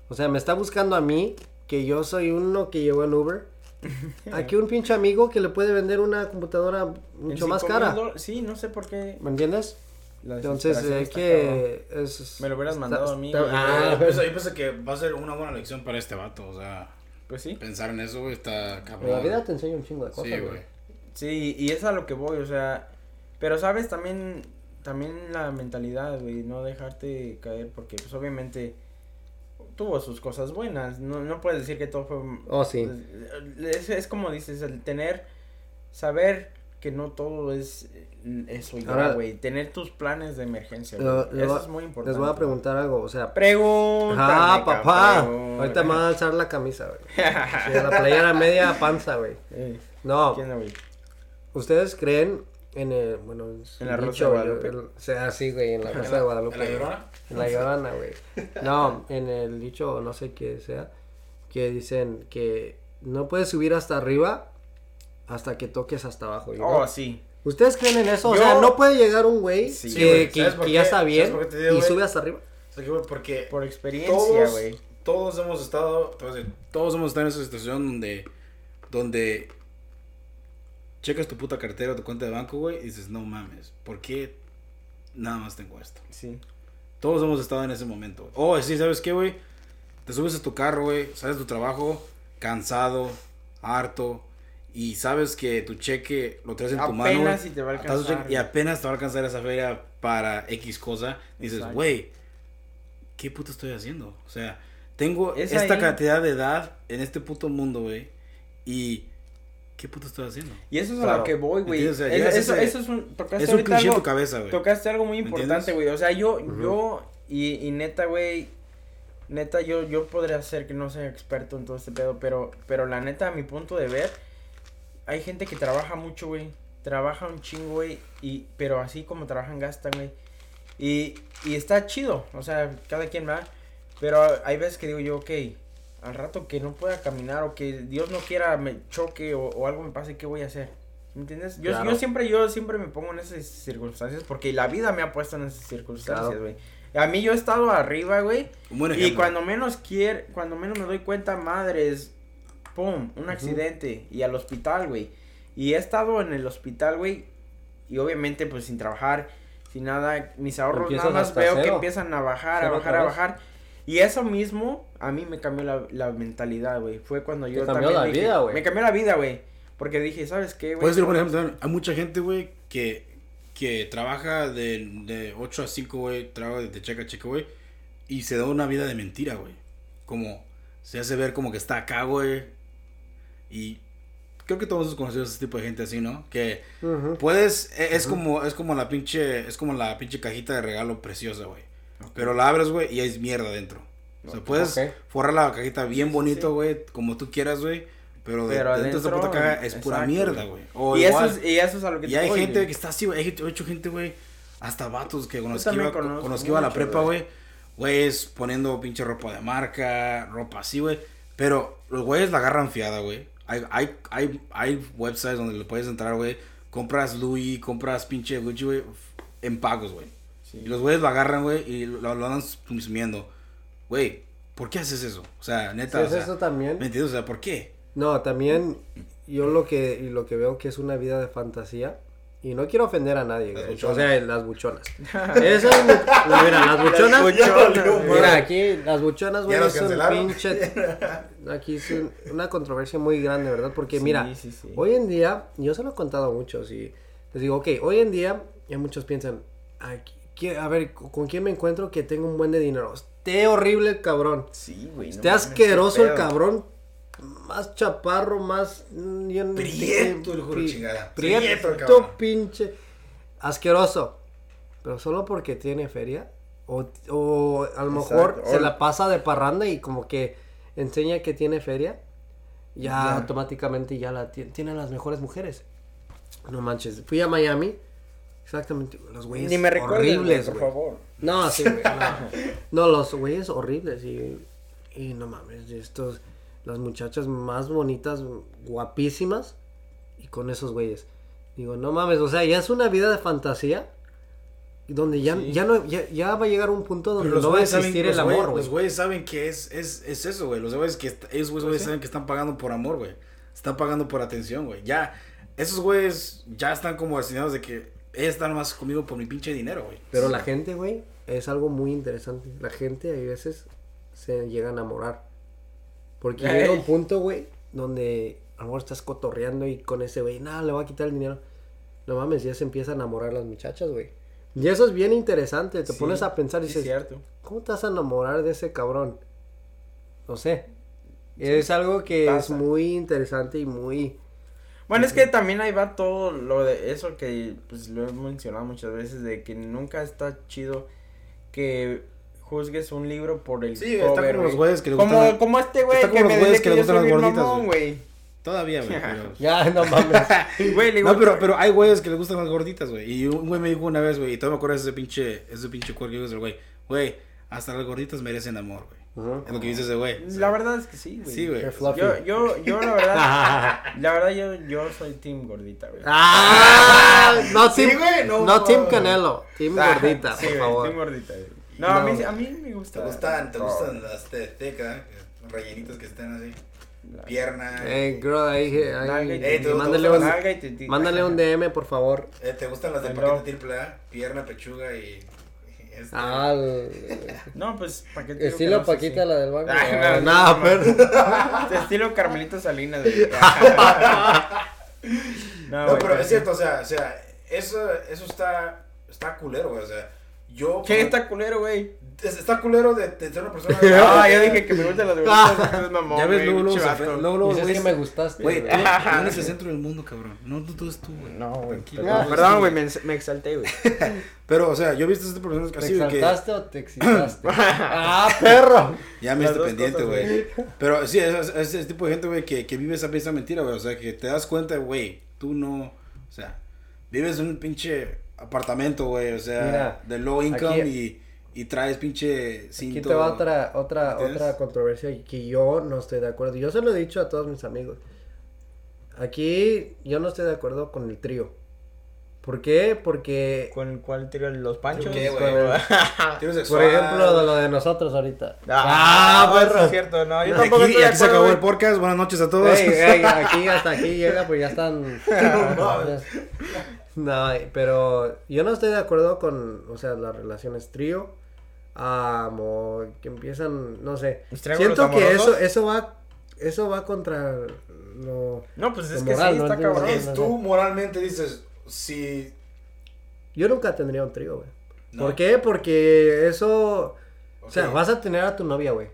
[SPEAKER 3] O sea, me está buscando a mí, que yo soy uno que llegó en Uber. (laughs) Aquí un pinche amigo que le puede vender una computadora mucho más cara.
[SPEAKER 1] dólares- Sí, no sé por qué.
[SPEAKER 3] ¿Me entiendes? Entonces
[SPEAKER 1] está
[SPEAKER 3] que... es-
[SPEAKER 1] Me lo hubieras
[SPEAKER 3] está-
[SPEAKER 1] mandado a mí,
[SPEAKER 3] ah,
[SPEAKER 2] yo, pienso, yo pienso que va a ser una buena lección para este vato. O sea.
[SPEAKER 1] Pues sí.
[SPEAKER 2] pensar en eso, güey, está cabrón.
[SPEAKER 3] la vida te enseña un chingo de cosas,
[SPEAKER 2] Sí,
[SPEAKER 3] güey.
[SPEAKER 2] güey.
[SPEAKER 1] Sí, y es a lo que voy, o sea, pero sabes también también la mentalidad, güey, no dejarte caer porque pues obviamente tuvo sus cosas buenas, no no puedes decir que todo fue
[SPEAKER 3] Oh, sí.
[SPEAKER 1] es, es como dices, el tener saber que no todo es eh, eso ya, güey, tener tus planes de emergencia,
[SPEAKER 3] Lo-
[SPEAKER 1] eso es muy importante.
[SPEAKER 3] Les voy a preguntar algo, o sea...
[SPEAKER 1] Pregunta.
[SPEAKER 3] Ah, papá. Ahorita me va a (laughs) alzar la camisa, güey. Sí, la playera media panza, güey. No,
[SPEAKER 1] ¿Quién güey?
[SPEAKER 3] ¿ustedes creen en el, bueno,
[SPEAKER 1] En la Rosa de Guadalupe.
[SPEAKER 3] el- o sea, sí, güey, en la (laughs) Rosa de Guadalupe.
[SPEAKER 2] ¿En la llorona?
[SPEAKER 3] En la llorona, güey. No, en el dicho, no sé qué sea, que dicen que no puedes subir hasta arriba hasta que toques hasta abajo.
[SPEAKER 1] Oh, sí.
[SPEAKER 3] ¿Ustedes creen en eso? O sea, no puede llegar un güey
[SPEAKER 1] Sí,
[SPEAKER 3] que,
[SPEAKER 2] güey.
[SPEAKER 3] que-
[SPEAKER 2] ¿Sabes por
[SPEAKER 3] que ya está
[SPEAKER 2] ¿Sabes
[SPEAKER 3] bien
[SPEAKER 2] digo,
[SPEAKER 3] y sube hasta arriba.
[SPEAKER 2] O sea, que, güey, porque
[SPEAKER 1] Por experiencia,
[SPEAKER 2] todos,
[SPEAKER 1] güey.
[SPEAKER 2] todos hemos estado, todos hemos estado en esa situación donde, donde checas tu puta cartera o tu cuenta de banco, güey, y dices, no mames, ¿por qué nada más tengo esto?
[SPEAKER 1] Sí.
[SPEAKER 2] Todos hemos estado en ese momento. güey. Oh, sí, ¿sabes qué, güey? Te subes a tu carro, güey, sales de tu trabajo cansado, harto, y sabes que tu cheque lo traes en tu mano.
[SPEAKER 1] Apenas si te va a
[SPEAKER 2] tu cheque
[SPEAKER 1] alcanzar.
[SPEAKER 2] Y apenas te va a alcanzar esa feria para X cosa. Dices,
[SPEAKER 1] Exacto.
[SPEAKER 2] güey, ¿qué puto estoy haciendo? O sea, tengo
[SPEAKER 1] Es
[SPEAKER 2] esta
[SPEAKER 1] ahí.
[SPEAKER 2] cantidad de edad en este puto mundo, güey, y ¿qué puto estoy haciendo?
[SPEAKER 1] Y eso es a lo que voy, güey.
[SPEAKER 2] ¿Entiendes? O sea,
[SPEAKER 1] Es- eso,
[SPEAKER 2] ese-
[SPEAKER 1] eso es un. Tocaste
[SPEAKER 2] Es un
[SPEAKER 1] ahorita
[SPEAKER 2] cliché en
[SPEAKER 1] algo-
[SPEAKER 2] tu cabeza, güey.
[SPEAKER 1] Tocaste algo muy
[SPEAKER 2] ¿Me
[SPEAKER 1] importante, güey. O sea, yo, yo, y, y neta, güey. Neta, yo, yo podría ser que no sea experto en todo este pedo, pero, pero la neta, a mi punto de ver, hay gente que trabaja mucho, güey. Trabaja un chingo, güey. Y, pero así como trabajan, gastan, güey. Y, y está chido. O sea, cada quien va. Pero hay veces que digo yo, ok, al rato que no pueda caminar o que Dios no quiera me choque o, o algo me pase, ¿qué voy a hacer? ¿Me entiendes? Yo,
[SPEAKER 3] Claro.
[SPEAKER 1] yo siempre, yo siempre me pongo en esas circunstancias porque la vida me ha puesto en esas circunstancias,
[SPEAKER 3] Claro.
[SPEAKER 1] güey. A mí yo he estado arriba, güey. Y cuando menos quiero, cuando menos me doy cuenta, madres, pum, un accidente y al hospital, güey. Y he estado en el hospital, güey, y obviamente pues sin trabajar, sin nada, mis ahorros nada más veo que empiezan a bajar, a bajar, a bajar. Y eso mismo a mí me cambió la, la mentalidad, güey. Fue cuando yo
[SPEAKER 3] cambió
[SPEAKER 1] también
[SPEAKER 3] la
[SPEAKER 1] dije-
[SPEAKER 3] vida, güey.
[SPEAKER 1] Me cambió la vida, güey. Porque dije, ¿sabes qué, güey?
[SPEAKER 2] Puedes decir, por ejemplo, también, hay mucha gente, güey, que, que trabaja de, de 8 a 5, güey, trabaja de cheque a cheque, güey, y se da una vida de mentira, güey. Como se hace ver como que está acá, güey. Y creo que todos hemos conocido a ese tipo de gente así, ¿no? Que puedes, e- es como, es como la pinche, es como la pinche cajita de regalo preciosa, güey. Pero la abres, güey, y hay mierda dentro. O sea, puedes
[SPEAKER 3] Ok.
[SPEAKER 2] forrar la cajita bien
[SPEAKER 1] sí,
[SPEAKER 2] bonito,
[SPEAKER 1] sí.
[SPEAKER 2] güey, como tú quieras, güey. Pero, de-
[SPEAKER 1] Pero
[SPEAKER 2] dentro de
[SPEAKER 1] adentro,
[SPEAKER 2] puta caja es pura
[SPEAKER 1] exacto,
[SPEAKER 2] mierda,
[SPEAKER 1] güey. y, eso es, y eso es a lo que
[SPEAKER 2] y
[SPEAKER 1] te
[SPEAKER 2] hay
[SPEAKER 1] voy,
[SPEAKER 2] gente
[SPEAKER 1] güey.
[SPEAKER 2] que está así, güey. He hecho gente, güey. Hasta vatos que con los que iba, con los que iba a la prepa,
[SPEAKER 1] güey.
[SPEAKER 2] güey. Güeyes poniendo pinche ropa de marca, ropa así, güey. Pero los güeyes la agarran fiada, güey. Hay, hay, hay, hay websites donde le puedes entrar, güey. Compras Louis, compras pinche Gucci, güey. En pagos, güey.
[SPEAKER 1] Sí.
[SPEAKER 2] Y los güeyes lo agarran, güey, y lo, lo andan consumiendo. Güey, ¿por qué haces eso? O sea, neta,
[SPEAKER 3] es
[SPEAKER 2] o sea,
[SPEAKER 3] eso también.
[SPEAKER 2] ¿me entiendes? O sea, ¿por qué?
[SPEAKER 3] No, también yo lo que, y lo que veo que es una vida de fantasía. Y no quiero ofender a nadie, güey. O sea, las buchonas. (laughs) Eso es mi- Mira, las buchonas. Mira, aquí las buchonas, güey, es un pinche. Aquí es un- una controversia muy grande, ¿verdad? Porque
[SPEAKER 1] Sí,
[SPEAKER 3] mira,
[SPEAKER 1] sí, sí.
[SPEAKER 3] hoy en día, yo se lo he contado a muchos y les digo, ok, hoy en día, ya muchos piensan, "Ay, ¿qué- a ver, ¿con quién me encuentro que tenga un buen de dinero? Esté horrible el cabrón.
[SPEAKER 1] Sí, güey.
[SPEAKER 3] Esté asqueroso el cabrón. Más chaparro, más. mm,
[SPEAKER 2] Prieto el
[SPEAKER 3] pri-
[SPEAKER 2] chingada.
[SPEAKER 3] Prieto,
[SPEAKER 2] Prieto el cabrón.
[SPEAKER 3] pinche. Asqueroso. Pero solo porque tiene feria. O, o a lo mejor se la pasa de parranda y como que enseña que tiene feria. Ya,
[SPEAKER 1] Ya.
[SPEAKER 3] automáticamente ya la ti- tiene las mejores mujeres. No manches. Fui a Miami. Exactamente. Los güeyes
[SPEAKER 1] Ni me
[SPEAKER 3] horribles,
[SPEAKER 1] por favor.
[SPEAKER 3] No, sí, güey, no. No, los güeyes horribles y, y no mames, estos... las muchachas más bonitas, guapísimas, y con esos güeyes. Digo, no mames, o sea, ya es una vida de fantasía. Donde ya,
[SPEAKER 1] Sí.
[SPEAKER 3] ya no, ya, ya va a llegar un punto donde no va a
[SPEAKER 2] saben-
[SPEAKER 3] existir
[SPEAKER 2] los
[SPEAKER 3] el amor, güey.
[SPEAKER 2] Los güeyes saben que es, es, es eso, güey. Los güeyes que ellos güeyes
[SPEAKER 1] Pues sí.
[SPEAKER 2] saben que están pagando por amor, güey. Están pagando por atención, güey. Ya, esos güeyes ya están como destinados de que ellos están más conmigo por mi pinche dinero, güey.
[SPEAKER 3] Pero la gente, güey, es algo muy interesante. La gente a veces se llega a enamorar. Porque
[SPEAKER 1] Ey.
[SPEAKER 3] llega un punto, güey, donde a lo mejor estás cotorreando y con ese güey, nada, le va a quitar el dinero. No mames, ya se empieza a enamorar las muchachas, güey. Y eso es bien interesante. Te
[SPEAKER 1] Sí,
[SPEAKER 3] pones a pensar y dices,
[SPEAKER 1] cierto.
[SPEAKER 3] ¿cómo te vas a enamorar de ese cabrón? No sé. Es algo que
[SPEAKER 1] pasa.
[SPEAKER 3] es muy interesante y muy...
[SPEAKER 1] Bueno, es que también ahí va todo lo de eso que pues lo he mencionado muchas veces de que nunca está chido que juzgues un libro por el
[SPEAKER 2] Sí, está
[SPEAKER 1] cover,
[SPEAKER 2] como los
[SPEAKER 1] güey.
[SPEAKER 2] güeyes que le
[SPEAKER 1] como,
[SPEAKER 2] gustan-
[SPEAKER 1] como este güey
[SPEAKER 2] está
[SPEAKER 1] que
[SPEAKER 2] los
[SPEAKER 1] me dice
[SPEAKER 2] que
[SPEAKER 1] que,
[SPEAKER 2] le
[SPEAKER 1] yo
[SPEAKER 2] gustan las gorditas,
[SPEAKER 1] güey.
[SPEAKER 2] Todavía, güey. (laughs) pero-
[SPEAKER 3] Ya, no mames. (laughs)
[SPEAKER 1] Güey, le
[SPEAKER 2] No, pero, pero hay güeyes que les gustan las gorditas, güey. Y un güey me dijo una vez, güey, y todavía me acuerdo de ese pinche, ese pinche cuerpo que ese güey. Güey, hasta las gorditas merecen amor, güey. Es lo que dice ese güey.
[SPEAKER 1] La verdad es que sí, güey.
[SPEAKER 2] Sí, güey.
[SPEAKER 3] Qué fluffy.
[SPEAKER 1] Yo, yo, yo la verdad, (laughs) la verdad yo, yo soy team gordita, güey.
[SPEAKER 3] ¡Ah! (laughs) No,
[SPEAKER 2] Sí,
[SPEAKER 3] Team,
[SPEAKER 2] güey, no,
[SPEAKER 3] no, Team
[SPEAKER 2] no.
[SPEAKER 3] Team
[SPEAKER 1] Ah,
[SPEAKER 3] Gordita,
[SPEAKER 1] sí,
[SPEAKER 3] por
[SPEAKER 1] güey,
[SPEAKER 3] favor.
[SPEAKER 1] team gordita, güey. No,
[SPEAKER 3] No.
[SPEAKER 1] A, mí, a mí me gusta.
[SPEAKER 4] ¿Te gustan, te gustan las te- teca, rellenitos que estén así? Pierna.
[SPEAKER 3] Eh, girl, ahí,
[SPEAKER 4] Eh,
[SPEAKER 3] mándale, un, mándale un DM, por favor.
[SPEAKER 4] Eh, ¿Te gustan las de
[SPEAKER 1] Hello.
[SPEAKER 4] paquete triple A? Pierna, pechuga y... este,
[SPEAKER 3] Ah, el- (laughs)
[SPEAKER 1] No, pues, ¿para qué te digo que
[SPEAKER 3] estilo Paquita, la del banco. (laughs)
[SPEAKER 1] No, no,
[SPEAKER 3] pero... (laughs)
[SPEAKER 1] Estilo Carmelito Salinas. No,
[SPEAKER 4] pero es cierto, o sea, o sea, eso, eso está, está culero, güey, o sea, yo...
[SPEAKER 1] ¿Qué está culero, güey?
[SPEAKER 4] Es- Está culero de, de ser una persona... (laughs)
[SPEAKER 1] Ah, yo dije que me gustan las gorditas. mamón,
[SPEAKER 2] Ya ves,
[SPEAKER 1] güey,
[SPEAKER 2] luego, luego, luego, luego, güey,
[SPEAKER 3] que me gustaste.
[SPEAKER 2] Güey, tú, (laughs)
[SPEAKER 3] güey.
[SPEAKER 2] eres el centro del mundo, cabrón. No, tú, tú tú, güey.
[SPEAKER 1] No, güey.
[SPEAKER 2] Tranquilo.
[SPEAKER 1] Perdón,
[SPEAKER 2] No,
[SPEAKER 1] perdón,
[SPEAKER 2] sí.
[SPEAKER 1] güey, me, me exalté, güey. (laughs)
[SPEAKER 2] Pero, o sea, yo he visto a este personas
[SPEAKER 3] ¿Te
[SPEAKER 2] así de que
[SPEAKER 3] exaltaste o te excitaste? ¡Ah, perro!
[SPEAKER 2] ya me esté pendiente, güey. Pero sí, es, es, es ese tipo de gente, güey, que, que vive esa, esa mentira, güey. O sea, que te das cuenta, güey, tú no, o sea, vives en un pinche apartamento, güey, o sea,
[SPEAKER 3] Mira,
[SPEAKER 2] de low income
[SPEAKER 3] aquí-
[SPEAKER 2] y, y traes pinche
[SPEAKER 3] Aquí
[SPEAKER 2] cinto.
[SPEAKER 3] te va otra, otra,
[SPEAKER 2] ¿Entiendes?
[SPEAKER 3] otra controversia y que yo no estoy de acuerdo. Yo se lo he dicho a todos mis amigos. Aquí yo no estoy de acuerdo con el trío. ¿Por qué? Porque,
[SPEAKER 1] ¿Con cuál tiro los panchos?
[SPEAKER 4] ¿Qué, güey? (laughs) Tiro
[SPEAKER 3] por ejemplo, de lo de nosotros ahorita.
[SPEAKER 1] Ah,
[SPEAKER 3] perro.
[SPEAKER 1] pues es cierto, no, yo
[SPEAKER 2] Y
[SPEAKER 1] tampoco
[SPEAKER 2] aquí,
[SPEAKER 1] estoy
[SPEAKER 2] aquí se acabó el podcast. Buenas noches a todos.
[SPEAKER 3] Ey, ey, (laughs) aquí hasta aquí llega, pues ya están. (laughs) no, pero yo no estoy de acuerdo con, o sea, las relaciones trío. Amo, que empiezan, no sé.
[SPEAKER 1] ¿Los triángulos
[SPEAKER 3] Siento que eso, eso va, eso va contra lo.
[SPEAKER 1] No, pues es que
[SPEAKER 3] moral,
[SPEAKER 1] sí,
[SPEAKER 3] ¿no?
[SPEAKER 1] está
[SPEAKER 3] Entiendo.
[SPEAKER 1] cabrón.
[SPEAKER 4] Es tú moralmente dices, si...
[SPEAKER 3] Yo nunca tendría un trío, güey.
[SPEAKER 4] No.
[SPEAKER 3] ¿Por qué? Porque eso, o sea, vas a tener a tu novia, güey.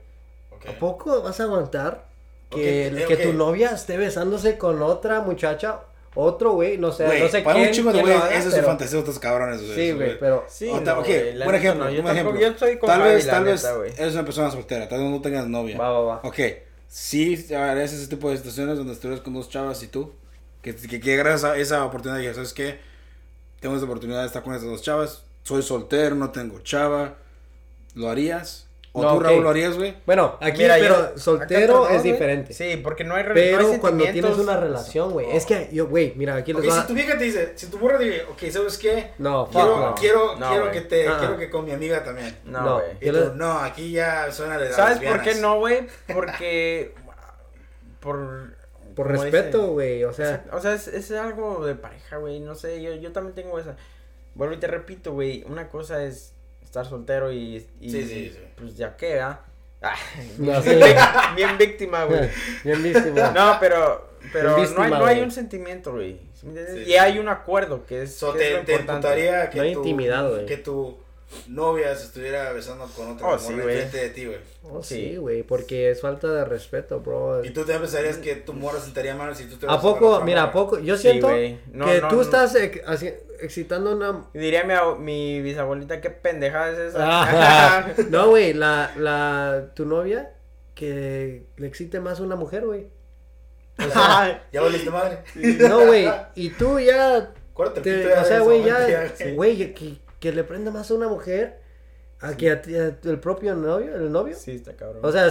[SPEAKER 3] ¿A poco vas a aguantar que, que tu novia esté besándose con otra muchacha, otro güey, no sé,
[SPEAKER 2] Güey,
[SPEAKER 3] no sé
[SPEAKER 2] para
[SPEAKER 3] quién,
[SPEAKER 2] un chingo de
[SPEAKER 3] haga,
[SPEAKER 2] esa es su
[SPEAKER 3] pero-
[SPEAKER 2] fantasía de otros cabrones, güey.
[SPEAKER 3] Sí, güey, pero
[SPEAKER 1] Sí,
[SPEAKER 2] Ahorita,
[SPEAKER 1] no,
[SPEAKER 2] ok,
[SPEAKER 1] güey, la
[SPEAKER 2] buen
[SPEAKER 1] neta
[SPEAKER 2] ejemplo,
[SPEAKER 1] no, tampoco-
[SPEAKER 2] ejemplo.
[SPEAKER 1] Yo estoy con
[SPEAKER 2] Tal vez, tal
[SPEAKER 1] neta,
[SPEAKER 2] vez
[SPEAKER 1] güey.
[SPEAKER 2] eres una persona soltera, tal vez no tengas novia.
[SPEAKER 3] Va, va, va.
[SPEAKER 2] Ok, sí, agradece ese tipo de situaciones donde estuvieras con dos chavas y tú, que, que, que agarras esa, esa oportunidad y dices, ¿sabes qué? Tengo esa oportunidad de estar con esas dos chavas, soy soltero, no tengo chava, ¿lo harías? ¿O
[SPEAKER 3] No,
[SPEAKER 2] tú,
[SPEAKER 3] ok.
[SPEAKER 2] Raúl, lo harías, güey?
[SPEAKER 3] Bueno, aquí,
[SPEAKER 1] Mira,
[SPEAKER 3] pero
[SPEAKER 1] yo-
[SPEAKER 3] soltero
[SPEAKER 1] acá
[SPEAKER 3] es
[SPEAKER 1] güey,
[SPEAKER 3] diferente.
[SPEAKER 1] Sí, porque no hay re-
[SPEAKER 3] Pero
[SPEAKER 1] no hay
[SPEAKER 3] cuando tienes una relación, güey, es que yo, güey, mira, aquí les
[SPEAKER 4] Ok,
[SPEAKER 3] va.
[SPEAKER 4] si tu vieja te dice, si tu morra dice, ok, ¿sabes qué?
[SPEAKER 3] No, fuck
[SPEAKER 4] Quiero,
[SPEAKER 3] no.
[SPEAKER 4] quiero,
[SPEAKER 1] No,
[SPEAKER 4] quiero que te,
[SPEAKER 3] Ah.
[SPEAKER 4] quiero que con mi amiga también.
[SPEAKER 1] No, güey.
[SPEAKER 4] Y tú, no, aquí ya suena de
[SPEAKER 1] ¿Sabes por qué no, güey? Porque. (laughs) Por.
[SPEAKER 3] Por respeto, güey, o sea,
[SPEAKER 1] O sea, es, es algo de pareja, güey. No sé, yo, yo también tengo esa. Vuelvo y te repito, güey. Una cosa es estar soltero y. y
[SPEAKER 4] Sí, sí, sí.
[SPEAKER 1] Pues ya que, ¿ah?
[SPEAKER 3] No, (laughs)
[SPEAKER 1] bien, bien víctima, güey. (laughs)
[SPEAKER 3] bien güey.
[SPEAKER 1] No, pero. Pero
[SPEAKER 3] Bien
[SPEAKER 1] no hay,
[SPEAKER 3] víctima,
[SPEAKER 1] no hay un sentimiento, güey. Y
[SPEAKER 4] sí.
[SPEAKER 1] hay un acuerdo que es.
[SPEAKER 4] So,
[SPEAKER 1] que es
[SPEAKER 4] te,
[SPEAKER 1] lo
[SPEAKER 4] te
[SPEAKER 1] importante.
[SPEAKER 4] imputaría que,
[SPEAKER 3] No hay
[SPEAKER 4] tu,
[SPEAKER 3] intimidad, güey.
[SPEAKER 4] que tu novia se estuviera besando con otra
[SPEAKER 1] Oh, güey.
[SPEAKER 4] enfrente de ti, güey.
[SPEAKER 3] Oh,
[SPEAKER 1] Sí.
[SPEAKER 3] sí, güey, porque es falta de respeto, bro.
[SPEAKER 4] Y tú también pensarías que tu morra se sentaría mal si tú te
[SPEAKER 3] ¿A
[SPEAKER 4] besas con
[SPEAKER 3] poco? Mira, ¿a poco? Yo siento.
[SPEAKER 1] No,
[SPEAKER 3] que
[SPEAKER 1] no,
[SPEAKER 3] tú
[SPEAKER 1] no.
[SPEAKER 3] estás ex- así- excitando a una...
[SPEAKER 1] Diría mi, mi bisabuelita, qué pendejada es esa.
[SPEAKER 3] Ah, (laughs) no, güey, la, la, tu novia que le excite más a una mujer, güey. O sea,
[SPEAKER 4] Ya valiste madre.
[SPEAKER 3] no, güey, y tú ya,
[SPEAKER 4] Córtate el
[SPEAKER 3] te-
[SPEAKER 4] pito ya
[SPEAKER 3] o sea, güey, ya,
[SPEAKER 4] sí.
[SPEAKER 3] güey, que, que le prenda más a una mujer a que a ti- a el propio novio, el novio.
[SPEAKER 1] Sí, está cabrón.
[SPEAKER 3] O sea,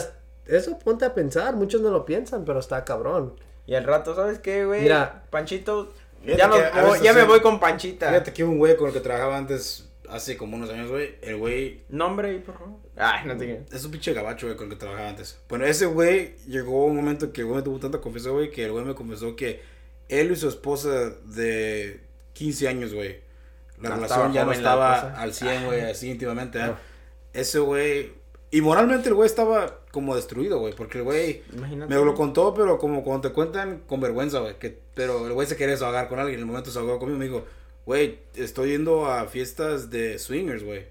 [SPEAKER 3] eso ponte a pensar, muchos no lo piensan, pero está cabrón.
[SPEAKER 1] Y al rato, ¿sabes qué, güey?
[SPEAKER 3] Mira.
[SPEAKER 1] Panchito,
[SPEAKER 2] Fíjate
[SPEAKER 1] ya, no-
[SPEAKER 2] veces
[SPEAKER 1] ya me voy con Panchita.
[SPEAKER 2] Fíjate que un güey con el que trabajaba antes, hace como unos años, güey. El güey
[SPEAKER 1] Nombre ahí, por favor. Ay, no te.
[SPEAKER 2] Es un pinche gabacho, güey, con el que trabajaba antes. Bueno, ese güey llegó un momento que el güey me tuvo tanta confianza, güey, que el güey me confesó que él y su esposa de 15 años, güey, la
[SPEAKER 1] No
[SPEAKER 2] relación ya no estaba al 100, güey, así íntimamente, ¿eh?
[SPEAKER 3] No.
[SPEAKER 2] Ese güey... Y moralmente el güey estaba como destruido, güey, porque el güey me lo contó, pero como cuando te cuentan con vergüenza, güey, que pero el güey se quería desahogar con alguien, en el momento se ahogó conmigo, me dijo, güey, estoy yendo a fiestas de swingers, güey,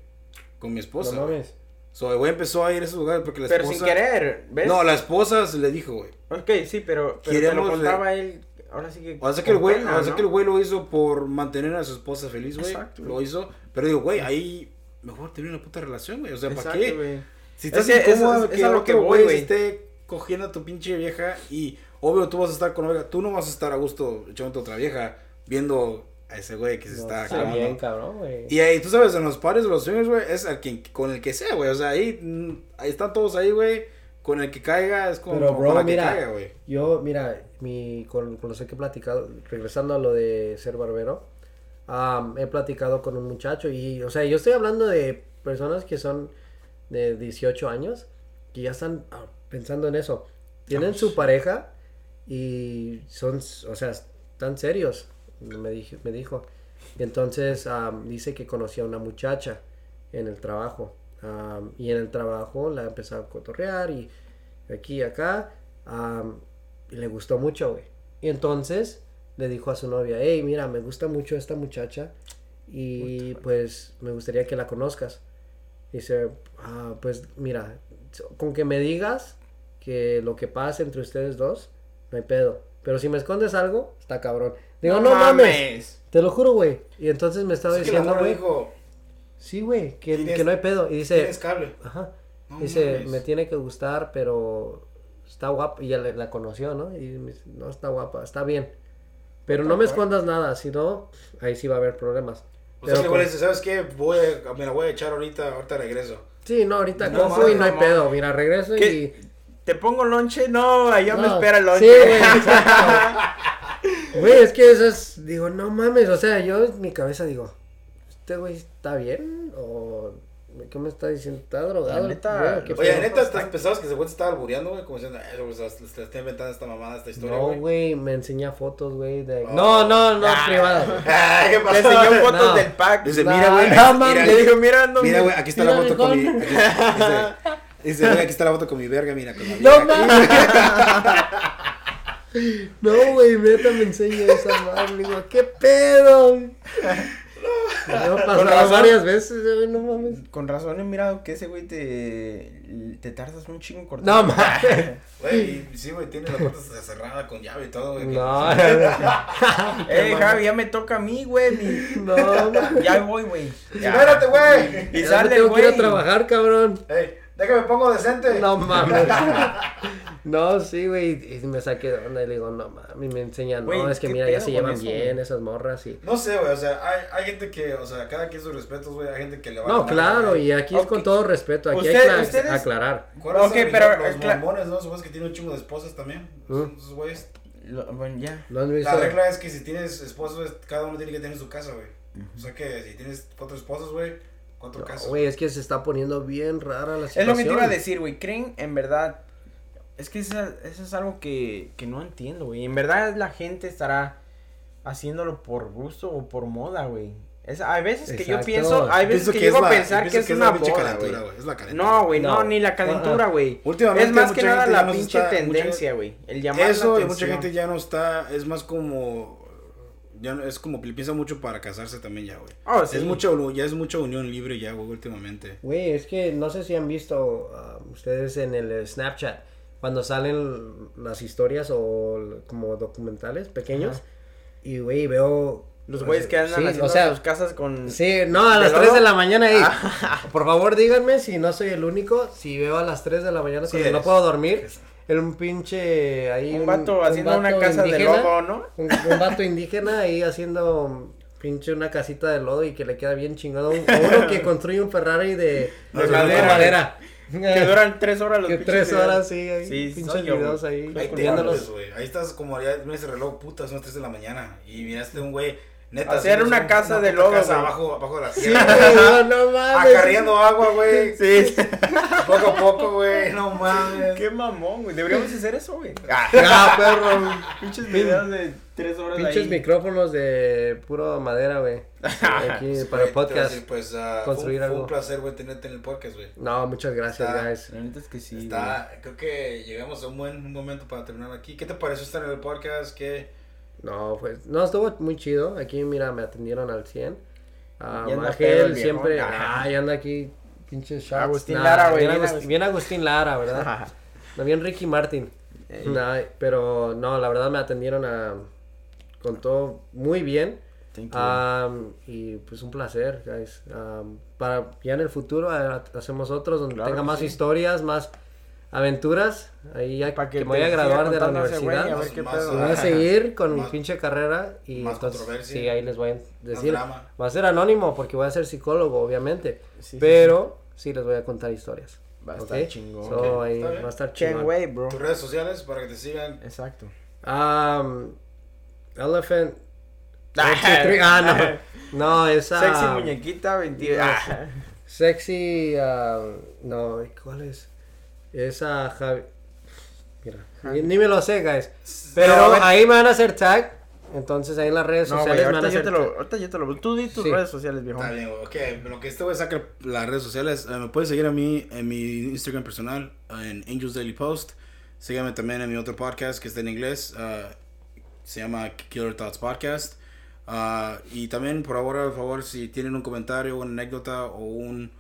[SPEAKER 2] con mi esposa.
[SPEAKER 3] no
[SPEAKER 2] güey".
[SPEAKER 3] mames.
[SPEAKER 2] So, el güey empezó a ir a esos lugares porque la
[SPEAKER 1] Pero
[SPEAKER 2] esposa...
[SPEAKER 1] sin querer, ¿ves?
[SPEAKER 2] No, la esposa se le dijo, güey.
[SPEAKER 1] Ok, sí, pero, pero te lo contaba él. Ahora sí que.
[SPEAKER 2] O sea que el güey,
[SPEAKER 1] pena,
[SPEAKER 2] o sea
[SPEAKER 1] ¿no?
[SPEAKER 2] que el güey lo hizo por mantener a su esposa feliz, güey.
[SPEAKER 1] Exacto.
[SPEAKER 2] Lo hizo. Pero digo, güey, ahí mejor tener una puta relación, güey. O sea, ¿para qué?
[SPEAKER 1] güey.
[SPEAKER 2] Si estás
[SPEAKER 1] Es que
[SPEAKER 2] incómodo
[SPEAKER 1] es- es-
[SPEAKER 2] que
[SPEAKER 1] es a lo
[SPEAKER 2] otro
[SPEAKER 1] que voy,
[SPEAKER 2] güey esté cogiendo a tu pinche vieja y obvio tú vas a estar con oiga, tú no vas a estar a gusto echándote a otra vieja viendo a ese güey que se
[SPEAKER 3] No,
[SPEAKER 2] está
[SPEAKER 3] está
[SPEAKER 2] clavando.
[SPEAKER 3] bien, cabrón, güey.
[SPEAKER 2] Y ahí, tú sabes, en los pares de los sueños, güey, es al quien, con el que sea, güey. O sea, ahí, mm, ahí están todos ahí, güey. Con el que caiga es como
[SPEAKER 3] Pero,
[SPEAKER 2] con
[SPEAKER 3] bro,
[SPEAKER 2] la que
[SPEAKER 3] mira,
[SPEAKER 2] caiga, güey.
[SPEAKER 3] yo, mira, mi, con, con los que he platicado, regresando a lo de ser barbero, he platicado con un muchacho y, o sea, yo estoy hablando de personas que son de 18 años, que ya están ah, pensando en eso. Tienen su pareja y son, o sea, están serios, me, dije, me dijo. Y entonces dice que conocía a una muchacha en el trabajo. y en el trabajo la empezó a cotorrear y aquí y acá. y le gustó mucho, güey. Y entonces le dijo a su novia, hey, mira, me gusta mucho esta muchacha y pues me gustaría que la conozcas. Dice, ah, pues mira, con que me digas que lo que pasa entre ustedes dos, no hay pedo. Pero si me escondes algo, está cabrón. Digo, no, mames. Te lo juro, güey. Y entonces me estaba
[SPEAKER 2] Es
[SPEAKER 3] diciendo, güey. Sí, güey, que, que no hay pedo. Y dice,
[SPEAKER 2] tienes cable.
[SPEAKER 3] ajá.
[SPEAKER 2] No
[SPEAKER 3] dice,
[SPEAKER 2] mames.
[SPEAKER 3] me tiene que gustar, pero está guapa. Y ya la, la conoció, ¿no? Y me dice, no está guapa, está bien. Pero no me escondas nada, si no, ahí sí va a haber problemas.
[SPEAKER 2] O sea, igual dice, ¿sabes qué? Voy a, me la voy a echar ahorita, ahorita regreso.
[SPEAKER 3] Sí, no, ahorita
[SPEAKER 1] No
[SPEAKER 3] cojo y no hay pedo. Mira, regreso
[SPEAKER 1] ¿Qué?
[SPEAKER 3] y.
[SPEAKER 1] ¿Te pongo lonche? No, allá me
[SPEAKER 3] No,
[SPEAKER 1] espera el lonche.
[SPEAKER 3] Sí, güey. (laughs) Güey, es que eso es. Digo, no mames. O sea, yo en mi cabeza digo, ¿este güey está bien? ¿O qué me está diciendo? ¿Está drogado?
[SPEAKER 1] La neta,
[SPEAKER 3] Güey, ¿qué
[SPEAKER 1] los-
[SPEAKER 2] Oye, neta, ¿estás pensabas que ese güey te estaba albureando, güey? Como diciendo, eh, güey, se se- se está inventando esta mamada, esta historia,
[SPEAKER 3] No,
[SPEAKER 2] güey.
[SPEAKER 3] me enseña fotos, güey. De...
[SPEAKER 2] Oh.
[SPEAKER 3] No, no, no,
[SPEAKER 1] Ah.
[SPEAKER 3] privado. (laughs)
[SPEAKER 2] Ay, ¿qué
[SPEAKER 1] Le
[SPEAKER 2] pasó?
[SPEAKER 1] enseñó fotos
[SPEAKER 3] No.
[SPEAKER 1] del pack.
[SPEAKER 2] Dice,
[SPEAKER 3] No,
[SPEAKER 2] mira, güey,
[SPEAKER 3] no
[SPEAKER 2] mira.
[SPEAKER 1] Le dijo, mira, ando
[SPEAKER 2] Mira, güey, aquí está la foto con mi. dice, güey, aquí está la foto con mi verga, mira, con la
[SPEAKER 3] No mames. (laughs) No, güey, neta me enseña esa madre. Le digo, ¿qué pedo? Me ha pasado
[SPEAKER 1] razón.
[SPEAKER 3] varias veces, güey, no mames.
[SPEAKER 1] Con razón he mirado que ese güey te, te tardas un chingo cortar.
[SPEAKER 3] No mames. (laughs)
[SPEAKER 2] Güey, sí, güey, tiene la puerta cerrada con llave y todo, güey.
[SPEAKER 3] No, (laughs) (laughs)
[SPEAKER 1] Ey, Javi, ya me toca a mí, güey. mi-
[SPEAKER 3] no, mames.
[SPEAKER 1] Ya voy, güey.
[SPEAKER 2] Espérate, güey.
[SPEAKER 1] Y
[SPEAKER 3] Ya
[SPEAKER 1] sale
[SPEAKER 3] tengo que ir a trabajar, cabrón.
[SPEAKER 2] Ey, déjame pongo decente.
[SPEAKER 3] No (laughs) mames. No, sí, güey. Y me saqué de onda y le digo, no mames. Me enseñan, no, es que
[SPEAKER 1] ¿qué
[SPEAKER 3] mira, ya se llevan
[SPEAKER 1] eso,
[SPEAKER 3] bien esas morras y.
[SPEAKER 2] No sé, güey, o sea, hay, hay gente que, o sea, cada quien sus respetos, güey, hay gente que le va
[SPEAKER 3] No, claro, y aquí es con todo respeto. Aquí
[SPEAKER 1] Usted-
[SPEAKER 3] hay que
[SPEAKER 1] ustedes-
[SPEAKER 3] aclarar.
[SPEAKER 1] Ok, pero,
[SPEAKER 2] Los
[SPEAKER 1] eh,
[SPEAKER 2] mormones, ¿no? Esos que tienen un chingo de esposas también.
[SPEAKER 3] ¿Mm?
[SPEAKER 2] Esos güeyes.
[SPEAKER 1] Lo- bueno, ya.
[SPEAKER 2] La regla es que si tienes esposos, cada uno tiene que tener su casa, güey. O sea que si tienes cuatro esposos, güey,
[SPEAKER 3] No,
[SPEAKER 2] casas.
[SPEAKER 3] Güey, es que se está poniendo bien rara la
[SPEAKER 1] Es
[SPEAKER 3] situación.
[SPEAKER 1] lo que te iba a decir, güey. ¿Creen en verdad? Es que eso, eso es algo que, que no entiendo, güey. En verdad la gente estará haciéndolo por gusto o por moda, güey. Es, hay veces que yo pienso, hay veces
[SPEAKER 2] Pienso
[SPEAKER 1] que,
[SPEAKER 2] es
[SPEAKER 1] llego a pensar que es una
[SPEAKER 2] pinche
[SPEAKER 1] moda,
[SPEAKER 2] calentura,
[SPEAKER 1] güey.
[SPEAKER 2] Es la calentura.
[SPEAKER 1] No, güey, no,
[SPEAKER 3] No.
[SPEAKER 1] ni la calentura, güey.
[SPEAKER 2] Últimamente
[SPEAKER 1] Es más que nada la pinche
[SPEAKER 2] está-
[SPEAKER 1] tendencia, güey. El llamar
[SPEAKER 2] Eso
[SPEAKER 1] la
[SPEAKER 2] y mucha
[SPEAKER 1] atención.
[SPEAKER 2] gente ya no está, es más como, ya no- es como, piensa mucho para casarse también ya, güey.
[SPEAKER 1] Oh, sí.
[SPEAKER 2] Es mucho, ya es mucha unión libre ya, güey, últimamente.
[SPEAKER 3] Güey, es que no sé si han visto ah, ustedes en el eh, Snapchat cuando salen las historias o como documentales pequeños
[SPEAKER 1] Ajá.
[SPEAKER 3] y güey veo
[SPEAKER 1] Los güeyes que andan
[SPEAKER 3] Sí,
[SPEAKER 1] haciendo
[SPEAKER 3] o sea,
[SPEAKER 1] sus casas con...
[SPEAKER 3] Sí, no, a
[SPEAKER 1] ¿De
[SPEAKER 3] las
[SPEAKER 1] lodo?
[SPEAKER 3] 3 de la mañana ahí.
[SPEAKER 1] Ah.
[SPEAKER 3] Por favor, díganme si no soy el único, si veo a las 3 de la mañana
[SPEAKER 2] Sí
[SPEAKER 3] cuando no
[SPEAKER 2] eres.
[SPEAKER 3] puedo dormir, el un pinche ahí
[SPEAKER 1] Un vato haciendo una
[SPEAKER 3] vato
[SPEAKER 1] casa de lodo, ¿no?
[SPEAKER 3] Un, un vato indígena ahí haciendo pinche una casita de lodo y que le queda bien chingado. Un- uno que (laughs) construye un Ferrari de,
[SPEAKER 2] De
[SPEAKER 3] de
[SPEAKER 1] madera.
[SPEAKER 3] madera.
[SPEAKER 1] Que duran tres horas los
[SPEAKER 3] Que
[SPEAKER 1] pinches
[SPEAKER 3] tres horas, sí, ahí,
[SPEAKER 1] Sí,
[SPEAKER 3] pinches
[SPEAKER 1] yo,
[SPEAKER 3] videos ahí,
[SPEAKER 2] Ahí te. Ahí estás como ya ves el reloj, puta, son las 3 de la mañana. Y miraste un güey, neta.
[SPEAKER 1] Hacer
[SPEAKER 2] haciendo
[SPEAKER 1] una
[SPEAKER 2] un-
[SPEAKER 1] casa de
[SPEAKER 2] puta
[SPEAKER 1] lodo,
[SPEAKER 2] casa abajo, abajo de la
[SPEAKER 3] Sí,
[SPEAKER 2] tierra.
[SPEAKER 3] güey, no, no mames.
[SPEAKER 2] Acarreando agua, güey. (laughs)
[SPEAKER 1] Sí. (laughs)
[SPEAKER 2] Poco a poco, güey. No mames.
[SPEAKER 1] Qué mamón, güey. Deberíamos hacer eso, güey.
[SPEAKER 3] Ah, (laughs) perro.
[SPEAKER 1] Pinches videos de tres horas
[SPEAKER 3] Pinches
[SPEAKER 1] ahí.
[SPEAKER 3] micrófonos de puro madera, güey. Aquí para el podcast.
[SPEAKER 2] decir, pues, ah,
[SPEAKER 3] Construir
[SPEAKER 2] fue, un- fue
[SPEAKER 3] algo.
[SPEAKER 2] un placer, güey, tenerte en el podcast, güey.
[SPEAKER 3] No, muchas gracias,
[SPEAKER 2] Está-
[SPEAKER 3] guys.
[SPEAKER 1] La neta es que sí.
[SPEAKER 2] Está, creo que llegamos a un buen un momento para terminar aquí. ¿Qué te pareció estar en el podcast? ¿Qué?
[SPEAKER 3] No, pues, no, estuvo muy chido. Aquí, mira, me atendieron al 100. Ah, Magel
[SPEAKER 1] viejón.
[SPEAKER 3] siempre. (laughs)
[SPEAKER 1] Ajá.
[SPEAKER 3] Ay, anda aquí, pinches shots.
[SPEAKER 1] Agustín
[SPEAKER 3] Nah,
[SPEAKER 1] Lara, güey,
[SPEAKER 3] Bien, Agustín,
[SPEAKER 1] Agustín.
[SPEAKER 3] bien Agustín Lara, ¿verdad? (laughs) No, bien Ricky Martin. Nah, pero no, la verdad me atendieron a, con todo muy bien.
[SPEAKER 1] Thank you.
[SPEAKER 3] Am, y pues un placer, guys. Am, para ya en el futuro hacemos otros donde
[SPEAKER 1] Claro
[SPEAKER 3] tenga más
[SPEAKER 1] sí.
[SPEAKER 3] historias, más aventuras. Ahí ya
[SPEAKER 1] Pa'
[SPEAKER 3] que,
[SPEAKER 1] que
[SPEAKER 3] me voy a graduar de la universidad.
[SPEAKER 1] a ver qué
[SPEAKER 2] más,
[SPEAKER 1] pedo.
[SPEAKER 3] Voy a
[SPEAKER 2] Ah,
[SPEAKER 3] seguir con mi
[SPEAKER 2] más-
[SPEAKER 3] pinche carrera y
[SPEAKER 2] más
[SPEAKER 3] entonces,
[SPEAKER 2] controversia.
[SPEAKER 3] sí, ahí les voy a decir. Va a ser anónimo porque voy a ser psicólogo, obviamente.
[SPEAKER 1] Sí, sí,
[SPEAKER 3] pero sí, les voy a contar historias.
[SPEAKER 1] Va a
[SPEAKER 3] ¿ok?
[SPEAKER 1] estar chingón.
[SPEAKER 3] So,
[SPEAKER 2] Ok,
[SPEAKER 3] ahí va a estar chingón.
[SPEAKER 1] güey, bro.
[SPEAKER 2] Tus redes sociales para que te sigan.
[SPEAKER 1] Exacto.
[SPEAKER 3] Um, elephant. one, two, three. Ah, no. No, esa.
[SPEAKER 1] Sexy muñequita, 22.
[SPEAKER 3] No,
[SPEAKER 1] Ah.
[SPEAKER 3] Sexy. ah, no, ¿cuál es? Esa Javi. Mira, ni, ni me lo sé, guys. Pero
[SPEAKER 1] a ver.
[SPEAKER 3] ahí me van a hacer tag. Entonces ahí en las redes
[SPEAKER 1] No,
[SPEAKER 3] sociales me van a
[SPEAKER 1] ahorita yo te lo, ahorita yo te lo, tú di tus
[SPEAKER 3] Sí.
[SPEAKER 1] redes sociales, viejo.
[SPEAKER 2] Está bien, güey. Ok, lo que este güey saca las redes sociales. eh, me puedes seguir a mí en mi Instagram personal, en Angels Daily Post. Síganme también en mi otro podcast que está en inglés. ah, se llama Killer Thoughts Podcast. Ah, y también, por favor, por favor, si tienen un comentario, una anécdota o un,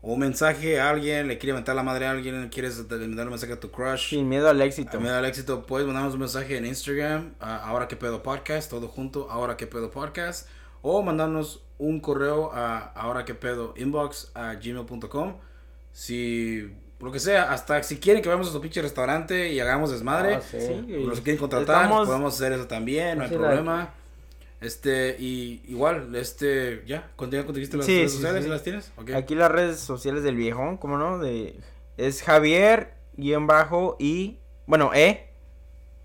[SPEAKER 2] o un mensaje a alguien, le quiere mentar la madre a alguien, quieres mandar un mensaje a tu crush.
[SPEAKER 1] Sin miedo al éxito.
[SPEAKER 2] A mí da el éxito, puedes mandarnos un mensaje en Instagram, a ahora que pedo podcast, todo junto, ahora que pedo podcast, o mandarnos un correo a ahora que pedo inbox a gmail.com. Si, lo que sea, hasta si quieren que vayamos a su pinche restaurante y hagamos desmadre,
[SPEAKER 3] Ah, sí.
[SPEAKER 1] Sí,
[SPEAKER 2] nos quieren contratar,
[SPEAKER 1] Estamos-
[SPEAKER 2] podemos hacer eso también, no hay
[SPEAKER 3] Sí,
[SPEAKER 2] problema. Este, y igual, este, ya, ¿continúa conseguiste las
[SPEAKER 1] Sí,
[SPEAKER 2] redes
[SPEAKER 1] sí,
[SPEAKER 2] sociales?
[SPEAKER 1] sí.
[SPEAKER 2] ¿Las tienes?
[SPEAKER 1] Aquí las redes sociales del viejón, ¿cómo no? De, es Javier guion bajo y, bueno, E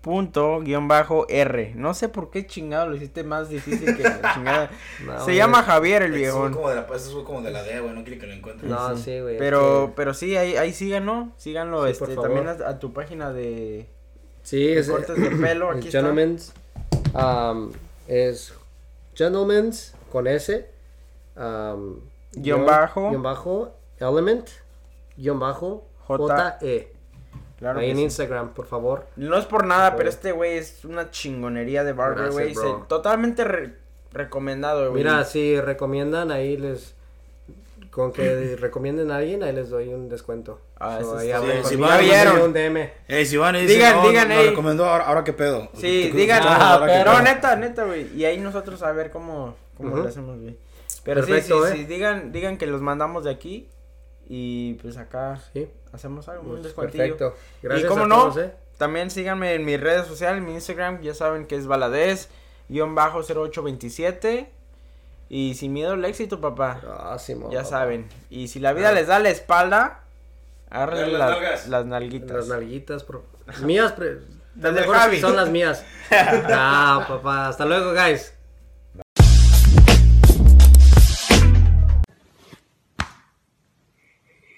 [SPEAKER 1] punto guion bajo R. No sé por qué chingado lo hiciste más difícil que la (laughs) chingada.
[SPEAKER 3] No,
[SPEAKER 1] Se
[SPEAKER 3] güey.
[SPEAKER 1] llama Javier el viejón.
[SPEAKER 2] como de la, ese fue como de la D, güey, no quiere que lo encuentre.
[SPEAKER 3] No, sí, güey. es
[SPEAKER 1] Pero,
[SPEAKER 3] que-
[SPEAKER 1] pero sí, ahí, ahí síganlo, síganlo, este, también a, a tu página de
[SPEAKER 3] Sí, es.
[SPEAKER 1] cortes de pelo,
[SPEAKER 3] el
[SPEAKER 1] aquí está.
[SPEAKER 3] Um, es Gentleman's con S. um,
[SPEAKER 1] Guión bajo.
[SPEAKER 3] Guión bajo. Element. Guión bajo.
[SPEAKER 1] J-
[SPEAKER 3] J-E.
[SPEAKER 1] Claro
[SPEAKER 3] Ahí en
[SPEAKER 1] sí.
[SPEAKER 3] Instagram, por favor.
[SPEAKER 1] No es por nada,
[SPEAKER 3] Por
[SPEAKER 1] pero este güey es una chingonería de barber, güey. Totalmente re- recomendado, güey.
[SPEAKER 3] Mira, si recomiendan, ahí les. Con que recomienden a alguien, ahí les doy un descuento.
[SPEAKER 1] Ah, eso
[SPEAKER 3] ahí
[SPEAKER 1] está
[SPEAKER 3] hablen
[SPEAKER 2] bien. Si van,
[SPEAKER 1] vieron.
[SPEAKER 3] un DM.
[SPEAKER 2] Ey, si van y dicen,
[SPEAKER 1] Digan,
[SPEAKER 2] no,
[SPEAKER 1] digan, ey.
[SPEAKER 2] recomendó ahora, ahora qué pedo.
[SPEAKER 1] Sí,
[SPEAKER 2] ¿Tú-
[SPEAKER 1] digan.
[SPEAKER 3] Ah, pero-
[SPEAKER 1] No,
[SPEAKER 2] pedo?
[SPEAKER 1] neta, neta, güey. Y ahí nosotros a ver cómo, cómo
[SPEAKER 3] Ujú.
[SPEAKER 1] lo hacemos, güey. Pero
[SPEAKER 3] Perfecto,
[SPEAKER 1] sí, sí,
[SPEAKER 3] eh.
[SPEAKER 1] sí, digan, digan que los mandamos de aquí. Y pues acá
[SPEAKER 3] Sí.
[SPEAKER 1] hacemos algo, un
[SPEAKER 3] Pues,
[SPEAKER 1] descuentillo.
[SPEAKER 3] perfecto. Gracias
[SPEAKER 1] cómo
[SPEAKER 3] a
[SPEAKER 1] no,
[SPEAKER 3] todos, eh.
[SPEAKER 1] También síganme en mis redes sociales, mi Instagram, ya saben que es baladez, guion bajo 0827. Y sin miedo al éxito, papá.
[SPEAKER 3] Ah, Simón,
[SPEAKER 1] ya
[SPEAKER 3] papá.
[SPEAKER 1] saben. Y si la vida les da la espalda, agárrenle
[SPEAKER 2] Las
[SPEAKER 1] las,
[SPEAKER 2] nalgas.
[SPEAKER 1] las nalguitas.
[SPEAKER 3] Las nalguitas, pro- mías, pre-
[SPEAKER 1] Las
[SPEAKER 3] mejores
[SPEAKER 1] Javi.
[SPEAKER 3] son las mías. (laughs) Ah, papá. Hasta luego, guys.